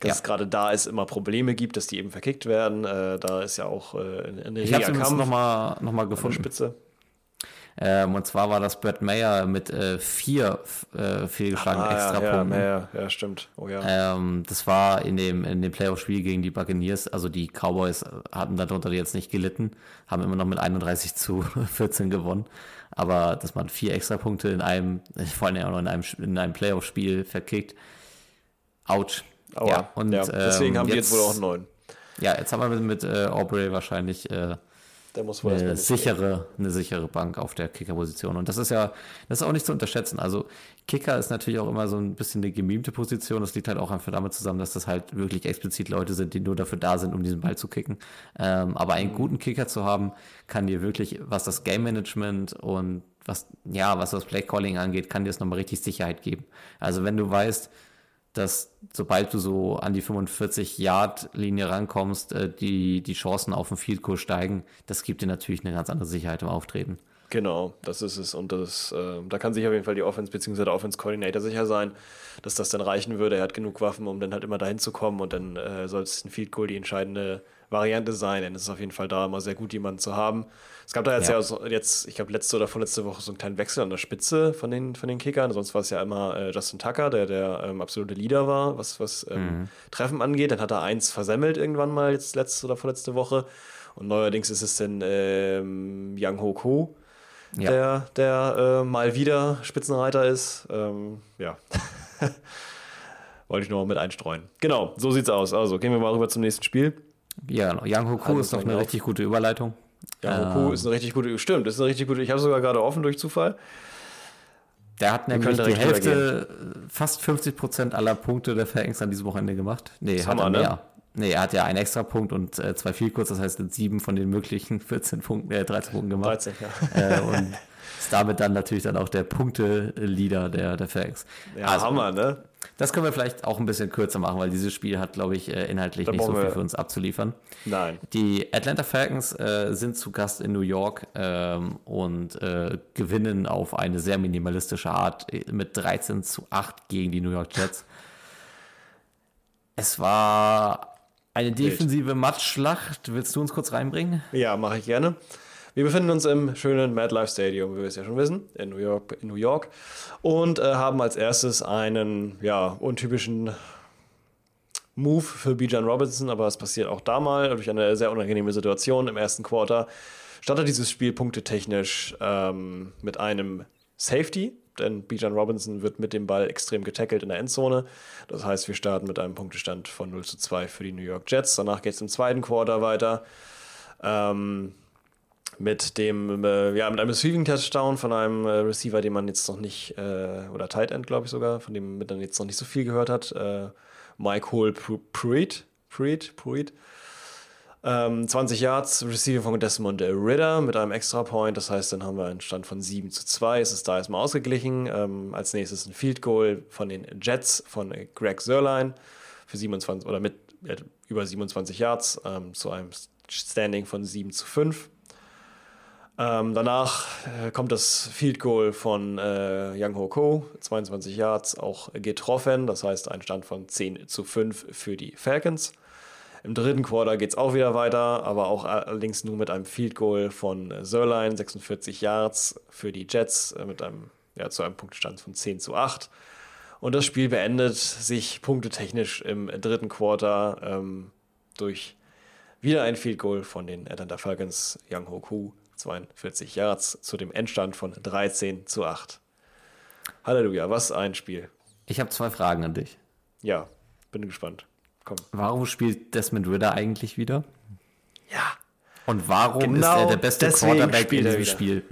Speaker 3: dass ja. es gerade da ist, immer Probleme gibt, dass die eben verkickt werden. Äh, da ist ja auch äh, eine
Speaker 2: Ich habe es nochmal noch mal gefunden.
Speaker 3: Spitze.
Speaker 2: Ähm, und zwar war das Brett Mayer mit äh, vier äh, fehlgeschlagenen ah, Extrapunkten.
Speaker 3: Ja, ja, ja, stimmt. Oh,
Speaker 2: ja. Ähm, das war in dem, in dem Playoff-Spiel gegen die Buccaneers. Also die Cowboys hatten darunter jetzt nicht gelitten, haben immer noch mit 31 zu (laughs) 14 gewonnen. Aber dass man vier Extrapunkte in einem, (laughs) vor allem auch noch in einem, in einem Playoff-Spiel verkickt, ouch.
Speaker 3: Aua. Ja, und, ja, deswegen ähm, haben die jetzt wohl auch neun.
Speaker 2: Ja, jetzt haben wir mit, mit äh, Aubrey wahrscheinlich äh,
Speaker 3: der muss wohl
Speaker 2: eine sichere, eine sichere Bank auf der Kicker-Position. Und das ist ja, das ist auch nicht zu unterschätzen. Also Kicker ist natürlich auch immer so ein bisschen eine gemimte Position. Das liegt halt auch einfach damit zusammen, dass das halt wirklich explizit Leute sind, die nur dafür da sind, um diesen Ball zu kicken. Ähm, aber einen mhm. guten Kicker zu haben, kann dir wirklich, was das Game Management und was, ja, was das Play Calling angeht, kann dir es nochmal richtig Sicherheit geben. Also wenn du weißt, dass sobald du so an die 45-Yard-Linie rankommst, äh, die, die Chancen auf den Field Goal steigen. Das gibt dir natürlich eine ganz andere Sicherheit im Auftreten.
Speaker 3: Genau, das ist es. Und das, äh, da kann sich auf jeden Fall die Offense bzw. der Offense-Coordinator sicher sein, dass das dann reichen würde. Er hat genug Waffen, um dann halt immer dahin zu kommen und dann äh, soll es ein Field Goal die entscheidende Variante sein. Denn es ist auf jeden Fall da immer sehr gut, jemanden zu haben. Es gab da jetzt ja, ja jetzt, ich glaube, letzte oder vorletzte Woche so einen kleinen Wechsel an der Spitze von den, von den Kickern. Sonst war es ja immer äh, Justin Tucker, der der ähm, absolute Leader war, was, was ähm, mhm. Treffen angeht. Dann hat er eins versemmelt irgendwann mal, jetzt letzte oder vorletzte Woche. Und neuerdings ist es dann ähm, Yang Ho Ko, ja. der, der äh, mal wieder Spitzenreiter ist. Ähm, ja. (laughs) Wollte ich nur mal mit einstreuen. Genau, so sieht's aus. Also gehen wir mal rüber zum nächsten Spiel.
Speaker 2: Ja, genau. Yang Hoku also, ist doch eine auf. richtig gute Überleitung.
Speaker 3: Ja, Hoku ähm. ist eine richtig gute, stimmt, ist eine richtig gute, ich habe sogar gerade offen durch Zufall.
Speaker 2: Der hat nämlich die Hälfte, fast 50 Prozent aller Punkte der Falcons an diesem Wochenende gemacht. Nee, hat
Speaker 3: Hammer,
Speaker 2: er
Speaker 3: ne?
Speaker 2: mehr. Nee, er hat ja einen extra Punkt und äh, zwei viel kurz, das heißt, sieben von den möglichen (laughs) 14 Punkten, äh, 13 Punkten gemacht.
Speaker 3: 13, ja.
Speaker 2: äh, und ist damit dann natürlich dann auch der Punkte-Leader der, der Falcons.
Speaker 3: Ja,
Speaker 2: Also,
Speaker 3: Hammer, ne?
Speaker 2: Das können wir vielleicht auch ein bisschen kürzer machen, weil dieses Spiel hat, glaube ich, äh, inhaltlich
Speaker 3: Da
Speaker 2: nicht so viel für uns abzuliefern.
Speaker 3: Nein.
Speaker 2: Die Atlanta Falcons äh, sind zu Gast in New York ähm, und äh, gewinnen auf eine sehr minimalistische Art äh, mit 13 zu 8 gegen die New York Jets. Es war eine defensive Matschschlacht. Willst du uns kurz reinbringen?
Speaker 3: Ja, mache ich gerne. Wir befinden uns im schönen MetLife Stadium, wie wir es ja schon wissen, in New York, in New York und äh, haben als erstes einen ja, untypischen Move für Bijan Robinson, aber es passiert auch da mal durch eine sehr unangenehme Situation im ersten Quarter. Startet dieses Spiel punktetechnisch ähm, mit einem Safety, denn Bijan Robinson wird mit dem Ball extrem getackelt in der Endzone. Das heißt, wir starten mit einem Punktestand von 0 zu 2 für die New York Jets. Danach geht es im zweiten Quarter weiter. Ähm, mit dem, äh, ja, mit einem Receiving Touchdown von einem äh, Receiver, den man jetzt noch nicht, äh, oder Tight End, glaube ich sogar, von dem man jetzt noch nicht so viel gehört hat. Äh, Mike Hole Pru- Pruitt, Pruitt, Pruitt. Ähm, 20 Yards, Receiving von Desmond Ritter mit einem Extra Point. Das heißt, dann haben wir einen Stand von 7 zu 2. Es ist da erstmal ausgeglichen. Ähm, als nächstes ein Field Goal von den Jets von Greg Sörlein für 27 oder mit äh, über 27 Yards ähm, zu einem Standing von 7 zu 5. Ähm, danach äh, kommt das Field Goal von äh, Young Ho Ko, 22 Yards, auch getroffen. Das heißt, ein Stand von 10 zu 5 für die Falcons. Im dritten Quarter geht es auch wieder weiter, aber auch allerdings nur mit einem Field Goal von äh, Sörlein, 46 Yards für die Jets, äh, mit einem, ja, zu einem Punktstand von 10 zu 8. Und das Spiel beendet sich punktetechnisch im dritten Quarter ähm, durch wieder ein Field Goal von den Atlanta Falcons, Young Ho Koo, 42 Yards, zu dem Endstand von 13 zu 8. Halleluja, was ein Spiel.
Speaker 2: Ich habe zwei Fragen an dich.
Speaker 3: Ja, bin gespannt. Komm.
Speaker 2: Warum spielt Desmond Ritter eigentlich wieder?
Speaker 3: Ja.
Speaker 2: Und warum
Speaker 3: Genau
Speaker 2: ist er der beste Quarterback in diesem Spiel?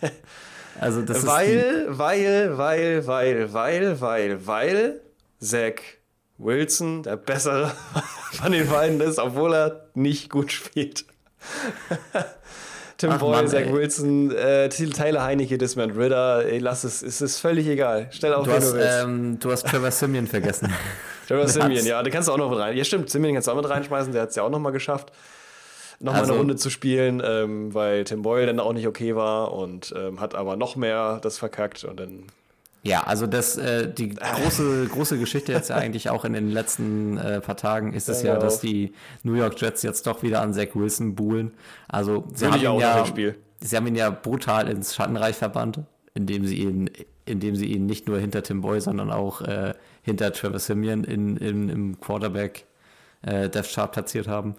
Speaker 2: (laughs) also das ist
Speaker 3: Weil, weil, weil, weil, weil, weil, weil Zach Wilson der bessere (laughs) von den beiden ist, obwohl er nicht gut spielt. (laughs) Tim
Speaker 2: Ach
Speaker 3: Boyle,
Speaker 2: Mann,
Speaker 3: Zach
Speaker 2: ey.
Speaker 3: Wilson, äh, Tyler Heinecke, Desmond Ritter, ey, lass es, es ist völlig egal. Stell auf,
Speaker 2: du, hast,
Speaker 3: du willst.
Speaker 2: ähm, du hast Trevor Simeon vergessen. (laughs)
Speaker 3: Trevor Simeon, ja, den kannst du auch noch mit rein. Ja, stimmt, Simeon kannst du auch mit reinschmeißen, der hat es ja auch noch mal geschafft, noch mal
Speaker 2: Also-
Speaker 3: eine Runde zu spielen, ähm, weil Tim Boyle dann auch nicht okay war und ähm, hat aber noch mehr das verkackt und dann
Speaker 2: Ja, also das, äh, die große, große Geschichte jetzt ja eigentlich auch in den letzten äh, paar Tagen ist es
Speaker 3: Ja,
Speaker 2: ja, dass die New York Jets jetzt doch wieder an Zach Wilson buhlen. Also sie haben, ihn ja, sie haben ihn ja brutal ins Schattenreich verbannt, indem sie ihn, indem sie ihn nicht nur hinter Tim Boy, sondern auch äh, hinter Trevor Simeon in, in, im Quarterback äh, Death Chart platziert haben.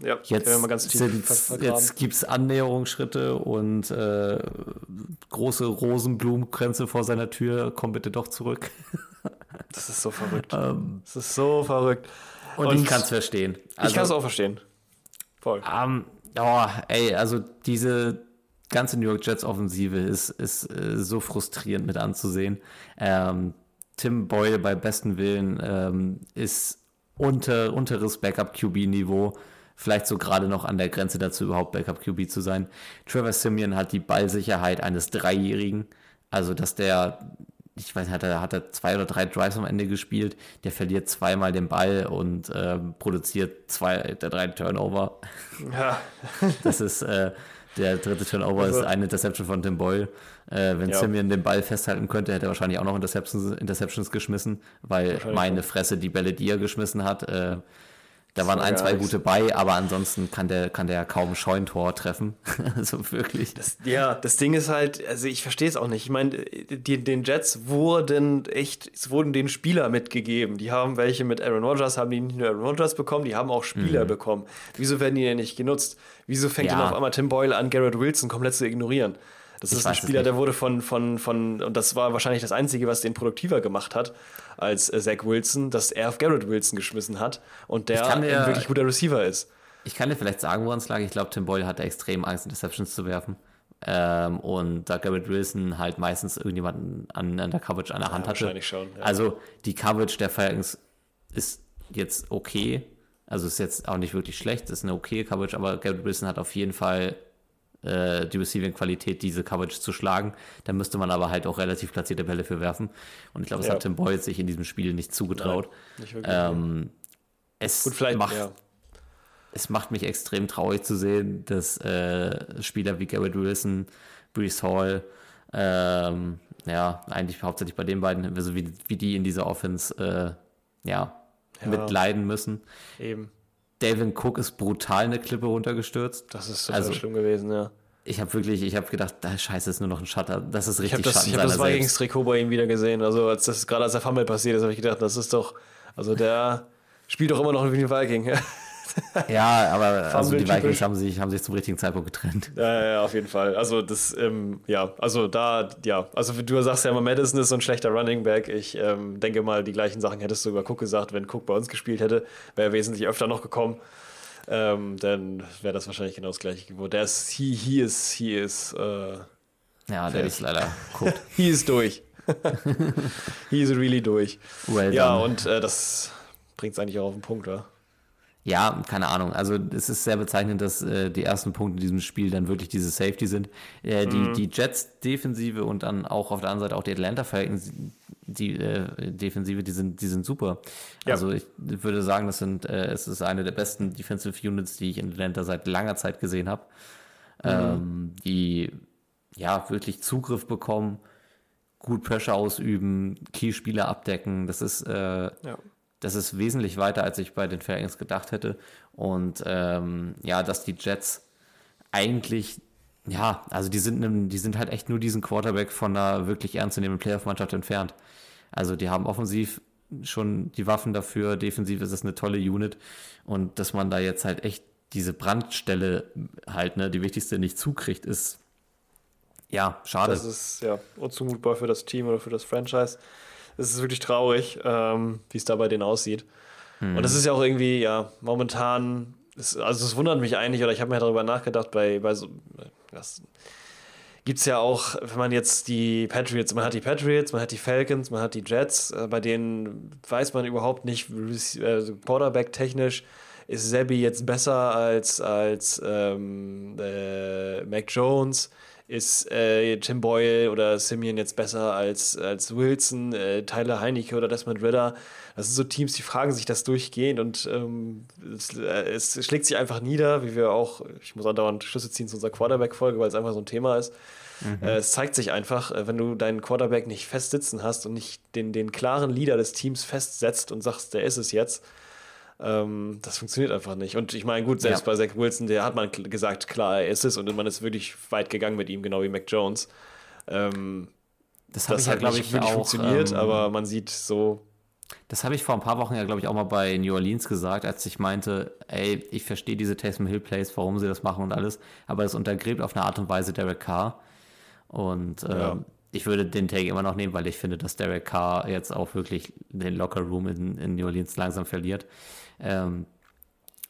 Speaker 3: Ja,
Speaker 2: Jetzt,
Speaker 3: können wir mal ganz tief
Speaker 2: sind,
Speaker 3: ver- vergraben.
Speaker 2: jetzt gibt es Annäherungsschritte und äh, große Rosenblumenkränze vor seiner Tür. Komm bitte doch zurück. (laughs)
Speaker 3: Das ist so verrückt. das ist so verrückt.
Speaker 2: Und, ich kann es verstehen.
Speaker 3: ich kann es
Speaker 2: Also,
Speaker 3: auch verstehen. Voll.
Speaker 2: ähm, oh, ey, also diese ganze New York Jets Offensive ist, ist äh, so frustrierend mit anzusehen. Ähm, Tim Boyle bei besten Willen ähm, ist unter, unteres Backup-QB-Niveau. Vielleicht so gerade noch an der Grenze dazu, überhaupt Backup-QB zu sein. Trevor Simeon hat die Ballsicherheit eines Dreijährigen. Also, dass der, ich weiß nicht, hat er, hat er zwei oder drei Drives am Ende gespielt. Der verliert zweimal den Ball und ähm, produziert zwei der drei Turnover.
Speaker 3: Ja, (laughs)
Speaker 2: Das ist äh, der dritte Turnover
Speaker 3: Also-
Speaker 2: ist eine Interception von Tim Boyle. Äh, wenn
Speaker 3: Ja.
Speaker 2: Simeon den Ball festhalten könnte, hätte er wahrscheinlich auch noch Interceptions, Interceptions geschmissen, weil meine. Fresse die Bälle, die er geschmissen hat, äh, da waren
Speaker 3: war
Speaker 2: ein, zwei gute bei, aber ansonsten kann der, kann der kaum Scheuntor treffen. (laughs) also wirklich.
Speaker 3: das, ja, das Ding ist halt, also ich verstehe es auch nicht. Ich meine, die, den Jets wurden echt, es wurden den Spieler mitgegeben. Die haben welche mit Aaron Rodgers, haben die nicht nur Aaron Rodgers bekommen, die haben auch Spieler bekommen. Wieso werden die denn nicht genutzt? Wieso fängt
Speaker 2: Ja.
Speaker 3: denn auf einmal Tim Boyle an, Garrett Wilson komplett zu ignorieren? Das
Speaker 2: Ich
Speaker 3: ist ein Spieler, der wurde von, von, von, und das war wahrscheinlich das Einzige, was den produktiver gemacht hat als äh, Zach Wilson, dass er auf Garrett Wilson geschmissen hat und der
Speaker 2: dir-
Speaker 3: ein wirklich guter Receiver ist.
Speaker 2: Ich kann dir vielleicht sagen, woran es lag. Ich glaube, Tim Boyle hatte extrem Angst, Interceptions zu werfen. Ähm, und da Garrett Wilson halt meistens irgendjemanden an, an der Coverage an der Hand hatte.
Speaker 3: wahrscheinlich schon, ja.
Speaker 2: Also die Coverage der Falcons ist jetzt okay. Also ist jetzt auch nicht wirklich schlecht, ist eine okay Coverage, aber Garrett Wilson hat auf jeden Fall äh, die Receiving-Qualität, diese Coverage zu schlagen. Da müsste man aber halt auch relativ platzierte Bälle für werfen. Und ich glaube, das
Speaker 3: Ja.
Speaker 2: hat Tim Boyd sich in diesem Spiel nicht zugetraut.
Speaker 3: Nicht wirklich.
Speaker 2: Ähm, es macht,
Speaker 3: ja.
Speaker 2: es macht mich extrem traurig zu sehen, dass äh, Spieler wie Garrett Wilson, Brees Hall, ähm, ja, eigentlich hauptsächlich bei den beiden, also wie, wie die in dieser Offense, äh, ja,
Speaker 3: Ja.
Speaker 2: mitleiden müssen.
Speaker 3: Eben.
Speaker 2: Dalvin Cook ist brutal eine Klippe runtergestürzt.
Speaker 3: Das ist total
Speaker 2: Also-
Speaker 3: schlimm gewesen, ja.
Speaker 2: Ich habe wirklich, ich habe gedacht, da scheiße ist nur noch ein Shutter. Das ist
Speaker 3: Ich habe
Speaker 2: richtig
Speaker 3: das,
Speaker 2: Schatten
Speaker 3: ich hab das
Speaker 2: seiner
Speaker 3: Vikings
Speaker 2: selbst.
Speaker 3: Trikot bei ihm wieder gesehen. Also als das gerade als der Fumble passiert ist, habe ich gedacht, das ist doch, also der spielt doch immer noch wie ein Viking. (laughs) (laughs) ja,
Speaker 2: aber (laughs) also die. Vikings haben sich, haben sich zum richtigen Zeitpunkt getrennt.
Speaker 3: ja, ja, auf jeden Fall. Also das, ähm, ja, also da, ja, also du sagst ja immer, Madison ist so ein schlechter Running Back. Ich ähm, denke mal, die gleichen Sachen hättest du über Cook gesagt, wenn Cook bei uns gespielt hätte, wäre er wesentlich öfter noch gekommen. Ähm, dann wäre das wahrscheinlich genau das gleiche geworden. Der ist, he, he is, he is, äh,
Speaker 2: Ja, der ist leider guckt. (laughs)
Speaker 3: he is durch. he is really durch.
Speaker 2: Well
Speaker 3: Ja, und äh, das bringt es eigentlich auch auf den Punkt, oder?
Speaker 2: Ja, keine Ahnung. Also es ist sehr bezeichnend, dass äh, die ersten Punkte in diesem Spiel dann wirklich diese Safety sind. Äh, die,
Speaker 3: Mhm.
Speaker 2: die Jets-Defensive und dann auch auf der anderen Seite auch die Atlanta Falcons, die äh, Defensive, die sind, die sind super.
Speaker 3: Ja.
Speaker 2: Also ich würde sagen, das sind, äh, es ist eine der besten Defensive Units, die ich in Atlanta seit langer Zeit gesehen habe.
Speaker 3: Mhm.
Speaker 2: Ähm, die ja wirklich Zugriff bekommen, gut Pressure ausüben, Key-Spieler abdecken. Das ist äh,
Speaker 3: Ja.
Speaker 2: Das ist wesentlich weiter, als ich bei den Falcons gedacht hätte. Und ähm, ja, dass die Jets eigentlich, ja, also die sind, die sind halt echt nur diesen Quarterback von einer wirklich ernstzunehmenden Playoff-Mannschaft entfernt. Also die haben offensiv schon die Waffen dafür, defensiv ist es eine tolle Unit. Und dass man da jetzt halt echt diese Brandstelle halt, ne, die wichtigste nicht zukriegt, ist ja schade.
Speaker 3: Das ist ja unzumutbar für das Team oder für das Franchise. Es ist wirklich traurig, ähm, wie es da bei denen aussieht. Und das ist ja auch irgendwie, ja, momentan, ist, also es wundert mich eigentlich, oder ich habe mir darüber nachgedacht, bei, bei so, das gibt es ja auch, wenn man jetzt die Patriots, man hat die Patriots, man hat die Falcons, man hat die Jets, äh, bei denen weiß man überhaupt nicht, äh, Quarterback-technisch, ist Sebi jetzt besser als, als ähm, äh, Mac Jones? Ist äh, Tim Boyle oder Simeon jetzt besser als, als Wilson, äh, Tyler Heinecke oder Desmond Ritter? Das sind so Teams, die fragen sich das durchgehend und ähm, es, äh, es schlägt sich einfach nieder, wie wir auch, ich muss andauernd Schlüsse ziehen zu unserer Quarterback-Folge, weil es einfach so ein Thema ist. Äh, es zeigt sich einfach, äh, wenn du deinen Quarterback nicht fest sitzen hast und nicht den, den klaren Leader des Teams festsetzt und sagst, der ist es jetzt, ähm, das funktioniert einfach nicht. Und ich meine, gut, selbst
Speaker 2: Ja.
Speaker 3: bei Zach Wilson, der hat man gesagt, klar, er ist es und man ist wirklich weit gegangen mit ihm, genau wie Mac Jones. Ähm,
Speaker 2: das
Speaker 3: das
Speaker 2: ich ja,
Speaker 3: hat
Speaker 2: glaube ich,
Speaker 3: wirklich
Speaker 2: auch.
Speaker 3: funktioniert,
Speaker 2: ähm,
Speaker 3: aber man sieht so,
Speaker 2: Das habe ich vor ein paar Wochen ja, glaube ich, auch mal bei New Orleans gesagt, als ich meinte, ey, ich verstehe diese Taysom Hill Plays, warum sie das machen und alles, aber es untergräbt auf eine Art und Weise Derek Carr. Und ähm,
Speaker 3: Ja.
Speaker 2: ich würde den Take immer noch nehmen, weil ich finde, dass Derek Carr jetzt auch wirklich den Locker Room in, in New Orleans langsam verliert. Ähm,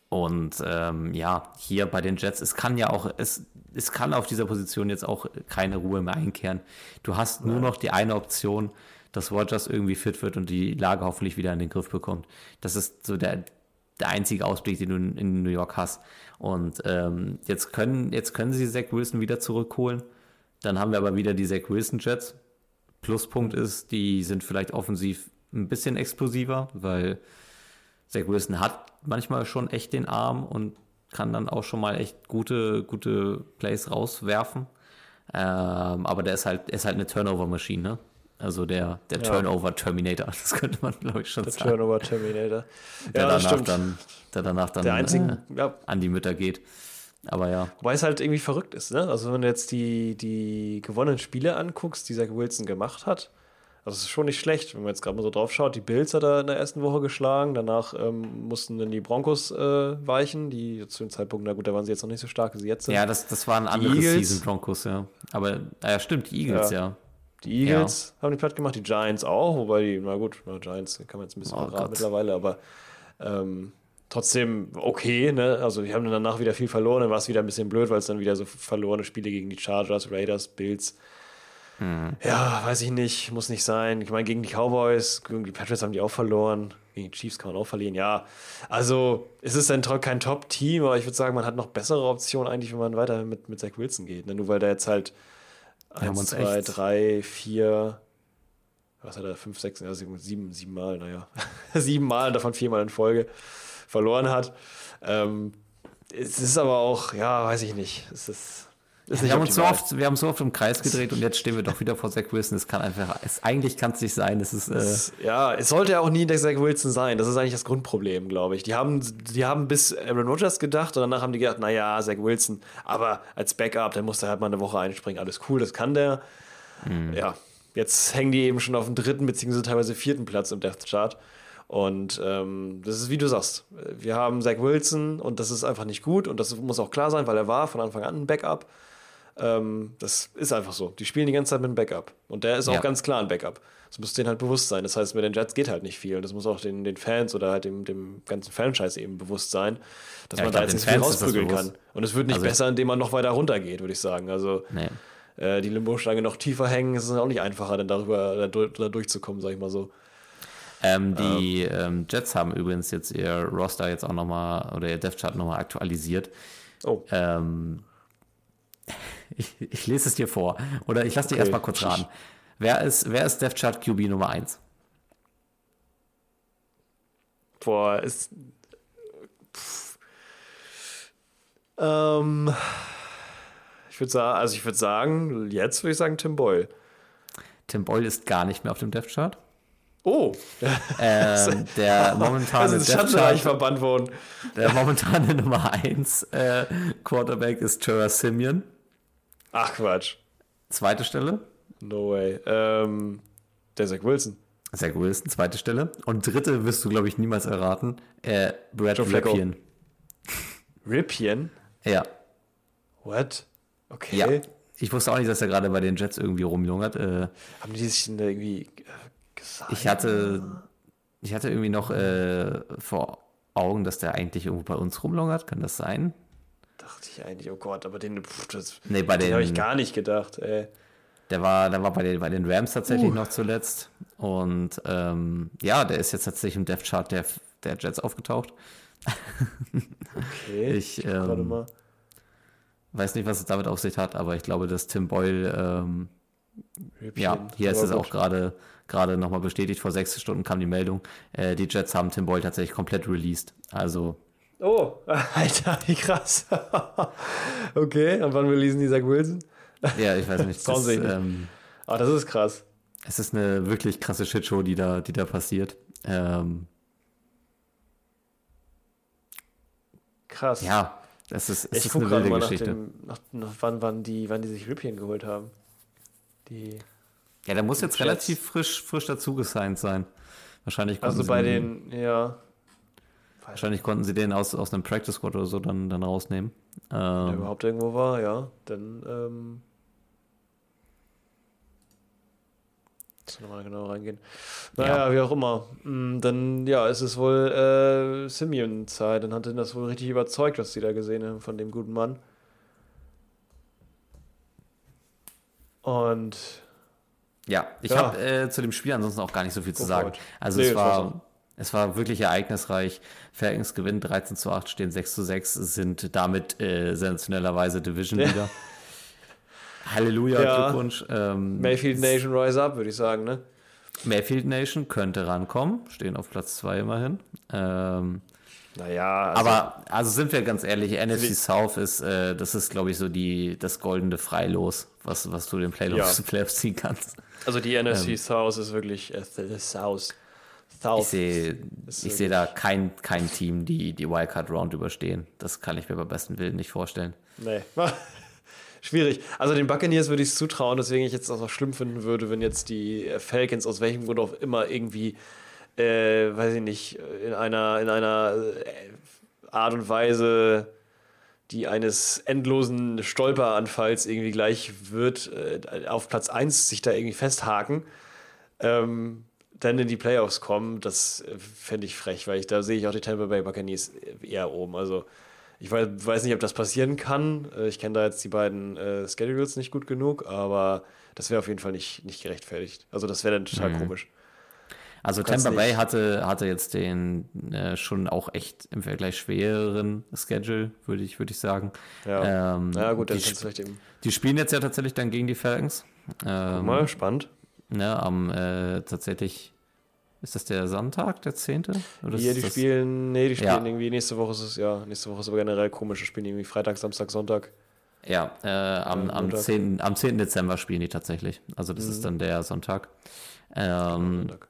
Speaker 2: und ähm, ja, hier bei den Jets, es kann ja auch, es, es kann auf dieser Position jetzt auch keine Ruhe mehr einkehren. Du hast nur noch die eine Option, dass Rogers irgendwie fit wird und die Lage hoffentlich wieder in den Griff bekommt. Das ist so der, der einzige Ausblick, den du in, in New York hast. Und ähm, jetzt, können, jetzt können sie Zach Wilson wieder zurückholen. Dann haben wir aber wieder die Zach Wilson Jets. Pluspunkt ist, die sind vielleicht offensiv ein bisschen explosiver, weil Zach Wilson hat manchmal schon echt den Arm und kann dann auch schon mal echt gute, gute Plays rauswerfen. Ähm, aber der ist halt, er ist halt eine Turnover-Maschine, ne? Also der, der
Speaker 3: Ja.
Speaker 2: Turnover-Terminator, (laughs) das könnte man, glaube ich, schon
Speaker 3: der
Speaker 2: sagen.
Speaker 3: Turnover Terminator.
Speaker 2: Der
Speaker 3: Ja,
Speaker 2: danach dann, der danach dann
Speaker 3: Der einzige,
Speaker 2: äh,
Speaker 3: ja,
Speaker 2: an die Mütter geht. Aber ja,
Speaker 3: Wobei es halt irgendwie verrückt ist, ne? Also wenn du jetzt die, die gewonnenen Spiele anguckst, die Zach Wilson gemacht hat, also es ist schon nicht schlecht, wenn man jetzt gerade mal so drauf schaut. Die Bills hat er in der ersten Woche geschlagen, danach ähm, mussten dann die Broncos äh, weichen, die zu dem Zeitpunkt, na gut, da waren sie jetzt noch nicht so stark, wie sie jetzt sind.
Speaker 2: ja, das, das waren andere. Season Broncos, ja. Aber, ja, stimmt, die Eagles,
Speaker 3: Ja.
Speaker 2: ja.
Speaker 3: Die Eagles haben die platt gemacht, die Giants auch, wobei die, na gut, na, Giants kann man jetzt ein bisschen
Speaker 2: Oh
Speaker 3: mittlerweile, aber ähm, trotzdem okay, ne? Also die haben dann danach wieder viel verloren, dann war es wieder ein bisschen blöd, weil es dann wieder so verlorene Spiele gegen die Chargers, Raiders, Bills. Ja, weiß ich nicht, muss nicht sein. Ich meine, gegen die Cowboys, gegen die Patriots haben die auch verloren. Gegen die Chiefs kann man auch verlieren, ja. Also, es ist dann kein Top-Team, aber ich würde sagen, man hat noch bessere Optionen eigentlich, wenn man weiter mit, mit Zach Wilson geht. Ne? Nur weil der jetzt halt
Speaker 2: Wir haben
Speaker 3: 1,
Speaker 2: uns
Speaker 3: 2,
Speaker 2: echt-
Speaker 3: 3, 4, was hat er, 5, 6, ja, sieben, sieben Mal, naja. (laughs) sieben Mal, davon viermal in Folge verloren hat. Ähm, es ist aber auch, ja, weiß ich nicht. Es ist, ist
Speaker 2: Wir haben, uns so oft, wir haben so oft im Kreis gedreht und jetzt stehen wir doch wieder vor Zach Wilson. Es kann einfach, es, eigentlich kann es nicht sein. Es ist, äh,
Speaker 3: Es- Ja, es sollte ja auch nie der Zach Wilson sein. Das ist eigentlich das Grundproblem, glaube ich. Die haben, die haben bis Aaron Rodgers gedacht und danach haben die gedacht, naja, Zach Wilson, aber als Backup, der muss da halt mal eine Woche einspringen. Alles cool, das kann der. Ja, jetzt hängen die eben schon auf dem dritten beziehungsweise teilweise vierten Platz im Death Chart. Und ähm, das ist wie du sagst. Wir haben Zach Wilson und das ist einfach nicht gut und das muss auch klar sein, weil er war von Anfang an ein Backup. Ähm, das ist einfach so. Die spielen die ganze Zeit mit einem Backup. Und der ist auch
Speaker 2: Ja.
Speaker 3: ganz klar ein Backup. Das muss denen halt bewusst sein. Das heißt, mit den Jets geht halt nicht viel. Und das muss auch den, den Fans oder halt dem, dem ganzen Franchise eben bewusst sein, dass
Speaker 2: Ja,
Speaker 3: man da jetzt nicht viel rausprügeln kann. Und es wird nicht
Speaker 2: Also-
Speaker 3: besser, indem man noch weiter runtergeht, würde ich sagen. Also
Speaker 2: nee.
Speaker 3: äh, die Limbo-Stange noch tiefer hängen, ist es auch nicht einfacher, dann darüber da, da durchzukommen, sag ich mal so.
Speaker 2: Ähm, die ähm, Jets haben übrigens jetzt ihr Roster jetzt auch nochmal oder ihr Death Chart nochmal aktualisiert.
Speaker 3: Oh,
Speaker 2: Ähm, ich, ich lese es dir vor. Oder ich lasse dich
Speaker 3: Okay.
Speaker 2: erstmal kurz raten. Wer ist, wer ist Death Chart QB Nummer 1?
Speaker 3: boah, ist. Pff. Ähm, ich würde sagen, also ich würde sagen, jetzt würde ich sagen Tim Boyle.
Speaker 2: Tim Boyle ist gar nicht mehr auf dem Death Chart.
Speaker 3: Oh,
Speaker 2: Ähm, (laughs) der momentane Death
Speaker 3: verbannt worden.
Speaker 2: der momentane Nummer 1 äh, Quarterback ist Trevor Simeon.
Speaker 3: Ach Quatsch.
Speaker 2: Zweite Stelle.
Speaker 3: No way. Ähm, der Zach Wilson.
Speaker 2: Zach Wilson, zweite Stelle. Und dritte wirst du, glaube ich, niemals erraten. Äh, Brad
Speaker 3: Joe.
Speaker 2: Ripien.
Speaker 3: Ripien?
Speaker 2: Ja.
Speaker 3: What? Okay.
Speaker 2: Ja. Ich wusste auch nicht, dass er gerade bei den Jets irgendwie rumlungert. Äh,
Speaker 3: Haben die sich denn da irgendwie äh, gesagt?
Speaker 2: ich hatte, ich hatte irgendwie noch äh, vor Augen, dass der eigentlich irgendwo bei uns rumlungert. Kann das sein?
Speaker 3: Dachte ich eigentlich, oh Gott, aber den, pff, das,
Speaker 2: Nee, bei
Speaker 3: den habe ich gar nicht gedacht, ey.
Speaker 2: der war, der war bei den, bei den Rams tatsächlich
Speaker 3: Uh.
Speaker 2: noch zuletzt. Und ähm, ja, der ist jetzt tatsächlich im Death Chart der, der Jets aufgetaucht.
Speaker 3: Okay. (laughs)
Speaker 2: Ich, ähm, weiß nicht, was es damit auf sich hat, aber ich glaube, dass Tim Boyle ähm. Ja, hier ist es auch gerade gerade nochmal bestätigt. Vor sechs Stunden kam die Meldung. Äh, die Jets haben Tim Boyle tatsächlich komplett released. Also,
Speaker 3: Oh, (laughs) Alter, wie krass. (laughs) okay, und wann releasen die Zach Wilson?
Speaker 2: ja, ich weiß nicht. (laughs) Das, ähm,
Speaker 3: Ah, das ist krass.
Speaker 2: es ist eine wirklich krasse Shitshow, die da, die da passiert. Ähm,
Speaker 3: Krass.
Speaker 2: ja, es ist, es
Speaker 3: ich
Speaker 2: ist eine wilde
Speaker 3: mal nach,
Speaker 2: Geschichte.
Speaker 3: dem, nach, nach wann, wann, die, wann die sich Ripien geholt haben. Die,
Speaker 2: Ja, der muss jetzt
Speaker 3: Jets.
Speaker 2: relativ frisch, frisch dazu gesigned sein. Wahrscheinlich
Speaker 3: also bei
Speaker 2: den,
Speaker 3: den, ja.
Speaker 2: Wahrscheinlich konnten sie den aus, aus einem Practice Squad oder so dann, dann rausnehmen.
Speaker 3: Wenn er
Speaker 2: Ähm,
Speaker 3: überhaupt irgendwo war, ja. Dann, ähm. Muss nochmal genau reingehen. Naja, wie auch immer. Mm, Dann, ja, ist es wohl äh, Simeon-Zeit. Dann hat ihn das wohl richtig überzeugt, was sie da gesehen haben von dem guten Mann. Und
Speaker 2: Ja, ich
Speaker 3: Ja.
Speaker 2: habe äh, zu dem Spiel ansonsten auch gar nicht so viel zu
Speaker 3: Go
Speaker 2: sagen.
Speaker 3: it.
Speaker 2: Also
Speaker 3: Nee,
Speaker 2: es war, es war wirklich ereignisreich. Falcons gewinnen 13 zu 8, stehen 6 zu 6, sind damit äh, sensationellerweise Division
Speaker 3: Ja.
Speaker 2: wieder. Halleluja,
Speaker 3: Ja.
Speaker 2: Glückwunsch. Ähm,
Speaker 3: Mayfield Nation Rise Up, würde ich sagen, ne?
Speaker 2: Mayfield Nation könnte rankommen, stehen auf Platz 2 immerhin. Ähm,
Speaker 3: Naja, also,
Speaker 2: aber also sind wir ganz ehrlich, NFC South ist, äh, das ist glaube ich so die, das goldene Freilos, was, was du den Playoffs,
Speaker 3: Ja. (laughs)
Speaker 2: Playoffs ziehen kannst.
Speaker 3: also die NFC South ist wirklich äh, the South. South.
Speaker 2: Ich sehe ich sehe da kein, kein Team, die die Wildcard Round überstehen. Das kann ich mir beim besten Willen nicht vorstellen.
Speaker 3: Nee. (laughs) Schwierig. Also den Buccaneers würde ich es zutrauen, deswegen ich jetzt auch schlimm finden würde, wenn jetzt die äh, Falcons aus welchem Grund auch immer irgendwie, äh, weiß ich nicht, in einer, in einer äh, Art und Weise, die eines endlosen Stolperanfalls irgendwie gleich wird, äh, auf Platz 1 sich da irgendwie festhaken. Ähm, dann in die Playoffs kommen, das fände ich frech, weil ich da sehe ich auch die Tampa Bay Buccaneers eher oben. Also ich weiß, nicht, ob das passieren kann. Äh, ich kenne da jetzt die beiden äh, Schedules nicht gut genug, aber das wäre auf jeden Fall nicht, nicht gerechtfertigt. Also das wäre dann total mhm. komisch.
Speaker 2: Also Tampa Bay hatte, hatte jetzt den äh, schon auch echt im Vergleich schwereren Schedule, würde ich, würd ich sagen.
Speaker 3: Ja, ähm, ja gut, dann die, vielleicht eben.
Speaker 2: Die spielen jetzt ja tatsächlich dann gegen die Falcons.
Speaker 3: Ähm, mal, spannend.
Speaker 2: Ne, am äh, tatsächlich, ist das der Sonntag, der 10.?
Speaker 3: Oder ja, die spielen, nee, die spielen ja. irgendwie, nächste Woche ist es, ja, nächste Woche ist aber generell komisch, die spielen irgendwie Freitag, Samstag, Sonntag.
Speaker 2: Ja, äh, am, am, 10, am 10. Dezember spielen die tatsächlich. Also das mhm. ist dann der Sonntag. Ähm, Sonntag.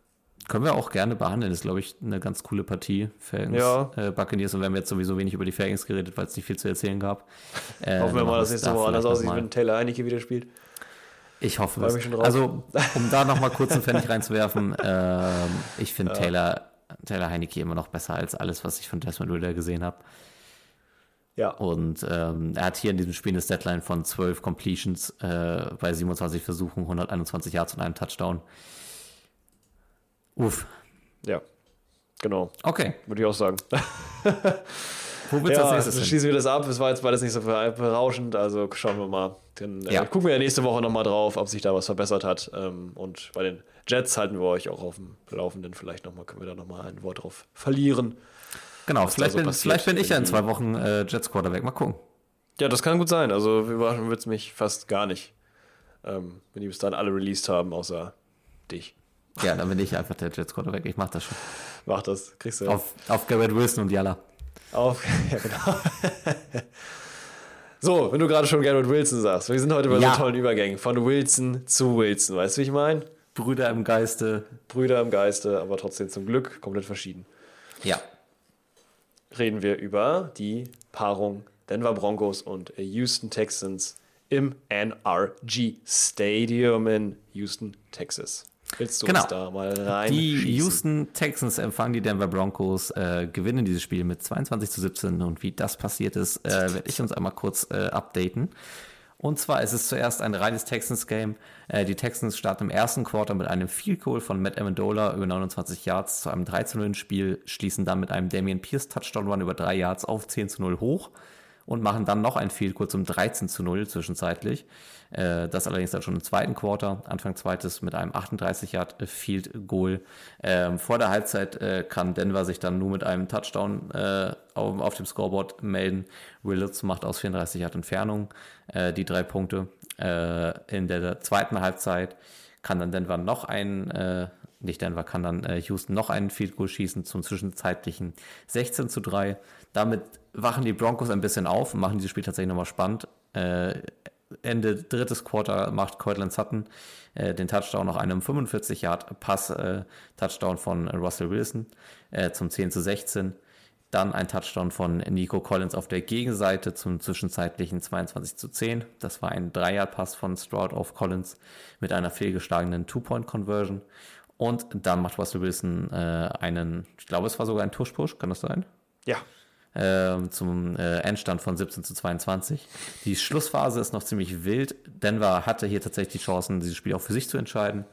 Speaker 2: Können wir auch gerne behandeln. Das ist, glaube ich, eine ganz coole Partie. Falcons,
Speaker 3: ja.
Speaker 2: äh, Buccaneers. Und wir haben jetzt sowieso wenig über die Falcons geredet, weil es nicht viel zu erzählen gab.
Speaker 3: Äh, (laughs) Hoffen wir mal, dass es nächste Woche anders aussieht, wenn Taylor Heineke wieder spielt.
Speaker 2: Ich hoffe es. Also, um da nochmal kurz einen (laughs) Pfennig reinzuwerfen, ähm, ich finde ja. Taylor, Taylor Heineke immer noch besser als alles, was ich von Desmond Ritter gesehen habe.
Speaker 3: Ja.
Speaker 2: Und ähm, er hat hier in diesem Spiel eine Deadline von 12 Completions äh, bei 27 Versuchen, 121 Yards und einem Touchdown. Uff.
Speaker 3: Ja, genau.
Speaker 2: Okay.
Speaker 3: Würde ich auch sagen. (laughs)
Speaker 2: Wo wird's
Speaker 3: ja,
Speaker 2: als nächstes
Speaker 3: hin? schließen wir das ab. Es war jetzt beides nicht so berauschend, also schauen wir mal. Dann äh, ja. gucken wir ja nächste Woche nochmal drauf, ob sich da was verbessert hat. Ähm, und bei den Jets halten wir euch auch auf dem Laufenden. Vielleicht noch mal, können wir da nochmal ein Wort drauf verlieren.
Speaker 2: Genau, vielleicht, so bin, vielleicht bin ich ja in zwei Wochen äh, Jets Quarterback. Mal gucken.
Speaker 3: Ja, das kann gut sein. Also überraschen wird es mich fast gar nicht. Ähm, wenn die bis dann alle released haben, außer dich.
Speaker 2: Ja, dann bin ich einfach der Jets Quarterback. Ich mach das schon.
Speaker 3: Mach das, kriegst du.
Speaker 2: Auf, auf Garrett Wilson und Yalla.
Speaker 3: Auf, (laughs) ja genau. so, wenn du gerade schon Garrett Wilson sagst, wir sind heute bei ja. so tollen Übergängen. Von Wilson zu Wilson, weißt du, wie ich meine?
Speaker 2: Brüder im Geiste.
Speaker 3: Brüder im Geiste, aber trotzdem zum Glück komplett verschieden.
Speaker 2: Ja.
Speaker 3: Reden wir über die Paarung Denver Broncos und Houston Texans im NRG Stadium in Houston, Texas. Willst du genau. uns da mal rein?
Speaker 2: Die Houston Texans empfangen die Denver Broncos, äh, gewinnen dieses Spiel mit 22 zu 17 und wie das passiert ist, äh, werde ich uns einmal kurz äh, updaten. Und zwar ist es zuerst ein reines Texans-Game. Äh, die Texans starten im ersten Quarter mit einem Field Goal von Matt Amendola über 29 Yards zu einem 13-0 Spiel, schließen dann mit einem Damian Pierce Touchdown Run über 3 Yards auf 10 zu 0 hoch und machen dann noch ein Field Goal zum 13 zu 0 zwischenzeitlich. Äh, das allerdings dann schon im zweiten Quarter, Anfang zweites mit einem 38 Yard Field Goal. Ähm, vor der Halbzeit äh, kann Denver sich dann nur mit einem Touchdown äh, auf, dem Scoreboard melden. Willits macht aus 34 Yard Entfernung die drei Punkte. In der zweiten Halbzeit kann dann Denver noch ein äh, nicht Denver kann dann Houston noch einen Field Goal schießen zum zwischenzeitlichen 16 zu 3. Damit wachen die Broncos ein bisschen auf und machen dieses Spiel tatsächlich nochmal spannend. Äh, Ende drittes Quarter macht Cortland Sutton äh, den Touchdown nach einem 45 Yard Pass äh, Touchdown von Russell Wilson äh, zum 10 zu 16. Dann ein Touchdown von Nico Collins auf der Gegenseite zum zwischenzeitlichen 22 zu 10. Das war ein Dreier-Pass von Stroud auf Collins mit einer fehlgeschlagenen Two-Point-Conversion. Und dann macht Russell Wilson äh, einen, ich glaube, es war sogar ein Tush-Push, kann das sein?
Speaker 3: Ja,
Speaker 2: äh, zum äh, Endstand von 17 zu 22. Die Schlussphase ist noch ziemlich wild. Denver hatte hier tatsächlich die Chancen, dieses Spiel auch für sich zu entscheiden.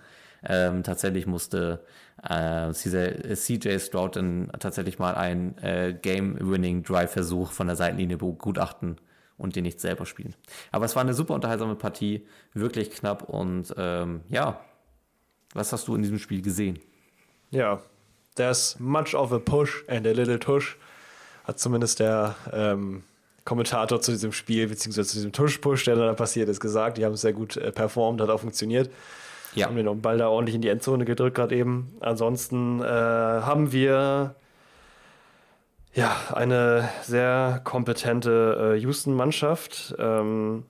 Speaker 2: Ähm, tatsächlich musste äh, CJ Stroud dann tatsächlich mal einen äh, Game-Winning-Drive-Versuch von der Seitenlinie begutachten und den nicht selber spielen. Aber es war eine super unterhaltsame Partie, wirklich knapp und ähm, ja, was hast du in diesem Spiel gesehen?
Speaker 3: Ja, there's much of a push and a little tush hat zumindest der ähm, Kommentator zu diesem Spiel, beziehungsweise zu diesem Tuschpush, der da passiert ist, gesagt. Die haben es sehr gut äh, performt, hat auch funktioniert. Ja. Haben den Ball da ordentlich in die Endzone gedrückt, gerade eben. Ansonsten äh, haben wir ja eine sehr kompetente äh, Houston-Mannschaft. Ähm,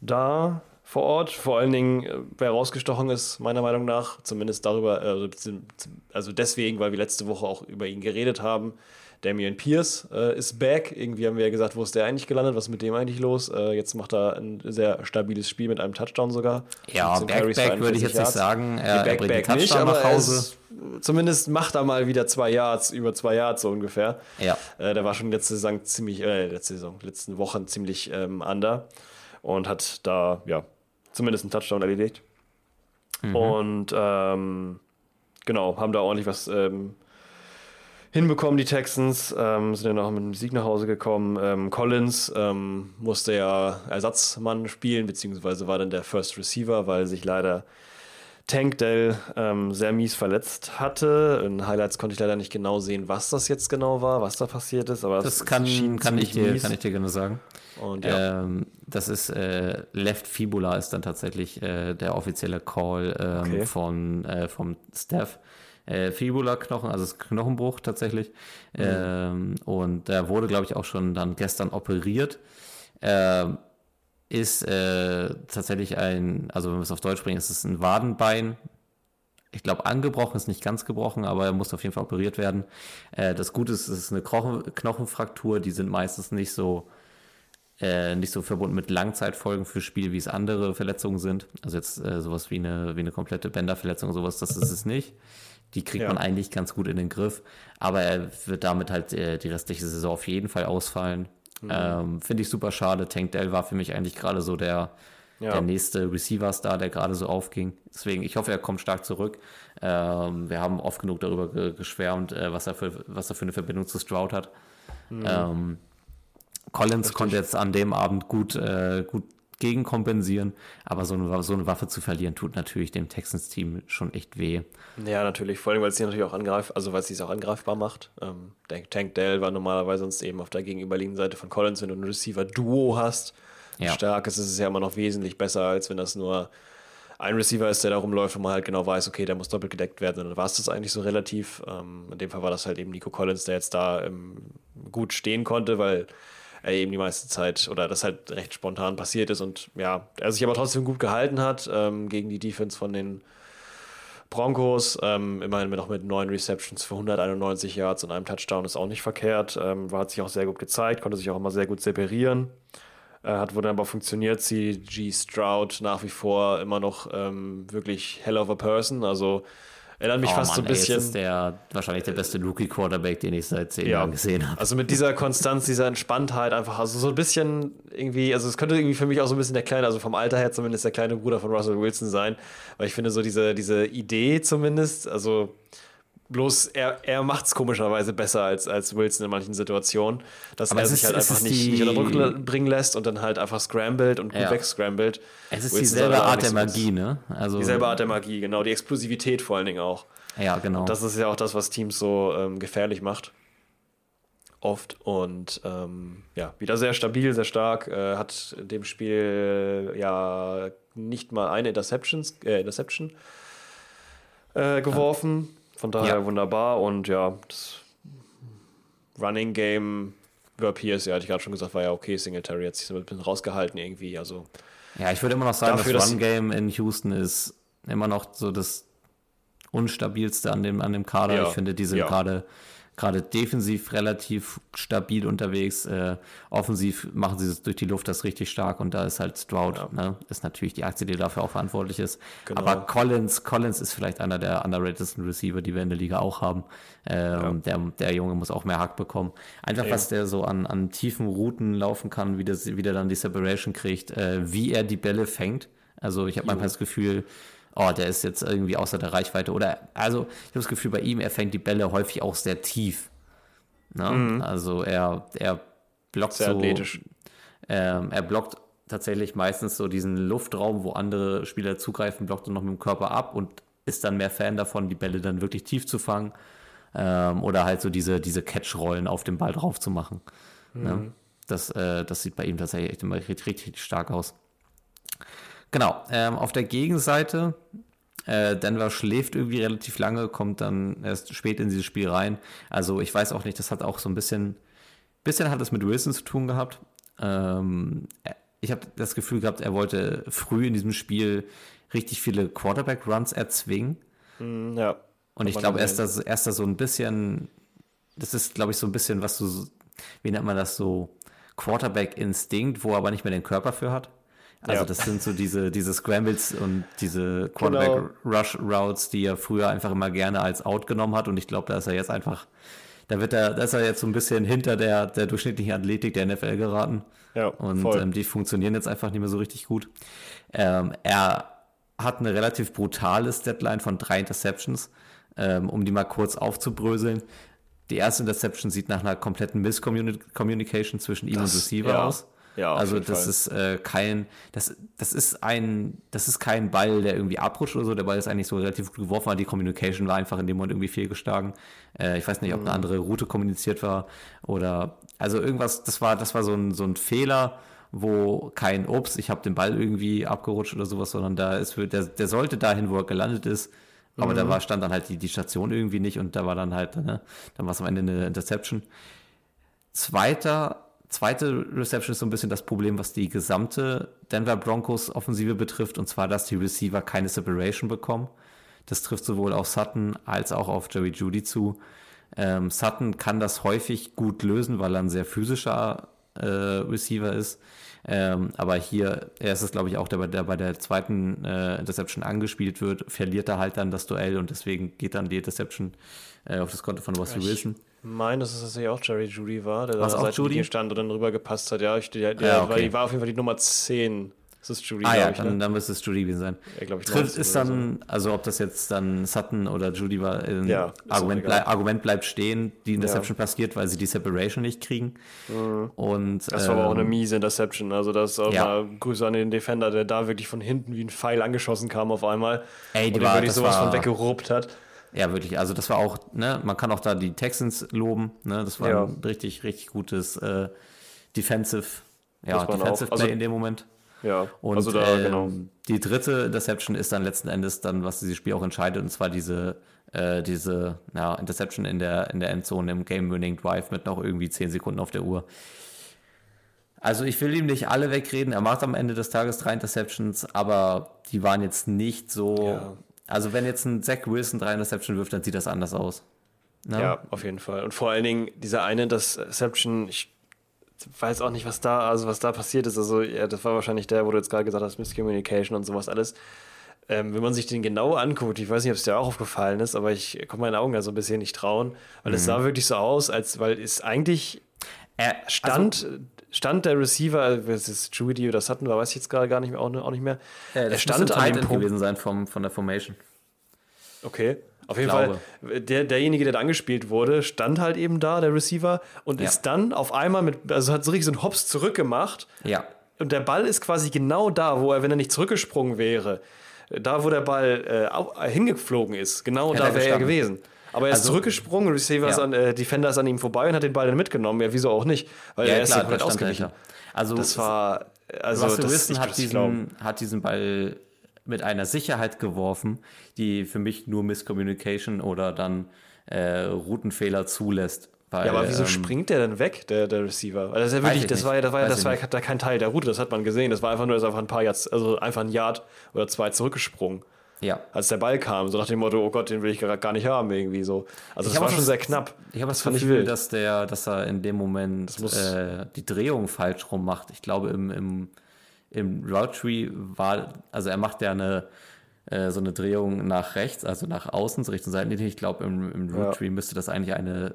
Speaker 3: da vor Ort. Vor allen Dingen, äh, wer rausgestochen ist, meiner Meinung nach, zumindest darüber, äh, also deswegen, weil wir letzte Woche auch über ihn geredet haben. Damian Pierce äh, ist back. Irgendwie haben wir ja gesagt, wo ist der eigentlich gelandet? Was ist mit dem eigentlich los? Äh, jetzt macht er ein sehr stabiles Spiel mit einem Touchdown sogar.
Speaker 2: Ja, back, back würde ich jetzt Yards. nicht sagen. Er,
Speaker 3: back, er bringt back Touchdown nicht, nach Hause. Ist, zumindest macht er mal wieder zwei Yards, über zwei Yards so ungefähr.
Speaker 2: Ja.
Speaker 3: Äh, der war schon letzte Saison ziemlich, äh, letzte Saison, letzten Wochen ziemlich ähm, under und hat da, ja, zumindest einen Touchdown erledigt. Und ähm, genau, haben da ordentlich was ähm, hinbekommen, die Texans. Ähm, sind ja noch mit einem Sieg nach Hause gekommen. Ähm, Collins ähm, musste ja Ersatzmann spielen, beziehungsweise war dann der First Receiver, weil sich leider Tank Dell ähm, sehr mies verletzt hatte. In Highlights konnte ich leider nicht genau sehen, was das jetzt genau war, was da passiert ist. Aber
Speaker 2: Das kann, kann, ich dir, kann ich dir genau sagen.
Speaker 3: Und ja,
Speaker 2: das ist äh, Left Fibula ist dann tatsächlich äh, der offizielle Call ähm,
Speaker 3: Okay.
Speaker 2: von, äh, vom Staff. Äh, Fibula-Knochen, also Knochenbruch tatsächlich. Ähm, und der wurde, glaube ich, auch schon dann gestern operiert. Ähm, ist äh, tatsächlich ein, also wenn wir es auf Deutsch bringen, ist es ein Wadenbein. Ich glaube, angebrochen ist nicht ganz gebrochen, aber er muss auf jeden Fall operiert werden. Äh, das Gute ist, es ist eine Knochen Knochenfraktur, die sind meistens nicht so äh, nicht so verbunden mit Langzeitfolgen für Spiele, wie es andere Verletzungen sind. Also jetzt äh, sowas wie eine, wie eine komplette Bänderverletzung, sowas, das ist es nicht. Die kriegt
Speaker 3: Ja.
Speaker 2: man eigentlich ganz gut in den Griff, aber er wird damit halt äh, die restliche Saison auf jeden Fall ausfallen.
Speaker 3: Mhm.
Speaker 2: Ähm, Finde ich super schade. Tank Dell war für mich eigentlich gerade so der,
Speaker 3: Ja.
Speaker 2: der nächste Receiver-Star, der gerade so aufging. Deswegen, ich hoffe, er kommt stark zurück. Ähm, wir haben oft genug darüber ge geschwärmt, äh, was, er für, was er für eine Verbindung zu Stroud hat. Ähm, Collins konnte jetzt an dem Abend gut, äh, gut gegenkompensieren, aber so eine, so eine Waffe zu verlieren, tut natürlich dem Texans-Team schon echt weh.
Speaker 3: ja, natürlich. Vor allem, weil es sie natürlich auch angreift, also weil es sie auch angreifbar macht. Ähm, Tank, Tank Dell war normalerweise sonst eben auf der gegenüberliegenden Seite von Collins, wenn du ein Receiver-Duo hast.
Speaker 2: Ja.
Speaker 3: Stark ist es ja immer noch wesentlich besser, als wenn das nur ein Receiver ist, der da rumläuft und man halt genau weiß, okay, der muss doppelt gedeckt werden. Und dann war es das eigentlich so relativ. Ähm, in dem Fall war das halt eben Nico Collins, der jetzt da ähm, gut stehen konnte, weil er eben die meiste Zeit oder das halt recht spontan passiert ist und ja, er sich aber trotzdem gut gehalten hat ähm, gegen die Defense von den Broncos. Ähm, immerhin auch mit neun Receptions für 191 Yards und einem Touchdown ist auch nicht verkehrt. Ähm, hat sich auch sehr gut gezeigt, konnte sich auch immer sehr gut separieren. Äh, hat wunderbar funktioniert. CG Stroud nach wie vor immer noch ähm, wirklich hell of a person. Also erinnert mich
Speaker 2: Oh
Speaker 3: fast so ein
Speaker 2: Mann, ey,
Speaker 3: bisschen.
Speaker 2: Jetzt ist der wahrscheinlich der beste Rookie-Quarterback, den ich seit zehn Jahren gesehen habe.
Speaker 3: Also mit dieser Konstanz, dieser Entspanntheit einfach, also so ein bisschen irgendwie, also es könnte irgendwie für mich auch so ein bisschen der kleine, also vom Alter her zumindest der kleine Bruder von Russell Wilson sein, weil ich finde so diese, diese Idee zumindest, also bloß er, er macht es komischerweise besser als, als Wilson in manchen Situationen, dass
Speaker 2: Aber
Speaker 3: er sich
Speaker 2: ist-
Speaker 3: halt einfach nicht, nicht unter Druck bringen lässt und dann halt einfach scrambled und gut
Speaker 2: Ja.
Speaker 3: wegscrambled.
Speaker 2: Es ist
Speaker 3: Wilson
Speaker 2: dieselbe Art der Magie, ne? Also,
Speaker 3: Dieselbe Art der Magie, genau, die Explosivität vor allen Dingen auch.
Speaker 2: Ja, genau.
Speaker 3: Das ist ja auch das, was Teams so ähm, gefährlich macht. Oft. Und ähm, ja, wieder sehr stabil, sehr stark. Äh, hat in dem Spiel ja nicht mal eine Interceptions, äh, Interception äh, geworfen. Von daher
Speaker 2: Ja.
Speaker 3: wunderbar. Und ja, das Running Game über Pierce, ja, hatte ich gerade schon gesagt, war ja okay. Singletary hat sich so ein bisschen rausgehalten irgendwie. Also
Speaker 2: Ja, ich würde immer noch sagen,
Speaker 3: Dafür,
Speaker 2: das
Speaker 3: dass-
Speaker 2: Run-Game in Houston ist immer noch so das unstabilste an dem, an dem Kader.
Speaker 3: Ja,
Speaker 2: Ich finde, die sind
Speaker 3: ja.
Speaker 2: gerade gerade defensiv relativ stabil unterwegs. Äh, offensiv machen sie es durch die Luft das richtig stark und da ist halt Stroud, ne, ist natürlich die Aktie, die dafür auch verantwortlich ist.
Speaker 3: Genau.
Speaker 2: Aber Collins, Collins ist vielleicht einer der underratedsten Receiver, die wir in der Liga auch haben. Ähm, der, der Junge muss auch mehr Hack bekommen. Einfach,
Speaker 3: Ja.
Speaker 2: was der so an, an tiefen Routen laufen kann, wie, das, wie der dann die Separation kriegt, äh, wie er die Bälle fängt. Also ich habe manchmal das Gefühl, oh, der ist jetzt irgendwie außer der Reichweite. Oder, also ich habe das Gefühl, bei ihm, er fängt die Bälle häufig auch sehr tief. Ne? Also er, er blockt
Speaker 3: Mhm. sehr
Speaker 2: so,
Speaker 3: athletisch.
Speaker 2: ähm, er blockt tatsächlich meistens so diesen Luftraum, wo andere Spieler zugreifen, blockt er noch mit dem Körper ab und ist dann mehr Fan davon, die Bälle dann wirklich tief zu fangen. Ähm, oder halt so diese, diese Catch-Rollen auf den Ball drauf zu machen. Ne? Das, äh, das sieht bei ihm tatsächlich echt immer richtig, richtig stark aus. Genau, ähm, auf der Gegenseite, äh, Denver schläft irgendwie relativ lange, kommt dann erst spät in dieses Spiel rein. Also ich weiß auch nicht, das hat auch so ein bisschen, bisschen hat es mit Wilson zu tun gehabt. Ähm, er- ich habe das Gefühl gehabt, er wollte früh in diesem Spiel richtig viele Quarterback-Runs erzwingen.
Speaker 3: Hm, Ja.
Speaker 2: Und ich glaube,
Speaker 3: man
Speaker 2: er ist
Speaker 3: sehen.
Speaker 2: da, er ist da so ein bisschen, das ist, glaube ich, so ein bisschen, was du, so- wie nennt man das so, Quarterback-Instinkt, wo er aber nicht mehr den Körper für hat. Also
Speaker 3: Ja.
Speaker 2: das sind so diese, diese Scrambles und diese Quarterback-Rush-Routes, die er früher einfach immer gerne als Out genommen hat. Und ich glaube, da ist er jetzt einfach, da wird er, da ist er jetzt so ein bisschen hinter der, der durchschnittlichen Athletik der NFL geraten.
Speaker 3: Ja,
Speaker 2: Und ähm, die funktionieren jetzt einfach nicht mehr so richtig gut. Ähm, er hat eine relativ brutales Deadline von drei Interceptions, ähm, um die mal kurz aufzubröseln. Die erste Interception sieht nach einer kompletten Misscommunication zwischen ihm
Speaker 3: Das-
Speaker 2: und Receiver
Speaker 3: ja.
Speaker 2: aus.
Speaker 3: Ja,
Speaker 2: also das
Speaker 3: Fall.
Speaker 2: ist äh, kein, das, das ist ein, das ist kein Ball, der irgendwie abrutscht oder so. Der Ball ist eigentlich so relativ gut geworfen, aber die Communication war einfach in dem Moment irgendwie fehlgeschlagen. Äh, ich weiß nicht, ob
Speaker 3: Mhm.
Speaker 2: eine andere Route kommuniziert war oder also irgendwas. Das war, das war so ein so ein Fehler, wo kein Ups, ich habe den Ball irgendwie abgerutscht oder sowas, sondern da ist, der, der sollte dahin, wo er gelandet ist. Aber
Speaker 3: Mhm.
Speaker 2: da war, stand dann halt die, die Station irgendwie nicht und da war dann halt, ne, dann war es am Ende eine Interception. Zweiter, zweite Reception ist so ein bisschen das Problem, was die gesamte Denver Broncos Offensive betrifft, und zwar, dass die Receiver keine Separation bekommen. Das trifft sowohl auf Sutton als auch auf Jerry Judy zu. Ähm, Sutton kann das häufig gut lösen, weil er ein sehr physischer äh, Receiver ist. Ähm, aber hier, er ist es, glaube ich, auch der, der bei der zweiten äh, Interception angespielt wird, verliert er halt dann das Duell und deswegen geht dann die Interception äh, auf das Konto von Russell Wilson.
Speaker 3: Meine, dass es tatsächlich auch Jerry Judy war, der da Seitenlinie
Speaker 2: Judy?
Speaker 3: stand und dann rüber gepasst hat. Ja, ich, der, der
Speaker 2: Ja,
Speaker 3: war,
Speaker 2: okay.
Speaker 3: die war auf jeden Fall die Nummer 10. Das ist Judy,
Speaker 2: Ah ja,
Speaker 3: ich.
Speaker 2: dann,
Speaker 3: ne?
Speaker 2: dann müsste es Judy gewesen sein.
Speaker 3: Ja, glaub ich,
Speaker 2: Trifft
Speaker 3: 19
Speaker 2: ist dann, also ob das jetzt dann Sutton oder Judy war, äh,
Speaker 3: Ja,
Speaker 2: Argument, blei Argument bleibt stehen, die Interception passiert, weil sie die Separation nicht kriegen. Und,
Speaker 3: Mhm. Das war aber auch eine
Speaker 2: ähm,
Speaker 3: miese Interception. Also das auch
Speaker 2: ja.
Speaker 3: mal Grüße an den Defender, der da wirklich von hinten wie ein Pfeil angeschossen kam auf einmal.
Speaker 2: Ey, die
Speaker 3: und
Speaker 2: war-
Speaker 3: wirklich sowas
Speaker 2: war-
Speaker 3: von weggeruppt hat.
Speaker 2: Ja, wirklich. Also das war auch, ne, man kann auch da die Texans loben, ne, das war
Speaker 3: Ja.
Speaker 2: ein richtig, richtig gutes äh, Defensive, ja, Defensive.
Speaker 3: Also-
Speaker 2: Play in dem Moment.
Speaker 3: Ja,
Speaker 2: Und
Speaker 3: also da,
Speaker 2: ähm,
Speaker 3: genau.
Speaker 2: die dritte Interception ist dann letzten Endes dann, was dieses Spiel auch entscheidet, und zwar diese, äh, diese ja, Interception in der, in der Endzone im Game-Winning Drive mit noch irgendwie 10 Sekunden auf der Uhr. Also ich will ihm nicht alle wegreden. Er macht am Ende des Tages drei Interceptions, aber die waren jetzt nicht so.
Speaker 3: Ja.
Speaker 2: Also wenn jetzt ein Zach Wilson drei Interception wirft, dann sieht das anders aus. Ne?
Speaker 3: Ja, auf jeden Fall. Und vor allen Dingen dieser eine Interception, ich weiß auch nicht, was da, also was da passiert ist. Also, ja, das war wahrscheinlich der, wo du jetzt gerade gesagt hast, Miscommunication und sowas alles. Ähm, wenn man sich den genau anguckt, ich weiß nicht, ob es dir auch aufgefallen ist, aber ich konnte meinen Augen da so ein bisschen nicht trauen, weil
Speaker 2: Mhm.
Speaker 3: es sah wirklich so aus, als weil es eigentlich
Speaker 2: Er,
Speaker 3: stand, stand der Receiver, also, es ist Judy oder Sutton, weiß ich jetzt gerade gar nicht mehr, auch, auch nicht mehr.
Speaker 2: Äh,
Speaker 3: er
Speaker 2: das
Speaker 3: stand an dem Punkt.
Speaker 2: gewesen sein vom, von der Formation.
Speaker 3: Okay. Auf jeden
Speaker 2: Glaube.
Speaker 3: Fall, der, derjenige, der da angespielt wurde, stand halt eben da, der Receiver, und
Speaker 2: Ja.
Speaker 3: ist dann auf einmal mit, also hat so richtig so einen Hops zurückgemacht.
Speaker 2: Ja.
Speaker 3: Und der Ball ist quasi genau da, wo er, wenn er nicht zurückgesprungen wäre, da, wo der Ball äh, äh, hingeflogen ist, genau
Speaker 2: Hätte
Speaker 3: da wäre er gewesen. Aber er ist
Speaker 2: Also-
Speaker 3: zurückgesprungen, Receiver ist
Speaker 2: Ja.
Speaker 3: an, äh, Defender ist an ihm vorbei und hat den Ball dann mitgenommen. Ja, wieso auch nicht? Weil
Speaker 2: Ja,
Speaker 3: er ist
Speaker 2: klar,
Speaker 3: ja komplett ausgewichen.
Speaker 2: Also
Speaker 3: Das war, also
Speaker 2: Russell
Speaker 3: das,
Speaker 2: Wilson hat
Speaker 3: glauben.
Speaker 2: diesen, hat diesen Ball mit einer Sicherheit geworfen, die für mich nur Miscommunication oder dann äh, Routenfehler zulässt. Weil,
Speaker 3: Ja, aber wieso
Speaker 2: ähm,
Speaker 3: springt der denn weg, der, der Receiver? Weil das ist ja wirklich,
Speaker 2: ich
Speaker 3: das war ja, das war ja, das war ja da kein Teil der Route, das hat man gesehen. Das war einfach nur, das ist einfach ein paar Yards, also einfach ein Yard oder zwei zurückgesprungen,
Speaker 2: Ja.
Speaker 3: als der Ball kam. So nach dem Motto, oh Gott, den will ich gar gar nicht haben, irgendwie so. Also
Speaker 2: Ich
Speaker 3: das war schon
Speaker 2: das-
Speaker 3: sehr knapp.
Speaker 2: Ich habe das
Speaker 3: ich
Speaker 2: Gefühl, dass der, dass er in dem Moment äh, die Drehung falsch rum macht. Ich glaube, im, im, im Route Tree war, also er macht ja eine äh, so eine Drehung nach rechts, also nach außen, so Richtung Seitenlinie. Ich glaube, im, im
Speaker 3: Ja.
Speaker 2: Tree müsste das eigentlich eine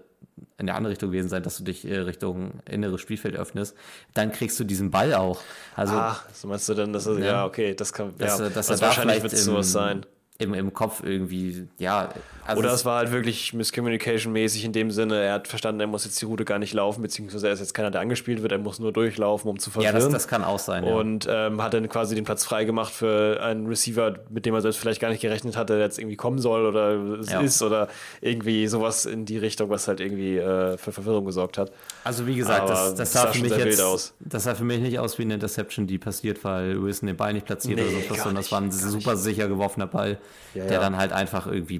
Speaker 2: in der andere Richtung gewesen sein, dass du dich äh, Richtung inneres Spielfeld öffnest. Dann kriegst du diesen Ball auch. Also
Speaker 3: Ach, so meinst du denn, dass er, ja,
Speaker 2: Ja.
Speaker 3: okay, das kann,
Speaker 2: dass,
Speaker 3: ja,
Speaker 2: dass
Speaker 3: das
Speaker 2: er da
Speaker 3: wahrscheinlich
Speaker 2: vielleicht
Speaker 3: wird sowas sein.
Speaker 2: Im, im Kopf irgendwie, ja. Also
Speaker 3: Oder
Speaker 2: es-
Speaker 3: war halt wirklich Miscommunication-mäßig in dem Sinne, er hat verstanden, er muss jetzt die Route gar nicht laufen, beziehungsweise er ist jetzt keiner, der angespielt wird, er muss nur durchlaufen, um zu
Speaker 2: ja,
Speaker 3: verwirren.
Speaker 2: das, das kann auch sein. ja.
Speaker 3: Und ähm, hat dann quasi den Platz frei gemacht für einen Receiver, mit dem er selbst vielleicht gar nicht gerechnet hatte, der jetzt irgendwie kommen soll oder es
Speaker 2: Ja.
Speaker 3: ist oder irgendwie sowas in die Richtung, was halt irgendwie äh, für Verwirrung gesorgt hat.
Speaker 2: Also wie gesagt, das, das sah
Speaker 3: sah
Speaker 2: für mich jetzt,
Speaker 3: aus.
Speaker 2: das sah für mich nicht aus wie eine Interception, die passiert, weil Wilson den Ball nicht platziert
Speaker 3: Nee,
Speaker 2: oder so, sondern das war ein
Speaker 3: nicht,
Speaker 2: super sicher geworfener Ball,
Speaker 3: Ja,
Speaker 2: der
Speaker 3: ja.
Speaker 2: dann halt einfach irgendwie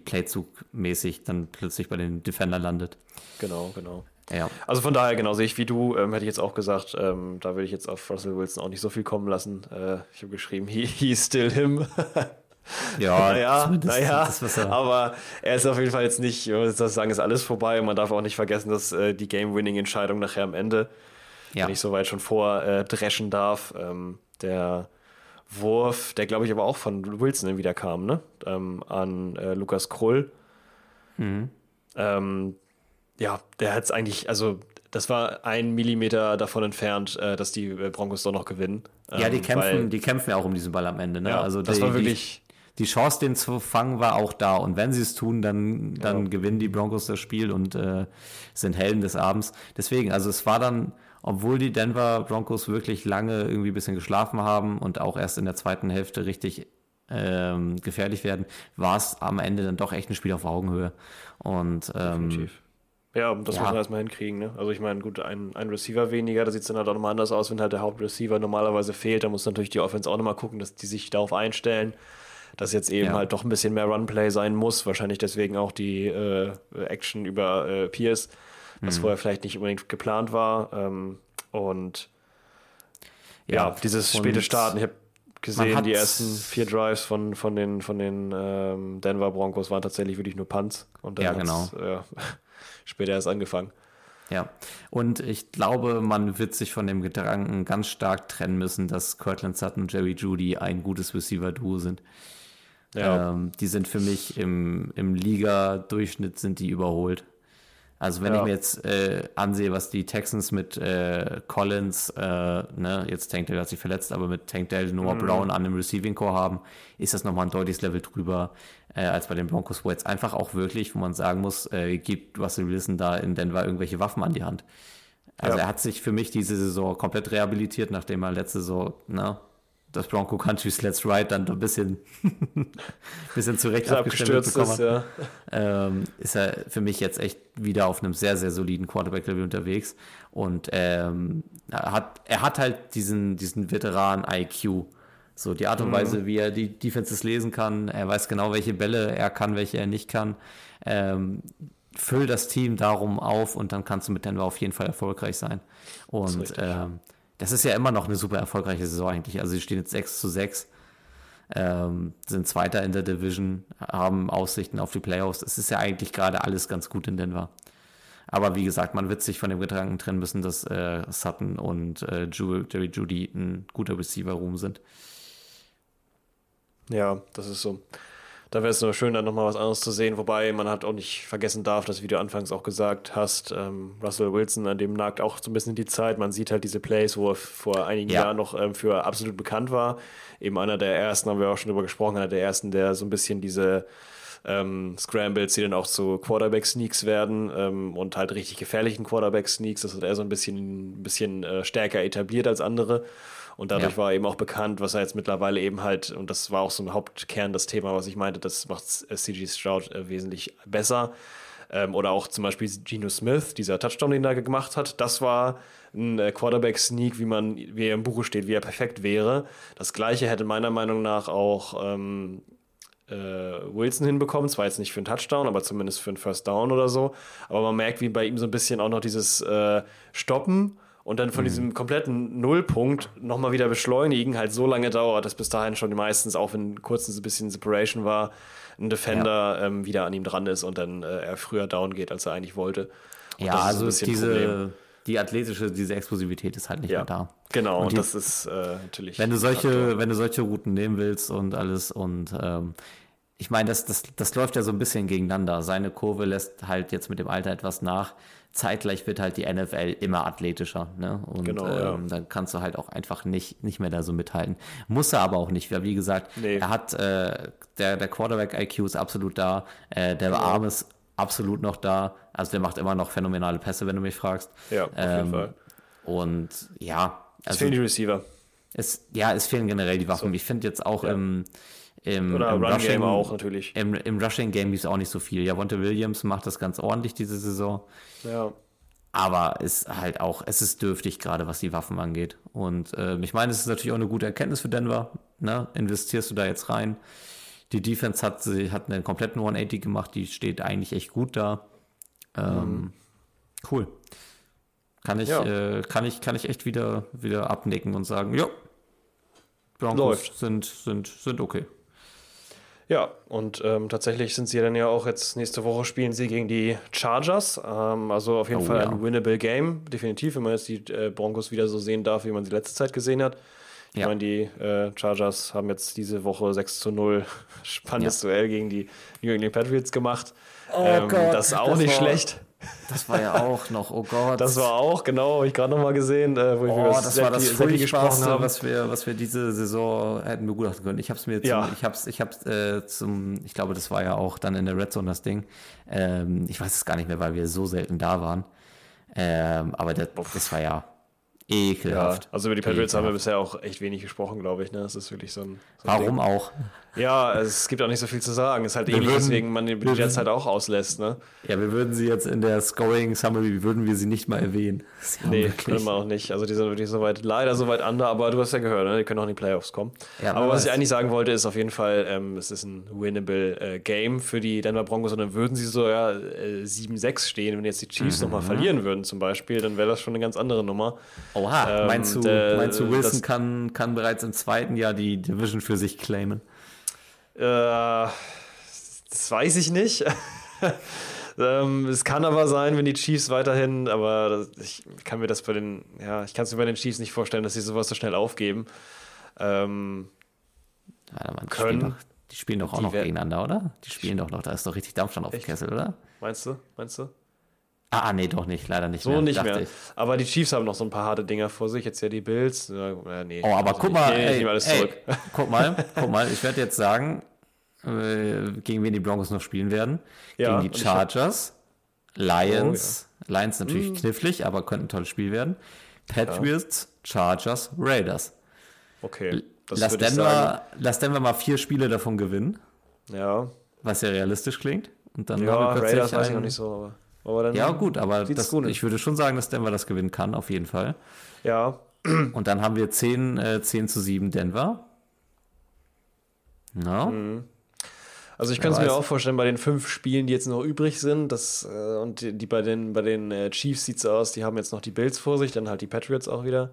Speaker 2: Playzug-mäßig dann plötzlich bei den Defender landet.
Speaker 3: Genau, genau.
Speaker 2: Ja.
Speaker 3: Also von daher, genau, sehe ich wie du, ähm, hätte ich jetzt auch gesagt, ähm, da würde ich jetzt auf Russell Wilson auch nicht so viel kommen lassen. Äh, ich habe geschrieben, (laughs) he, he's still him. (laughs)
Speaker 2: Ja, (laughs)
Speaker 3: naja, naja,
Speaker 2: das, er-
Speaker 3: aber er ist auf jeden Fall jetzt nicht, ich muss das sagen, ist alles vorbei und man darf auch nicht vergessen, dass äh, die Game-Winning-Entscheidung nachher am Ende
Speaker 2: ja.
Speaker 3: wenn ich soweit schon vordreschen äh, dreschen darf. Ähm, der Wurf, der glaube ich aber auch von Wilson wieder kam, ne? Ähm, an äh, Lukas Krull.
Speaker 2: Mhm.
Speaker 3: Ähm, ja, der hat es eigentlich, also das war ein Millimeter davon entfernt, äh, dass die äh, Broncos doch noch gewinnen.
Speaker 2: ja, die
Speaker 3: Ähm,
Speaker 2: kämpfen,
Speaker 3: weil-
Speaker 2: die kämpfen ja auch um diesen Ball am Ende. Ne?
Speaker 3: ja,
Speaker 2: also
Speaker 3: das
Speaker 2: die,
Speaker 3: war wirklich.
Speaker 2: Die, die Chance, den zu fangen, war auch da. Und wenn sie es tun, dann, dann ja. gewinnen die Broncos das Spiel und äh, sind Helden des Abends. Deswegen, also es war dann, obwohl die Denver Broncos wirklich lange irgendwie ein bisschen geschlafen haben und auch erst in der zweiten Hälfte richtig ähm, gefährlich werden, war es am Ende dann doch echt ein Spiel auf Augenhöhe. Und ähm, Definitiv.
Speaker 3: Ja, das ja. muss man erstmal hinkriegen. Ne? Also ich meine, gut, ein, ein Receiver weniger, da sieht es dann halt auch nochmal anders aus, wenn halt der Hauptreceiver normalerweise fehlt. Da muss natürlich die Offense auch nochmal gucken, dass die sich darauf einstellen, dass jetzt eben ja. halt doch ein bisschen mehr Runplay sein muss. Wahrscheinlich deswegen auch die äh, Action über äh, Pierce, was mhm. vorher vielleicht nicht unbedingt geplant war. Ähm, und ja, ja dieses späte Starten. Ich habe gesehen, die ersten vier Drives von, von den, von den ähm, Denver Broncos waren tatsächlich wirklich nur Punts. Und dann
Speaker 2: ja, genau.
Speaker 3: Ja, (laughs) später erst angefangen.
Speaker 2: Ja, und ich glaube, man wird sich von dem Gedanken ganz stark trennen müssen, dass Cortland Sutton und Jerry Judy ein gutes Receiver-Duo sind. Ja. Ähm, die sind für mich im, im Liga-Durchschnitt sind die überholt. Also wenn ja. ich mir jetzt äh, ansehe, was die Texans mit äh, Collins, äh, ne, jetzt Tank Dell hat sich verletzt, aber mit Tank Dell, Noah mhm. Brown an dem Receiving Core haben, ist das nochmal ein deutliches Level drüber äh, als bei den Broncos, wo jetzt einfach auch wirklich, wo man sagen muss, äh, gibt Russell Wilson da in Denver irgendwelche Waffen an die Hand. Also ja. er hat sich für mich diese Saison komplett rehabilitiert, nachdem er letzte Saison, ne, das Bronco Country's Let's Ride dann ein bisschen, (laughs) bisschen zurecht abgestimmt bekommen ist, ja. ähm, ist er für mich jetzt echt wieder auf einem sehr, sehr soliden Quarterback-Level unterwegs. Und ähm, er, hat, er hat halt diesen, diesen Veteran-IQ. So die Art und mhm. Weise, wie er die Defenses lesen kann. Er weiß genau, welche Bälle er kann, welche er nicht kann. Ähm, füll das Team darum auf und dann kannst du mit Denver auf jeden Fall erfolgreich sein. Und ähm, das ist ja immer noch eine super erfolgreiche Saison eigentlich. Also sie stehen jetzt 6 zu 6, ähm, sind Zweiter in der Division, haben Aussichten auf die Playoffs. Es ist ja eigentlich gerade alles ganz gut in Denver. Aber wie gesagt, man wird sich von dem Gedanken trennen müssen, dass äh, Sutton und äh, Jerry Judy ein guter Receiver-Room sind.
Speaker 3: Ja, das ist so. Da wäre es nur schön, dann nochmal was anderes zu sehen. Wobei man halt auch nicht vergessen darf, dass, wie du anfangs auch gesagt hast, ähm, Russell Wilson, an dem nagt auch so ein bisschen die Zeit. Man sieht halt diese Plays, wo er vor einigen ja. Jahren noch ähm, für absolut bekannt war. Eben einer der ersten, haben wir auch schon drüber gesprochen, einer der ersten, der so ein bisschen diese ähm, Scrambles, die dann auch zu Quarterback-Sneaks werden ähm, und halt richtig gefährlichen Quarterback-Sneaks. Das hat er so ein bisschen, ein bisschen äh, stärker etabliert als andere. Und dadurch ja. war eben auch bekannt, was er jetzt mittlerweile eben halt, und das war auch so ein Hauptkern das Thema, was ich meinte, das macht äh, CG Stroud äh, wesentlich besser. Ähm, oder auch zum Beispiel Geno Smith, dieser Touchdown, den er gemacht hat, das war ein äh, Quarterback-Sneak, wie man, wie er im Buche steht, wie er perfekt wäre. Das gleiche hätte meiner Meinung nach auch ähm, äh, Wilson hinbekommen. Zwar jetzt nicht für einen Touchdown, aber zumindest für einen First Down oder so. Aber man merkt, wie bei ihm so ein bisschen auch noch dieses äh, Stoppen und dann von mhm. diesem kompletten Nullpunkt nochmal wieder beschleunigen halt so lange dauert, dass bis dahin schon meistens, auch wenn kurz ein bisschen Separation war, ein Defender ja. ähm, wieder an ihm dran ist und dann äh, er früher down geht, als er eigentlich wollte.
Speaker 2: Und ja, also diese, die athletische, diese Explosivität ist halt nicht ja, mehr da.
Speaker 3: Genau, und, die, das ist äh, natürlich.
Speaker 2: Wenn du solche, wenn du solche Routen nehmen willst und alles und ähm, ich meine, das, das, das läuft ja so ein bisschen gegeneinander. Seine Kurve lässt halt jetzt mit dem Alter etwas nach zeitgleich wird halt die NFL immer athletischer. Ne? Und genau, ja. ähm, dann kannst du halt auch einfach nicht, nicht mehr da so mithalten. Muss er aber auch nicht, weil wie gesagt, nee. er hat, äh, der, der Quarterback-IQ ist absolut da, äh, der genau. Arm ist absolut noch da. Also der macht immer noch phänomenale Pässe, wenn du mich fragst.
Speaker 3: Ja, auf ähm, jeden Fall.
Speaker 2: Und ja.
Speaker 3: Also, es fehlen die Receiver.
Speaker 2: Es, ja, es fehlen generell die Waffen. So. Ich finde jetzt auch ja. im im,
Speaker 3: Oder im Run Rushing, Game auch natürlich.
Speaker 2: Im, im Rushing Game gibt es auch nicht so viel. Ja, Wonte Williams macht das ganz ordentlich diese Saison.
Speaker 3: Ja.
Speaker 2: Aber ist halt auch, es ist dürftig, gerade was die Waffen angeht. Und äh, ich meine, es ist natürlich auch eine gute Erkenntnis für Denver. Ne? Investierst du da jetzt rein? Die Defense hat, sie hat einen kompletten 180 gemacht, die steht eigentlich echt gut da. Ähm, mhm. Cool. Kann ich, ja. äh, kann ich, kann ich echt wieder, wieder abnicken und sagen, ja, Broncos sind, sind, sind okay.
Speaker 3: Ja, und ähm, tatsächlich sind sie dann ja auch jetzt nächste Woche spielen sie gegen die Chargers. Ähm, also auf jeden oh, Fall ja. ein winnable Game, definitiv, wenn man jetzt die äh, Broncos wieder so sehen darf, wie man sie letzte Zeit gesehen hat. Ich ja. meine, die äh, Chargers haben jetzt diese Woche 6 zu 0 (laughs) spannendes ja. Duell gegen die New England Patriots gemacht. Oh ähm, Gott, das ist auch das nicht war, schlecht.
Speaker 2: Das war ja auch noch, oh Gott.
Speaker 3: Das war auch, genau, habe ich gerade nochmal gesehen, äh, wo ich
Speaker 2: oh,
Speaker 3: über
Speaker 2: das war das
Speaker 3: Seppi gesprochen habe.
Speaker 2: was wir, was wir diese Saison hätten begutachten können. Ich habe es mir zum,
Speaker 3: Ja.
Speaker 2: ich hab's, ich hab's äh, zum, ich glaube, das war ja auch dann in der Red Zone das Ding. Ähm, ich weiß es gar nicht mehr, weil wir so selten da waren. Ähm, aber das, das war ja
Speaker 3: Ja,
Speaker 2: ekelhaft.
Speaker 3: also über die Patriots haben wir bisher auch echt wenig gesprochen, glaube ich. Ne? Das ist wirklich so ein. So ein
Speaker 2: Warum
Speaker 3: Ding.
Speaker 2: auch?
Speaker 3: Ja, es gibt auch nicht so viel zu sagen. Es ist halt
Speaker 2: Wir
Speaker 3: ähnlich,
Speaker 2: würden-
Speaker 3: weswegen man die Jets
Speaker 2: würden-
Speaker 3: halt auch auslässt. Ne?
Speaker 2: Ja, wir würden sie jetzt in der Scoring Summary, würden wir sie nicht mal erwähnen. Haben
Speaker 3: Nee, können wir auch nicht. Also die sind wirklich so weit, leider so weit under, aber du hast ja gehört, ne? die können auch in die Playoffs kommen.
Speaker 2: Ja,
Speaker 3: aber was ich eigentlich sagen wollte, ist auf jeden Fall, ähm, es ist ein winnable äh, Game für die Denver Broncos und dann würden sie so ja, äh, 7-6 stehen. Wenn jetzt die Chiefs
Speaker 2: Mhm.
Speaker 3: nochmal verlieren würden zum Beispiel, dann wäre das schon eine ganz andere Nummer.
Speaker 2: Oha,
Speaker 3: Ähm,
Speaker 2: meinst, du,
Speaker 3: der-
Speaker 2: meinst du, Wilson kann, kann bereits im zweiten Jahr die Division für sich claimen?
Speaker 3: Äh, das weiß ich nicht. (laughs) ähm, es kann aber sein, wenn die Chiefs weiterhin, aber ich kann mir das bei den, ja, ich kann es mir bei den Chiefs nicht vorstellen, dass sie sowas so schnell aufgeben. Ähm,
Speaker 2: Warte mal, die
Speaker 3: Können.
Speaker 2: spielen doch, die spielen doch auch noch gegeneinander, oder? Die spielen doch noch, da ist doch richtig Dampfstand auf dem? Kessel, oder?
Speaker 3: meinst du? Meinst du?
Speaker 2: Ah, nee, doch nicht, leider nicht
Speaker 3: So
Speaker 2: mehr.
Speaker 3: nicht mehr.
Speaker 2: Ich.
Speaker 3: Aber die Chiefs haben noch so ein paar harte Dinger vor sich. Jetzt ja die Bills. Ja, ja, nee.
Speaker 2: Oh, aber
Speaker 3: Also
Speaker 2: guck
Speaker 3: ich-
Speaker 2: mal,
Speaker 3: nee, ich
Speaker 2: ey,
Speaker 3: nehme alles
Speaker 2: ey,
Speaker 3: zurück.
Speaker 2: guck mal, (laughs) guck mal, ich werde jetzt sagen, äh, gegen wen die Broncos noch spielen werden.
Speaker 3: Ja,
Speaker 2: gegen die
Speaker 3: ich
Speaker 2: Chargers, Lions, Lions natürlich
Speaker 3: Hm.
Speaker 2: knifflig, aber könnte ein tolles Spiel werden. Patriots, Chargers, Raiders.
Speaker 3: Okay. Das
Speaker 2: Lass
Speaker 3: ich sagen.
Speaker 2: Denver, lass Denver mal vier Spiele davon gewinnen,
Speaker 3: Ja,
Speaker 2: was ja realistisch klingt. Und dann
Speaker 3: ja
Speaker 2: haben wir plötzlich
Speaker 3: Raiders weiß ich noch nicht so. Aber,
Speaker 2: Ja, gut, aber das,
Speaker 3: gut
Speaker 2: ich würde schon sagen, dass Denver das gewinnen kann, auf jeden Fall.
Speaker 3: Ja,
Speaker 2: Und dann haben wir 10, äh, 10 zu 7 Denver. Ja.
Speaker 3: Mhm. Also ich kann es mir auch vorstellen, bei den fünf Spielen, die jetzt noch übrig sind, das, äh, und die, die bei den, bei den äh, Chiefs sieht es aus, die haben jetzt noch die Bills vor sich, dann halt die Patriots auch wieder.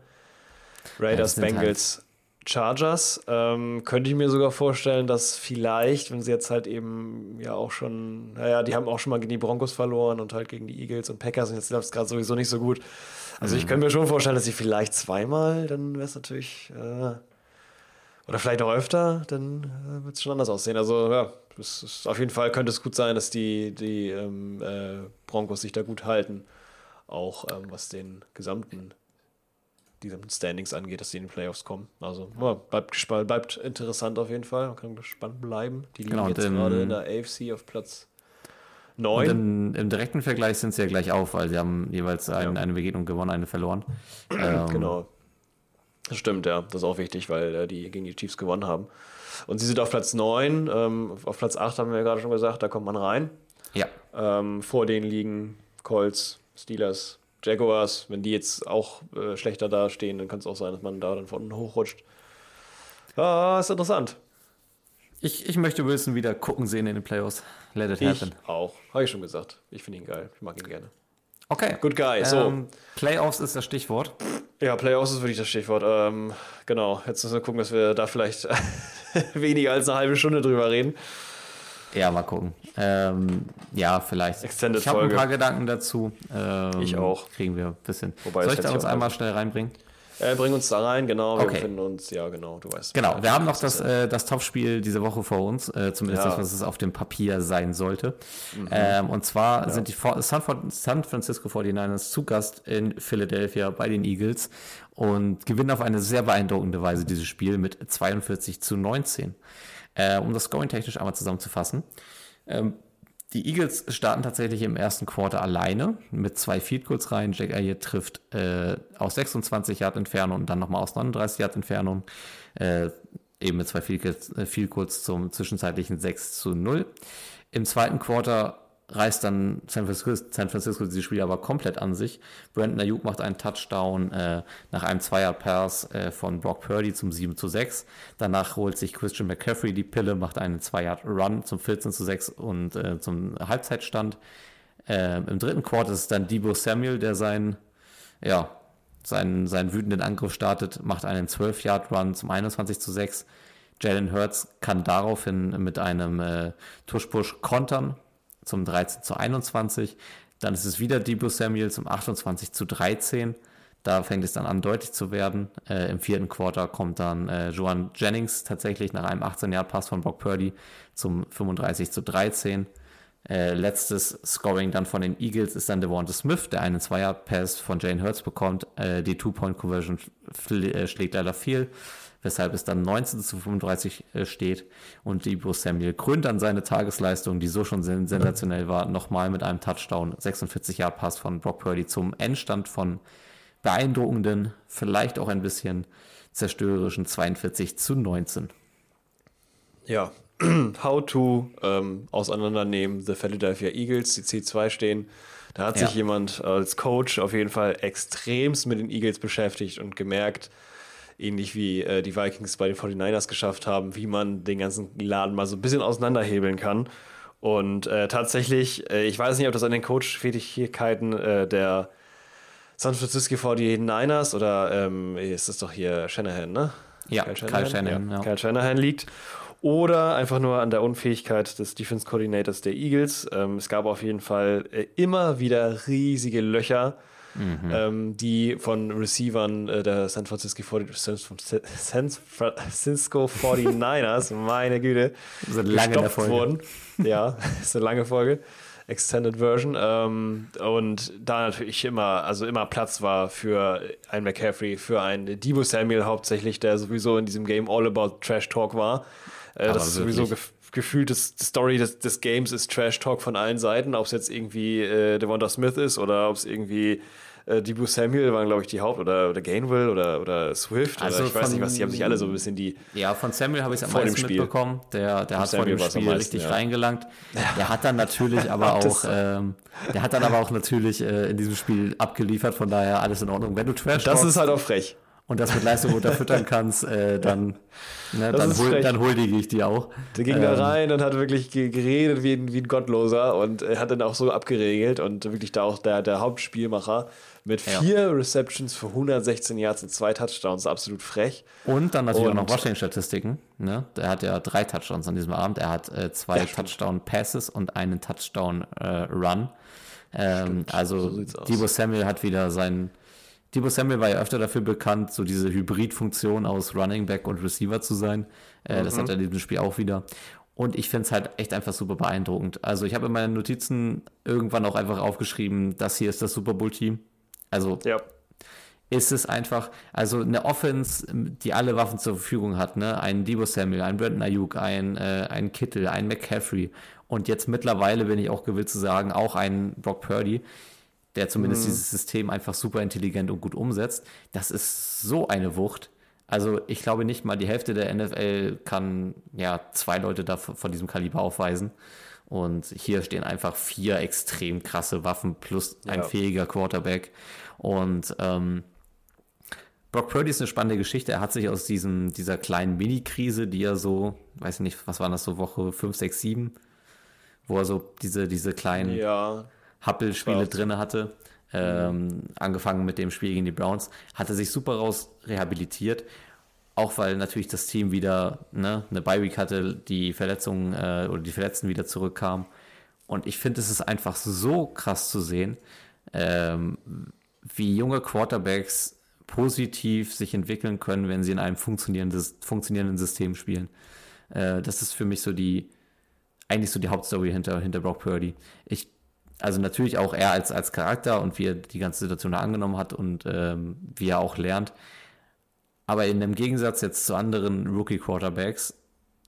Speaker 3: Raiders,
Speaker 2: sind halt
Speaker 3: Bengals, Chargers. Ähm, könnte ich mir sogar vorstellen, dass vielleicht, wenn sie jetzt halt eben ja auch schon, naja, die haben auch schon mal gegen die Broncos verloren und halt gegen die Eagles und Packers und jetzt läuft es gerade sowieso nicht so gut. Also
Speaker 2: Mhm.
Speaker 3: ich könnte mir schon vorstellen, dass sie vielleicht zweimal, dann wäre es natürlich, äh, oder vielleicht auch öfter, dann äh, wird es schon anders aussehen. Also ja, es ist, auf jeden Fall könnte es gut sein, dass die, die ähm, äh, Broncos sich da gut halten. Auch ähm, was den gesamten, die Standings angeht, dass sie in die Playoffs kommen. Also ja, bleibt gespannt, bleibt interessant auf jeden Fall. Man kann gespannt bleiben. Die liegen
Speaker 2: Genau,
Speaker 3: jetzt
Speaker 2: im-
Speaker 3: gerade in der AFC auf Platz
Speaker 2: Und
Speaker 3: 9.
Speaker 2: im, im direkten Vergleich sind sie ja gleich auf, weil sie haben jeweils ein,
Speaker 3: Ja.
Speaker 2: eine Begegnung gewonnen, eine verloren. (clears throat) Ähm,
Speaker 3: Genau. Das stimmt, ja. Das ist auch wichtig, weil äh, die gegen die Chiefs gewonnen haben. Und sie sind auf Platz 9. Ähm, auf Platz 8 haben wir ja gerade schon gesagt, da kommt man rein.
Speaker 2: Ja,
Speaker 3: Ähm, vor denen liegen Colts, Steelers, Jaguars. Wenn die jetzt auch äh, schlechter dastehen, dann kann es auch sein, dass man da dann von unten hochrutscht. Ah, ist interessant.
Speaker 2: ich, ich möchte Wilson wieder gucken sehen in den Playoffs. Let it
Speaker 3: Ich
Speaker 2: happen.
Speaker 3: auch. Habe ich schon gesagt. Ich finde ihn geil. Ich mag ihn gerne.
Speaker 2: Okay.
Speaker 3: Good guy. So.
Speaker 2: Ähm, Playoffs ist das Stichwort.
Speaker 3: Ja, Playoffs ist wirklich das Stichwort. Ähm, genau. Jetzt müssen wir gucken, dass wir da vielleicht (laughs) weniger als eine halbe Stunde drüber reden.
Speaker 2: Ja, mal gucken. Ähm, ja, vielleicht.
Speaker 3: Extended
Speaker 2: ich habe ein paar Gedanken dazu. Ähm,
Speaker 3: Ich auch.
Speaker 2: Kriegen wir ein bisschen.
Speaker 3: Wobei,
Speaker 2: Soll ich da uns einmal
Speaker 3: also-
Speaker 2: schnell reinbringen?
Speaker 3: Äh, bring uns da rein, genau. Wir
Speaker 2: Okay.
Speaker 3: befinden uns, ja, genau, du weißt.
Speaker 2: Genau, wir haben noch das,
Speaker 3: ja-
Speaker 2: äh, das Topspiel diese Woche vor uns, äh, zumindest
Speaker 3: Ja. Mhm.
Speaker 2: das, was es auf dem Papier sein sollte. Ähm, und zwar sind die For- San Francisco 49ers zu Gast in Philadelphia bei den Eagles und gewinnen auf eine sehr beeindruckende Weise dieses Spiel mit 42 zu 19. Äh, um das Scoring technisch einmal zusammenzufassen. Ähm, die Eagles starten tatsächlich im ersten Quarter alleine mit zwei Field Goals rein. Jack Elliott trifft äh, aus 26 Yard Entfernung und dann nochmal aus 39 Yard Entfernung. Äh, eben mit zwei Field Goals, äh, Field Goals zum zwischenzeitlichen 6 zu 0. Im zweiten Quarter reißt dann San Francisco, San Francisco dieses Spiel aber komplett an sich. Brandon Ayuk macht einen Touchdown äh, nach einem Zweier-Pass äh, von Brock Purdy zum 7 zu 6. Danach holt sich Christian McCaffrey die Pille, macht einen Zweier-Run zum 14 zu 6 und äh, zum Halbzeitstand. Ähm, Im dritten Quarter ist es dann Debo Samuel, der seinen, ja, seinen, seinen wütenden Angriff startet, macht einen 12-Yard-Run zum 21 zu 6. Jalen Hurts kann daraufhin mit einem äh, Tush-Push kontern zum 13 zu 21. Dann ist es wieder Debo Samuel zum 28 zu 13. Da fängt es dann an, deutlich zu werden. Äh, Im vierten Quarter kommt dann äh, Joan Jennings tatsächlich nach einem 18-Yard-Pass von Brock Purdy zum 35 zu 13. Äh, letztes Scoring dann von den Eagles ist dann Devonta Smith, der einen Zweier-Pass von Jane Hurts bekommt. Äh, die Two-Point-Conversion äh, schlägt leider viel, weshalb es dann 19 zu 35 äh, steht. Und Debo Samuel krönt dann seine Tagesleistung, die so schon sen sensationell war, nochmal mit einem Touchdown. 46 Yard Pass von Brock Purdy zum Endstand von beeindruckenden, vielleicht auch ein bisschen zerstörerischen 42 zu 19.
Speaker 3: Ja, (clears throat) How to ähm, auseinandernehmen The Philadelphia Eagles, die C2 stehen. Da hat ja. sich jemand als Coach auf jeden Fall extremst mit den Eagles beschäftigt und gemerkt, ähnlich wie äh, die Vikings bei den 49ers geschafft haben, wie man den ganzen Laden mal so ein bisschen auseinanderhebeln kann. Und äh, tatsächlich, äh, ich weiß nicht, ob das an den Coach-Fähigkeiten äh, der San Francisco 49ers oder ähm, ist das doch hier Shanahan, ne?
Speaker 2: Ja, Kyle Shanahan, Kyle Shanahan,
Speaker 3: ja. Ja. Kyle Shanahan liegt oder einfach nur an der Unfähigkeit des Defense Coordinators der Eagles. Ähm, es gab auf jeden Fall äh, immer wieder riesige Löcher, mhm. ähm, die von Receivern äh, der San Francisco, 40, San Francisco 49ers, (laughs) meine Güte,
Speaker 2: so gestoppt wurden.
Speaker 3: Ja, (laughs) ist eine lange Folge. Extended Version. Ähm, und da natürlich immer, also immer Platz war für einen McCaffrey, für einen Debo Samuel hauptsächlich, der sowieso in diesem Game all about Trash Talk war. Äh, das ist sowieso gef gefühlt, das, die Story des, des Games ist Trash Talk von allen Seiten, ob es jetzt irgendwie äh, Devonta Smith ist oder ob es irgendwie äh, Debo Samuel waren, glaube ich, die Haupt- oder, oder Gainwell oder, oder Swift
Speaker 2: also
Speaker 3: oder ich
Speaker 2: von,
Speaker 3: weiß nicht was, die haben sich alle so ein bisschen die.
Speaker 2: Ja, von Samuel habe ich es am meisten mitbekommen. Der, der hat
Speaker 3: Samuel
Speaker 2: vor dem Spiel
Speaker 3: meisten,
Speaker 2: richtig
Speaker 3: ja.
Speaker 2: reingelangt. Der hat dann natürlich (laughs) aber auch, ähm, der hat dann aber auch natürlich äh, in diesem Spiel abgeliefert, von daher alles in Ordnung. Wenn du Trash
Speaker 3: Das ist halt auch frech
Speaker 2: und das mit Leistung unterfüttern (laughs) kannst, äh, dann, ne, dann, hol, dann huldige ich die auch.
Speaker 3: Der ging ähm, da rein und hat wirklich geredet wie ein, wie ein Gottloser und er hat dann auch so abgeregelt und wirklich da auch der, der Hauptspielmacher mit vier ja. Receptions für 116 Yards und zwei Touchdowns, absolut frech.
Speaker 2: Und dann natürlich und, auch noch Rushing-Statistiken. Ne? Er hat ja drei Touchdowns an diesem Abend. Er hat äh, zwei Touchdown-Passes und einen Touchdown-Run. Äh, ähm, also so Debo Samuel hat wieder sein Debo Samuel war ja öfter dafür bekannt, so diese Hybridfunktion aus Running Back und Receiver zu sein. Äh, mhm. Das hat er in diesem Spiel auch wieder. Und ich finde es halt echt einfach super beeindruckend. Also ich habe in meinen Notizen irgendwann auch einfach aufgeschrieben, das hier ist das Super Bowl-Team. Also ja. ist es einfach, also eine Offense, die alle Waffen zur Verfügung hat, ne? Ein Debo Samuel, ein Brandon Ayuk, ein, äh, ein Kittel, ein McCaffrey und jetzt mittlerweile bin ich auch gewillt zu sagen, auch ein Brock Purdy der zumindest mhm. dieses System einfach super intelligent und gut umsetzt. Das ist so eine Wucht. Also ich glaube nicht mal die Hälfte der NFL kann ja zwei Leute da von diesem Kaliber aufweisen. Und hier stehen einfach vier extrem krasse Waffen plus ein ja. fähiger Quarterback. Und ähm, Brock Purdy ist eine spannende Geschichte. Er hat sich aus diesem, dieser kleinen Mini-Krise, die er so, weiß ich nicht, was war das so, Woche 5, 6, 7, wo er so diese, diese kleinen
Speaker 3: ja.
Speaker 2: Happel-Spiele drin hatte. Ähm, angefangen mit dem Spiel gegen die Browns, hat er sich super raus rehabilitiert. Auch weil natürlich das Team wieder ne, eine Bye-Week hatte, die Verletzungen äh, oder die Verletzten wieder zurückkamen. Und ich finde, es ist einfach so krass zu sehen, ähm, wie junge Quarterbacks positiv sich entwickeln können, wenn sie in einem funktionierenden System spielen. Äh, das ist für mich so die, eigentlich so die Hauptstory hinter, hinter Brock Purdy. Ich also natürlich auch er als, als Charakter und wie er die ganze Situation angenommen hat und ähm, wie er auch lernt. Aber in dem Gegensatz jetzt zu anderen Rookie-Quarterbacks,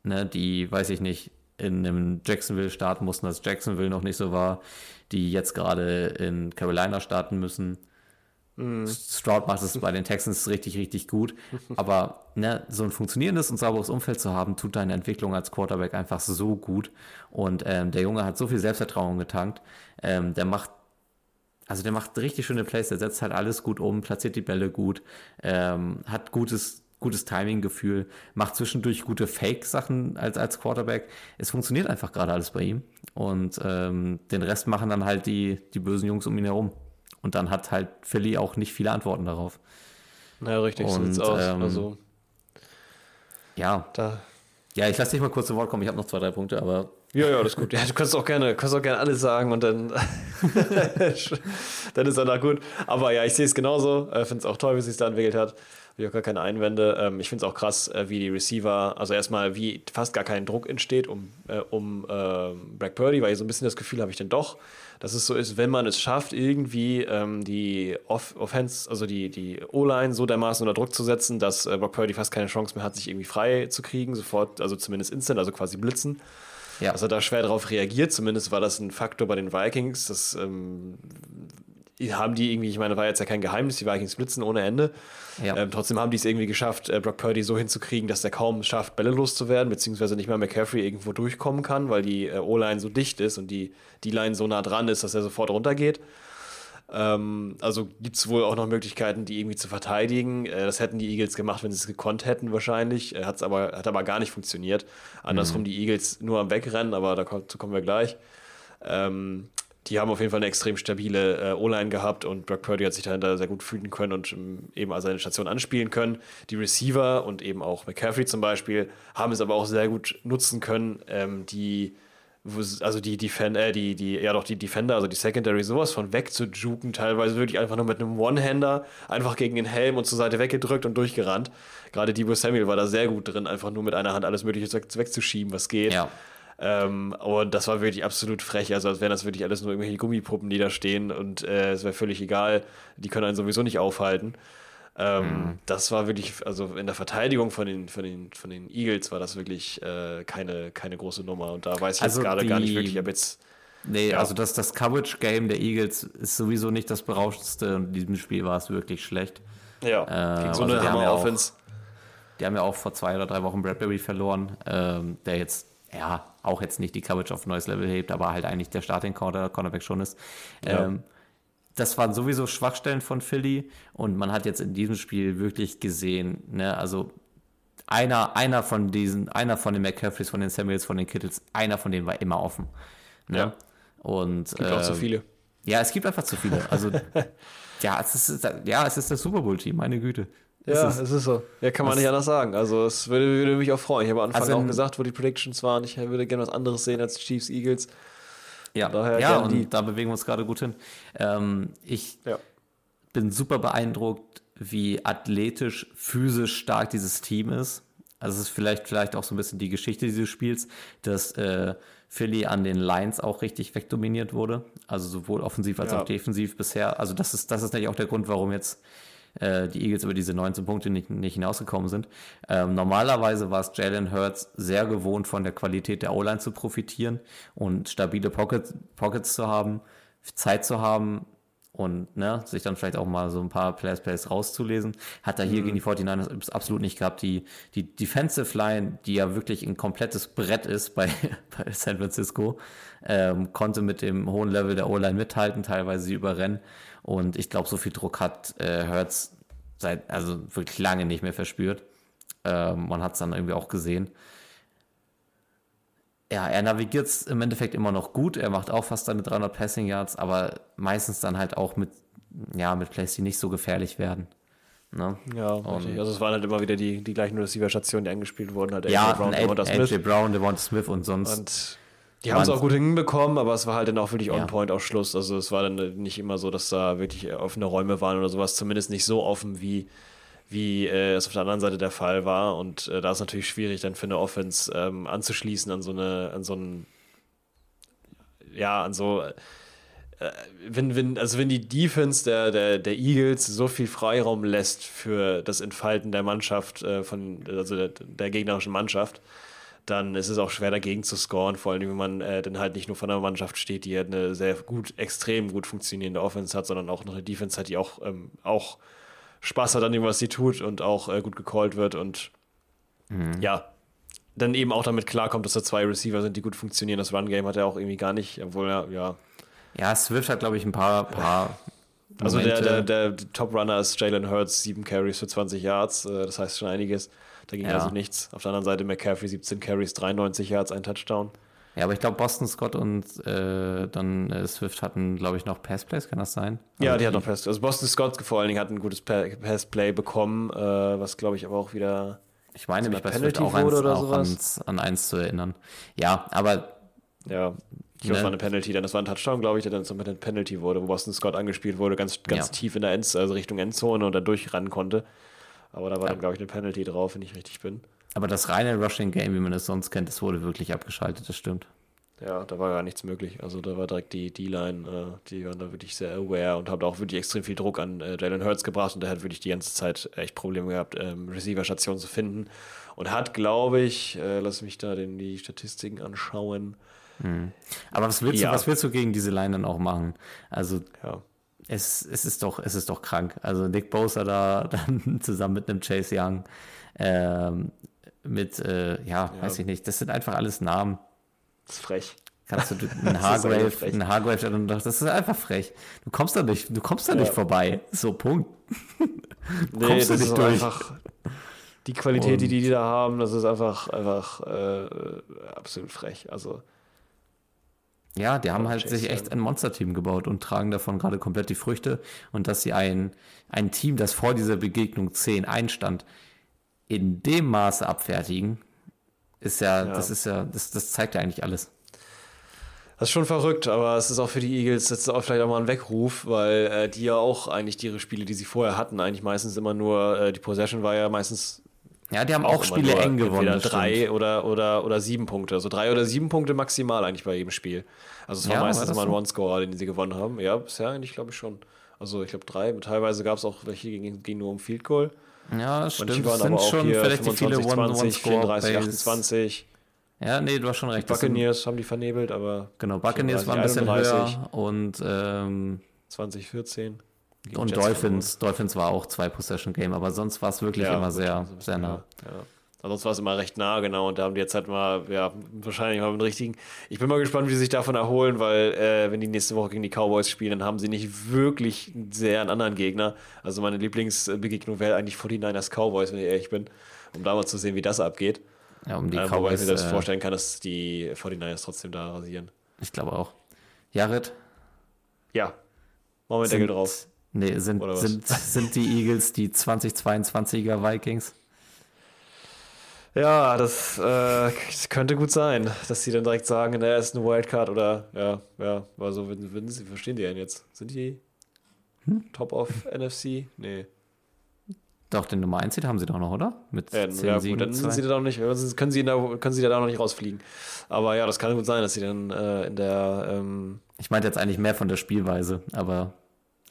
Speaker 2: ne, die, weiß ich nicht, in einem Jacksonville starten mussten, als Jacksonville noch nicht so war, die jetzt gerade in Carolina starten müssen, Mhm. Stroud macht es bei den Texans richtig, richtig gut. (laughs) Aber ne, so ein funktionierendes und sauberes Umfeld zu haben, tut deine Entwicklung als Quarterback einfach so gut. Und ähm, der Junge hat so viel Selbstvertrauen getankt. Ähm, der macht also der macht richtig schöne Plays, der setzt halt alles gut um, platziert die Bälle gut, ähm, hat gutes, gutes Timing-Gefühl, macht zwischendurch gute Fake-Sachen als, als Quarterback. Es funktioniert einfach gerade alles bei ihm. Und ähm, den Rest machen dann halt die, die bösen Jungs um ihn herum. Und dann hat halt Philly auch nicht viele Antworten darauf.
Speaker 3: Ja, richtig, so sieht's aus. Ähm, also,
Speaker 2: ja. Da. Ja, ich lasse dich mal kurz zu Wort kommen. Ich habe noch zwei, drei Punkte, aber
Speaker 3: Ja, ja, das ist gut. Ja, du kannst auch gerne, kannst auch gerne alles sagen und dann, (laughs) (laughs) dann ist er da gut. Aber ja, ich sehe es genauso. Ich finde es auch toll, wie es sich da entwickelt hat. Habe ich auch gar keine Einwände. Ähm, ich finde es auch krass, äh, wie die Receiver, also erstmal, wie fast gar kein Druck entsteht um, äh, um äh, Black Purdy, weil ich so ein bisschen das Gefühl habe ich denn doch, dass es so ist, wenn man es schafft, irgendwie ähm, die Off Offense, also die, die O-Line so dermaßen unter Druck zu setzen, dass äh, Brock Purdy fast keine Chance mehr hat, sich irgendwie frei zu kriegen, sofort, also zumindest instant, also quasi blitzen ja. dass er da schwer darauf reagiert. Zumindest war das ein Faktor bei den Vikings. Das ähm, haben die irgendwie, ich meine, war jetzt ja kein Geheimnis, die Vikings blitzen ohne Ende. Ja. Ähm, trotzdem haben die es irgendwie geschafft, äh, Brock Purdy so hinzukriegen, dass er kaum schafft, Bälle loszuwerden, beziehungsweise nicht mal McCaffrey irgendwo durchkommen kann, weil die äh, O-Line so dicht ist und die D-Line so nah dran ist, dass er sofort runtergeht. Ähm, also gibt es wohl auch noch Möglichkeiten, die irgendwie zu verteidigen. Äh, das hätten die Eagles gemacht, wenn sie es gekonnt hätten, wahrscheinlich. Äh, hat's aber, hat aber gar nicht funktioniert. Andersrum mhm. die Eagles nur am Wegrennen, aber dazu kommen wir gleich. Ähm, die haben auf jeden Fall eine extrem stabile äh, O-Line gehabt und Brock Purdy hat sich dahinter sehr gut fühlen können und ähm, eben seine Station anspielen können. Die Receiver und eben auch McCaffrey zum Beispiel haben es aber auch sehr gut nutzen können, ähm, die also die Defender, äh, die, die, ja doch die Defender, also die Secondary, sowas von wegzujuken, teilweise wirklich einfach nur mit einem One-Hander einfach gegen den Helm und zur Seite weggedrückt und durchgerannt. Gerade Debo Samuel war da sehr gut drin, einfach nur mit einer Hand alles Mögliche wegzuschieben, was geht. Ja. Ähm, und das war wirklich absolut frech. Also, als wären das wirklich alles nur irgendwelche Gummipuppen, die da stehen und äh, es wäre völlig egal. Die können einen sowieso nicht aufhalten. Ähm, mhm. Das war wirklich, also in der Verteidigung von den, von den, von den Eagles war das wirklich äh, keine, keine große Nummer. Und da weiß ich also jetzt gerade gar nicht wirklich, ob jetzt.
Speaker 2: Nee, ja. also das, das Coverage-Game der Eagles ist sowieso nicht das berauschendste und in diesem Spiel war es wirklich schlecht.
Speaker 3: Ja, äh, gegen so also eine Hammer-Offense.
Speaker 2: Die haben ja auch vor zwei oder drei Wochen Bradbury verloren, ähm, der jetzt, ja, auch jetzt nicht die Coverage auf ein neues Level hebt, aber halt eigentlich der Starting Cornerback schon ist. Ja. Ähm, das waren sowieso Schwachstellen von Philly und man hat jetzt in diesem Spiel wirklich gesehen, ne, also einer, einer von diesen, einer von den McCaffreys, von den Samuels, von den Kittles, einer von denen war immer offen. Ne? Ja. Und,
Speaker 3: es gibt äh, auch zu ähm, viele.
Speaker 2: Ja, es gibt einfach zu viele. Also, (laughs) ja, es ist, ja, es ist das Super Bowl-Team, meine Güte.
Speaker 3: Ja, es ist, es ist so. Ja, kann man nicht anders sagen. Also, es würde, würde mich auch freuen. Ich habe am Anfang also auch gesagt, wo die Predictions waren, ich würde gerne was anderes sehen als Chiefs, Eagles.
Speaker 2: Ja, Daher ja und die. da bewegen wir uns gerade gut hin. Ähm, ich ja. bin super beeindruckt, wie athletisch, physisch stark dieses Team ist. Also es ist vielleicht, vielleicht auch so ein bisschen die Geschichte dieses Spiels, dass äh, Philly an den Lines auch richtig wegdominiert wurde. Also sowohl offensiv als ja. auch defensiv bisher. Also das ist, das ist natürlich auch der Grund, warum jetzt äh, die Eagles über diese 19 Punkte nicht, nicht hinausgekommen sind. Ähm, normalerweise war es Jalen Hurts sehr gewohnt, von der Qualität der O-Line zu profitieren und stabile Pockets, Pockets zu haben, Zeit zu haben, und ne, sich dann vielleicht auch mal so ein paar Players Plays rauszulesen. Hat er hier mhm. gegen die 49ers absolut nicht gehabt. Die, die Defensive Line, die ja wirklich ein komplettes Brett ist bei, (laughs) bei San Francisco, ähm, konnte mit dem hohen Level der O-Line mithalten, teilweise sie überrennen. Und ich glaube, so viel Druck hat äh, Hertz seit, also wirklich lange nicht mehr verspürt. Ähm, man hat es dann irgendwie auch gesehen. Ja, er navigiert es im Endeffekt immer noch gut. Er macht auch fast seine 300 Passing Yards, aber meistens dann halt auch mit, ja, mit Plays, die nicht so gefährlich werden. Ne?
Speaker 3: Ja, und, also es waren halt immer wieder die, die gleichen Receiver-Stationen, die angespielt wurden. Halt
Speaker 2: ja, AJ Brown, Devonta Smith. Brown, Devonta Smith und sonst.
Speaker 3: Und die haben es auch gut hinbekommen, aber es war halt dann auch wirklich on-point ja. auf Schluss. Also es war dann nicht immer so, dass da wirklich offene Räume waren oder sowas. Zumindest nicht so offen, wie, wie äh, es auf der anderen Seite der Fall war. Und äh, da ist natürlich schwierig, dann für eine Offense ähm, anzuschließen an so eine, an so einen, ja, an so, äh, wenn, wenn, also wenn die Defense der, der, der Eagles so viel Freiraum lässt für das Entfalten der Mannschaft, äh, von, also der, der gegnerischen Mannschaft, dann ist es auch schwer dagegen zu scoren, vor allem wenn man äh, dann halt nicht nur von einer Mannschaft steht, die halt eine sehr gut, extrem gut funktionierende Offense hat, sondern auch noch eine Defense hat, die auch, ähm, auch Spaß hat an dem, was sie tut und auch äh, gut gecallt wird und mhm. ja, dann eben auch damit klarkommt, dass da zwei Receiver sind, die gut funktionieren. Das Run-Game hat er auch irgendwie gar nicht, obwohl er, ja.
Speaker 2: Ja, Swift hat, glaube ich, ein paar, paar
Speaker 3: also der, der, der Top-Runner ist Jalen Hurts, sieben Carries für 20 Yards, äh, das heißt schon einiges. Da ging ja. also nichts. Auf der anderen Seite McCaffrey 17 Carries, 93 Yards, ein Touchdown.
Speaker 2: Ja, aber ich glaube, Boston Scott und äh, dann äh, Swift hatten, glaube ich, noch Passplays, kann das sein?
Speaker 3: Ja, also die, die hat noch Pass. Also Boston Scott vor allen Dingen hat ein gutes Passplay bekommen, äh, was glaube ich aber auch wieder.
Speaker 2: Ich meine, mich bei Swift auch, eins, auch ans, an eins zu erinnern. Ja, aber
Speaker 3: Ja, ich glaube,
Speaker 2: Ne?
Speaker 3: es war eine Penalty, denn das war ein Touchdown, glaube ich, der dann zum eine Penalty wurde, wo Boston Scott angespielt wurde, ganz, ganz
Speaker 2: Ja.
Speaker 3: tief in der End, also Richtung Endzone und da durchrennen konnte. Aber da war
Speaker 2: Ja.
Speaker 3: dann, glaube ich, eine Penalty drauf, wenn ich richtig bin.
Speaker 2: Aber das reine Rushing Game, wie man es sonst kennt, das wurde wirklich abgeschaltet, das stimmt.
Speaker 3: Ja, da war gar nichts möglich. Also da war direkt die D-Line, äh, die waren da wirklich sehr aware und haben da auch wirklich extrem viel Druck an äh, Jalen Hurts gebracht und der hat wirklich die ganze Zeit echt Probleme gehabt, ähm, Receiver-Stationen zu finden. Und hat, glaube ich, äh, lass mich da den, die Statistiken anschauen.
Speaker 2: Aber was willst,
Speaker 3: Ja.
Speaker 2: du, was willst du gegen diese Line dann auch machen? Also
Speaker 3: Ja,
Speaker 2: es, es, ist doch, es ist doch krank. Also Nick Bosa da (laughs) dann zusammen mit einem Chase Young, ähm, mit, äh, ja, weiß ich nicht, das sind einfach alles Namen.
Speaker 3: das ist frech.
Speaker 2: Kannst du (laughs) einen Hargrave, einen Hargrave, das ist einfach frech. Du kommst da nicht, du kommst da
Speaker 3: Ja.
Speaker 2: nicht vorbei. So, Punkt. (laughs)
Speaker 3: Nee,
Speaker 2: Kommst du
Speaker 3: das
Speaker 2: nicht durch.
Speaker 3: einfach die Qualität, die
Speaker 2: Und-
Speaker 3: die, die da haben, das ist einfach, einfach äh, absolut frech. Also,
Speaker 2: Ja, die haben halt sich echt ein Monsterteam gebaut und tragen davon gerade komplett die Früchte. Und dass sie ein, ein Team, das vor dieser Begegnung 10 einstand, in dem Maße abfertigen, ist ja,
Speaker 3: Ja.
Speaker 2: das ist ja, das, das zeigt ja eigentlich alles.
Speaker 3: das ist schon verrückt, aber es ist auch für die Eagles jetzt auch vielleicht auch mal ein Weckruf, weil äh, die ja auch eigentlich ihre Spiele, die sie vorher hatten, eigentlich meistens immer nur, äh, die Possession war ja meistens
Speaker 2: Ja, die haben auch,
Speaker 3: immer
Speaker 2: Spiele eng gewonnen.
Speaker 3: Entweder drei
Speaker 2: stimmt.
Speaker 3: oder, oder, oder sieben Punkte. Also drei oder sieben Punkte maximal eigentlich bei jedem Spiel. Also es war
Speaker 2: Ja, war
Speaker 3: meistens
Speaker 2: das
Speaker 3: immer ein
Speaker 2: so?
Speaker 3: One-Scorer, den sie gewonnen haben. Ja, bisher eigentlich glaube ich schon. Also ich glaube drei. Teilweise gab es auch welche, die gingen, gingen nur um Field Goal.
Speaker 2: Ja, das stimmt.
Speaker 3: waren
Speaker 2: Das
Speaker 3: aber
Speaker 2: sind
Speaker 3: auch
Speaker 2: schon
Speaker 3: hier
Speaker 2: vielleicht die viele
Speaker 3: 25, 20,
Speaker 2: One-One-Score.
Speaker 3: 34, 28.
Speaker 2: Ja, nee, du hast schon recht. Sind-
Speaker 3: Buccaneers haben die vernebelt, aber
Speaker 2: Genau, Buccaneers
Speaker 3: 34,
Speaker 2: war ein bisschen
Speaker 3: 31.
Speaker 2: höher und, ähm,
Speaker 3: 2014.
Speaker 2: und
Speaker 3: Jets
Speaker 2: Dolphins. Dolphins war auch zwei Possession Game, aber sonst war es wirklich
Speaker 3: Ja,
Speaker 2: immer sehr, sehr nah.
Speaker 3: Ja. Ansonsten war es immer recht nah, genau. Und da haben die jetzt halt mal, ja, wahrscheinlich mal einen richtigen. Ich bin mal gespannt, wie sie sich davon erholen, weil, äh, wenn die nächste Woche gegen die Cowboys spielen, dann haben sie nicht wirklich sehr einen anderen Gegner. Also meine Lieblingsbegegnung wäre eigentlich 49ers Cowboys, wenn ich ehrlich bin, um da mal zu sehen, wie das abgeht.
Speaker 2: Ja, um die
Speaker 3: äh, wobei ich
Speaker 2: Cowboys.
Speaker 3: mir das
Speaker 2: äh,
Speaker 3: vorstellen kann, dass die 49ers trotzdem da rasieren.
Speaker 2: Ich glaube auch. Jared,
Speaker 3: Ja, machen wir den Deckel drauf.
Speaker 2: Nee, sind, sind, sind die Eagles die 2022er Vikings?
Speaker 3: Ja, das, äh, könnte gut sein, dass sie dann direkt sagen, na, ist eine Wildcard oder ja, ja, aber so würden, sie, verstehen die denn jetzt? Sind die
Speaker 2: Hm?
Speaker 3: Top of NFC? Nee.
Speaker 2: Doch, den Nummer 1 Seed haben sie doch noch, oder? Mit
Speaker 3: Ja,
Speaker 2: 10
Speaker 3: ja
Speaker 2: Siegen.
Speaker 3: gut, dann sind sie da noch nicht, können sie, da, können sie da noch nicht rausfliegen. Aber ja, das kann gut sein, dass sie dann äh, in der ähm,
Speaker 2: ich meinte jetzt eigentlich mehr von der Spielweise, aber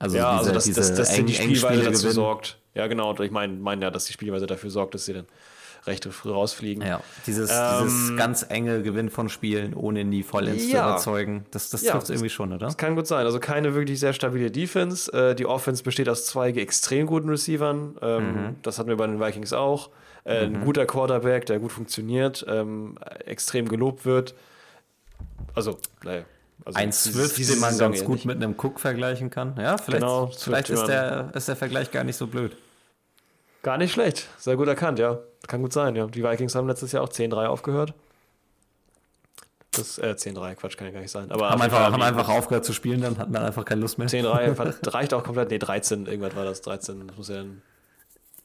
Speaker 2: also
Speaker 3: ja,
Speaker 2: diese,
Speaker 3: also dass,
Speaker 2: diese
Speaker 3: dass, dass
Speaker 2: eng-
Speaker 3: die Spielweise dazu
Speaker 2: gewinnen.
Speaker 3: sorgt. Ja, genau, ich meine mein ja, dass die Spielweise dafür sorgt, dass sie dann recht früh rausfliegen.
Speaker 2: Ja, dieses,
Speaker 3: Ähm,
Speaker 2: dieses ganz enge Gewinn von Spielen, ohne nie vollends zu
Speaker 3: Ja.
Speaker 2: überzeugen, das, das
Speaker 3: Ja,
Speaker 2: trifft irgendwie schon, oder?
Speaker 3: Das kann gut sein. Also keine wirklich sehr stabile Defense. Äh, die Offense besteht aus zwei extrem guten Receivern. Ähm,
Speaker 2: Mhm.
Speaker 3: Das hatten wir bei den Vikings auch. Äh, Ein guter Quarterback, der gut funktioniert, ähm, extrem gelobt wird. Also, naja. Also
Speaker 2: Ein Swift, den man
Speaker 3: Saison
Speaker 2: ganz gut
Speaker 3: nicht.
Speaker 2: mit einem Cook vergleichen kann. Ja, vielleicht,
Speaker 3: Genau,
Speaker 2: vielleicht ist, der, ist der Vergleich gar nicht so blöd.
Speaker 3: Gar nicht schlecht. Sehr gut erkannt, ja. Kann gut sein, ja. Die Vikings haben letztes Jahr auch 10-3 aufgehört. Das, äh, 10-3, Quatsch, kann ja gar nicht sein. Aber
Speaker 2: Haben einfach, haben einfach aufgehört zu spielen, dann hatten dann einfach keine Lust mehr.
Speaker 3: 10-3 ver- (laughs) reicht auch komplett. Nee, 13, irgendwas war das. 13, das muss ja dann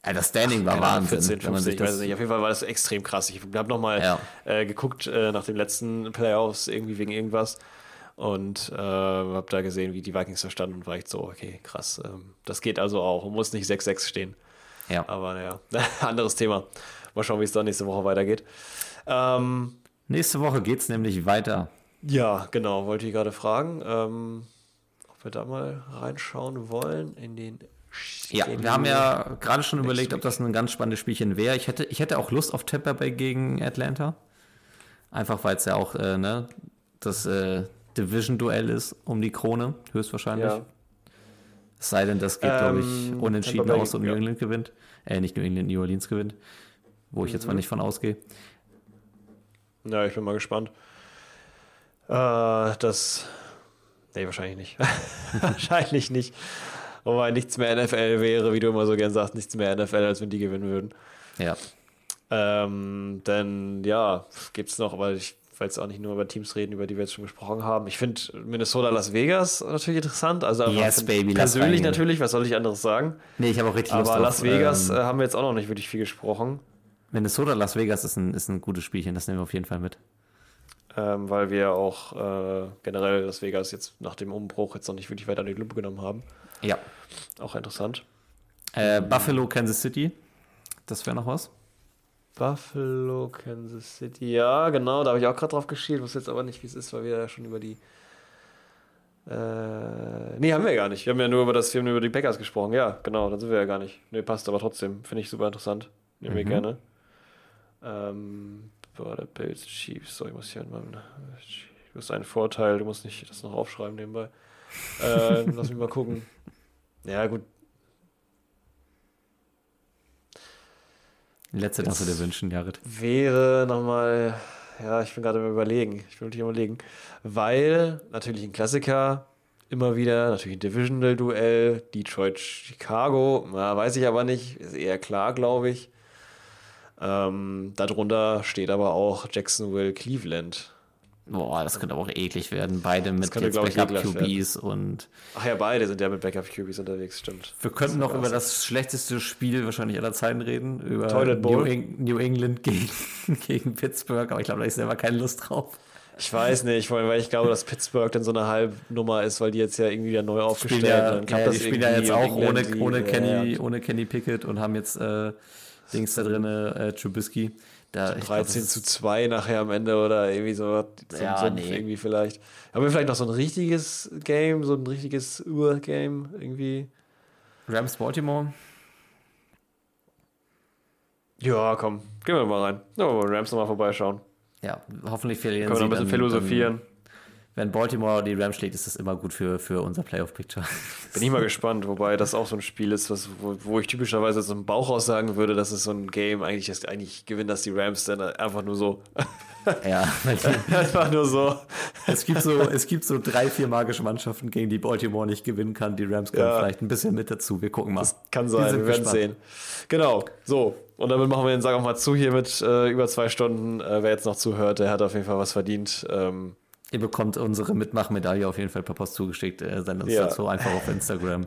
Speaker 2: Ja, das Standing war
Speaker 3: Keine Ahnung,
Speaker 2: Wahnsinn.
Speaker 3: 14,
Speaker 2: wenn man
Speaker 3: 15,
Speaker 2: sich
Speaker 3: ich weiß nicht. Auf jeden Fall war das extrem krass. Ich habe nochmal
Speaker 2: Ja.
Speaker 3: äh, geguckt äh, nach den letzten Playoffs, irgendwie wegen irgendwas. Und äh, habe da gesehen, wie die Vikings da standen und war echt so, okay, krass. Ähm, das geht also auch muss nicht 6-6 stehen.
Speaker 2: ja.
Speaker 3: Aber naja, (laughs) anderes Thema. Mal schauen, wie es dann nächste Woche weitergeht. Ähm,
Speaker 2: Nächste Woche geht es nämlich weiter.
Speaker 3: ja, genau, wollte ich gerade fragen, ähm, ob wir da mal reinschauen wollen in den
Speaker 2: Ja, wir haben ja gerade schon überlegt, ob das ein ganz spannendes Spielchen wäre. Ich hätte, ich hätte auch Lust auf Tampa Bay gegen Atlanta. Einfach weil es ja auch äh, ne, das äh, Division-Duell ist um die Krone, höchstwahrscheinlich.
Speaker 3: Ja.
Speaker 2: Es sei denn, das geht, glaube ich,
Speaker 3: Ähm,
Speaker 2: unentschieden aus und New
Speaker 3: ja.
Speaker 2: England gewinnt. Äh, nicht New England, New Orleans gewinnt. Wo ich jetzt mal
Speaker 3: Mhm.
Speaker 2: nicht von ausgehe.
Speaker 3: Ja, ich bin mal gespannt. Äh, das. Nee, wahrscheinlich nicht. (laughs) wahrscheinlich nicht. Wobei nichts mehr NFL wäre, wie du immer so gern sagst, nichts mehr NFL, als wenn die gewinnen würden.
Speaker 2: Ja.
Speaker 3: Ähm, denn ja, gibt's noch, aber ich jetzt auch nicht nur über Teams reden, über die wir jetzt schon gesprochen haben. Ich finde Minnesota Las Vegas natürlich interessant. Also
Speaker 2: Yes, baby,
Speaker 3: persönlich natürlich, was soll ich anderes sagen?
Speaker 2: Nee, ich habe auch richtig Lust
Speaker 3: Aber
Speaker 2: auf,
Speaker 3: Las Vegas
Speaker 2: ähm,
Speaker 3: äh, haben wir jetzt auch noch nicht wirklich viel gesprochen.
Speaker 2: Minnesota, Las Vegas ist ein, ist ein gutes Spielchen, das nehmen wir auf jeden Fall mit.
Speaker 3: ähm, weil wir auch äh, generell Las Vegas jetzt nach dem Umbruch jetzt noch nicht wirklich weiter an die Lupe genommen haben.
Speaker 2: Ja.
Speaker 3: Auch interessant.
Speaker 2: Äh, Buffalo, Kansas City. Das wäre noch was.
Speaker 3: Buffalo, Kansas City. Ja, genau, da habe ich auch gerade drauf geschielt. Wusste jetzt aber nicht, wie es ist, weil wir ja schon über die. Äh, nee, haben wir ja gar nicht. Wir haben ja nur über das, wir haben über die Packers gesprochen. Ja, genau, dann sind wir ja gar nicht. Nee, passt aber trotzdem. Finde ich super interessant. Nehmen wir
Speaker 2: Mhm.
Speaker 3: gerne. Ähm, boah, der Bills Chiefs. So, ich muss hier in meinem. Du hast einen Vorteil, du musst nicht das noch aufschreiben nebenbei. Äh, lass mich mal gucken. Ja, gut.
Speaker 2: Letzte darfst du dir wünschen, Jared.
Speaker 3: wäre nochmal, ja, ich bin gerade am überlegen, ich bin wirklich am überlegen, weil natürlich ein Klassiker, immer wieder, natürlich ein Divisional-Duell, Detroit-Chicago, weiß ich aber nicht, ist eher klar, glaube ich. Ähm, darunter steht aber auch Jacksonville-Cleveland.
Speaker 2: Boah, das könnte aber auch eklig werden. Beide mit
Speaker 3: könnte,
Speaker 2: jetzt
Speaker 3: glaub ich,
Speaker 2: Backup
Speaker 3: ekelhaft
Speaker 2: QBs und
Speaker 3: Ach ja, beide sind ja mit Backup-QBs unterwegs, stimmt.
Speaker 2: wir könnten noch über das schlechteste Spiel wahrscheinlich aller Zeiten reden, über
Speaker 3: Toilet Bowl.
Speaker 2: New, Eng New England gegen, (laughs) gegen Pittsburgh, aber ich glaube, da ich selber keine Lust drauf.
Speaker 3: Ich weiß nicht, weil ich glaube, dass Pittsburgh dann so eine Halbnummer ist, weil die jetzt ja irgendwie wieder neu aufgestellt
Speaker 2: Spielen ja, ja, die spielen ja jetzt auch ohne, ohne, Kenny, ohne Kenny Pickett und haben jetzt äh, Dings da drin, äh, Trubisky. Da, ich glaub,
Speaker 3: 13
Speaker 2: das
Speaker 3: zu
Speaker 2: ist-
Speaker 3: 2 nachher am Ende oder irgendwie so. so
Speaker 2: Ja,
Speaker 3: so
Speaker 2: nee.
Speaker 3: Irgendwie vielleicht. Haben wir vielleicht noch so ein richtiges Game, so ein richtiges Ur-Game irgendwie?
Speaker 2: Rams Baltimore.
Speaker 3: Ja, komm, gehen wir mal rein. Ja, mal Rams nochmal vorbeischauen.
Speaker 2: Ja, hoffentlich verlieren
Speaker 3: Können wir noch ein bisschen
Speaker 2: dann-
Speaker 3: philosophieren.
Speaker 2: Dann, wenn Baltimore die Rams schlägt, ist das immer gut für, für unser Playoff-Picture. (laughs)
Speaker 3: Bin ich mal gespannt, wobei das auch so ein Spiel ist, was, wo, wo ich typischerweise so im Bauch aus sagen würde, dass es so ein Game eigentlich ist, eigentlich gewinnen das die Rams dann einfach nur so. (laughs)
Speaker 2: ja, (laughs)
Speaker 3: einfach nur so.
Speaker 2: es, gibt so, es gibt so drei, vier magische Mannschaften, gegen die Baltimore nicht gewinnen kann. Die Rams können
Speaker 3: Ja.
Speaker 2: vielleicht ein bisschen mit dazu. Wir gucken mal.
Speaker 3: Kann sein, wir werden
Speaker 2: gespannt.
Speaker 3: sehen. Genau, so. Und damit machen wir den Sack auch mal zu hier mit äh, über zwei Stunden. Äh, wer jetzt noch zuhört, der hat auf jeden Fall was verdient. Ähm,
Speaker 2: Ihr bekommt unsere Mitmachmedaille auf jeden Fall per Post zugeschickt. Äh, sendet uns
Speaker 3: Ja.
Speaker 2: dazu einfach auf Instagram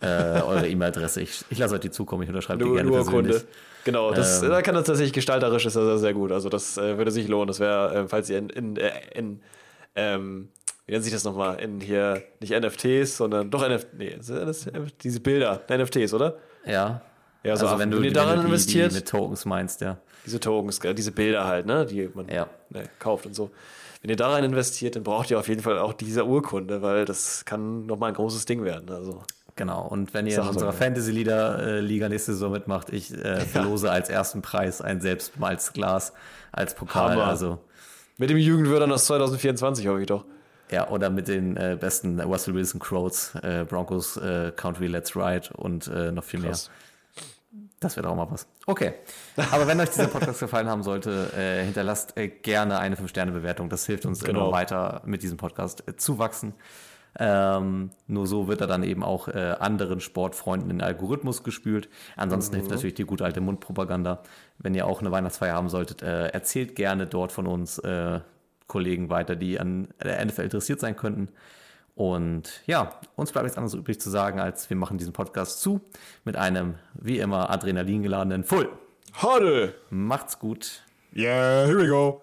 Speaker 2: äh, eure E-Mail-Adresse. Ich, ich lasse euch die zukommen. Ich unterschreibe die
Speaker 3: nur
Speaker 2: gerne
Speaker 3: nur
Speaker 2: persönlich.
Speaker 3: Urkunde. Genau, das,
Speaker 2: Ähm.
Speaker 3: da kann das tatsächlich gestalterisch ist das sehr, sehr gut. Also das äh, würde sich lohnen. Das wäre, äh, falls ihr in, in, äh, in ähm, wie nennt sich das nochmal? In hier, nicht NFTs, sondern doch NFT, nee, das diese Bilder, NFTs, oder?
Speaker 2: Ja.
Speaker 3: Ja, so
Speaker 2: also wenn du,
Speaker 3: wenn ihr
Speaker 2: wenn
Speaker 3: daran
Speaker 2: du die,
Speaker 3: investiert,
Speaker 2: die mit Tokens meinst, ja.
Speaker 3: diese Tokens, äh, diese Bilder halt, ne, die man
Speaker 2: Ja.
Speaker 3: ne, kauft und so. Wenn ihr da rein investiert, dann braucht ihr auf jeden Fall auch diese Urkunde, weil das kann nochmal ein großes Ding werden. Also
Speaker 2: Genau, und wenn ihr in unserer Fantasy-Liga nächste Saison mitmacht, ich äh, verlose als ersten Preis ein Selbstmalzglas als Pokal.
Speaker 3: Hammer.
Speaker 2: Also,
Speaker 3: mit dem Jugendwörtern aus 2024 hoffe ich doch.
Speaker 2: ja, oder mit den äh, besten Russell Wilson Crows, äh, Broncos äh, Country Let's Ride und äh, noch viel
Speaker 3: Krass.
Speaker 2: mehr. Das wäre auch mal was. Okay. Aber wenn euch dieser Podcast gefallen haben sollte, äh, hinterlasst äh, gerne eine 5-Sterne-Bewertung. Das hilft uns
Speaker 3: Genau.
Speaker 2: immer weiter mit diesem Podcast äh, zu wachsen. Ähm, nur so wird er dann eben auch äh, anderen Sportfreunden in den Algorithmus gespült. Ansonsten hilft natürlich die gute alte Mundpropaganda. Wenn ihr auch eine Weihnachtsfeier haben solltet, äh, erzählt gerne dort von uns äh, Kollegen weiter, die an der NFL interessiert sein könnten. Und ja, uns bleibt nichts anderes übrig zu sagen, als wir machen diesen Podcast zu mit einem, wie immer, adrenalingeladenen Full.
Speaker 3: Huddle!
Speaker 2: Macht's gut.
Speaker 3: Yeah, here we go.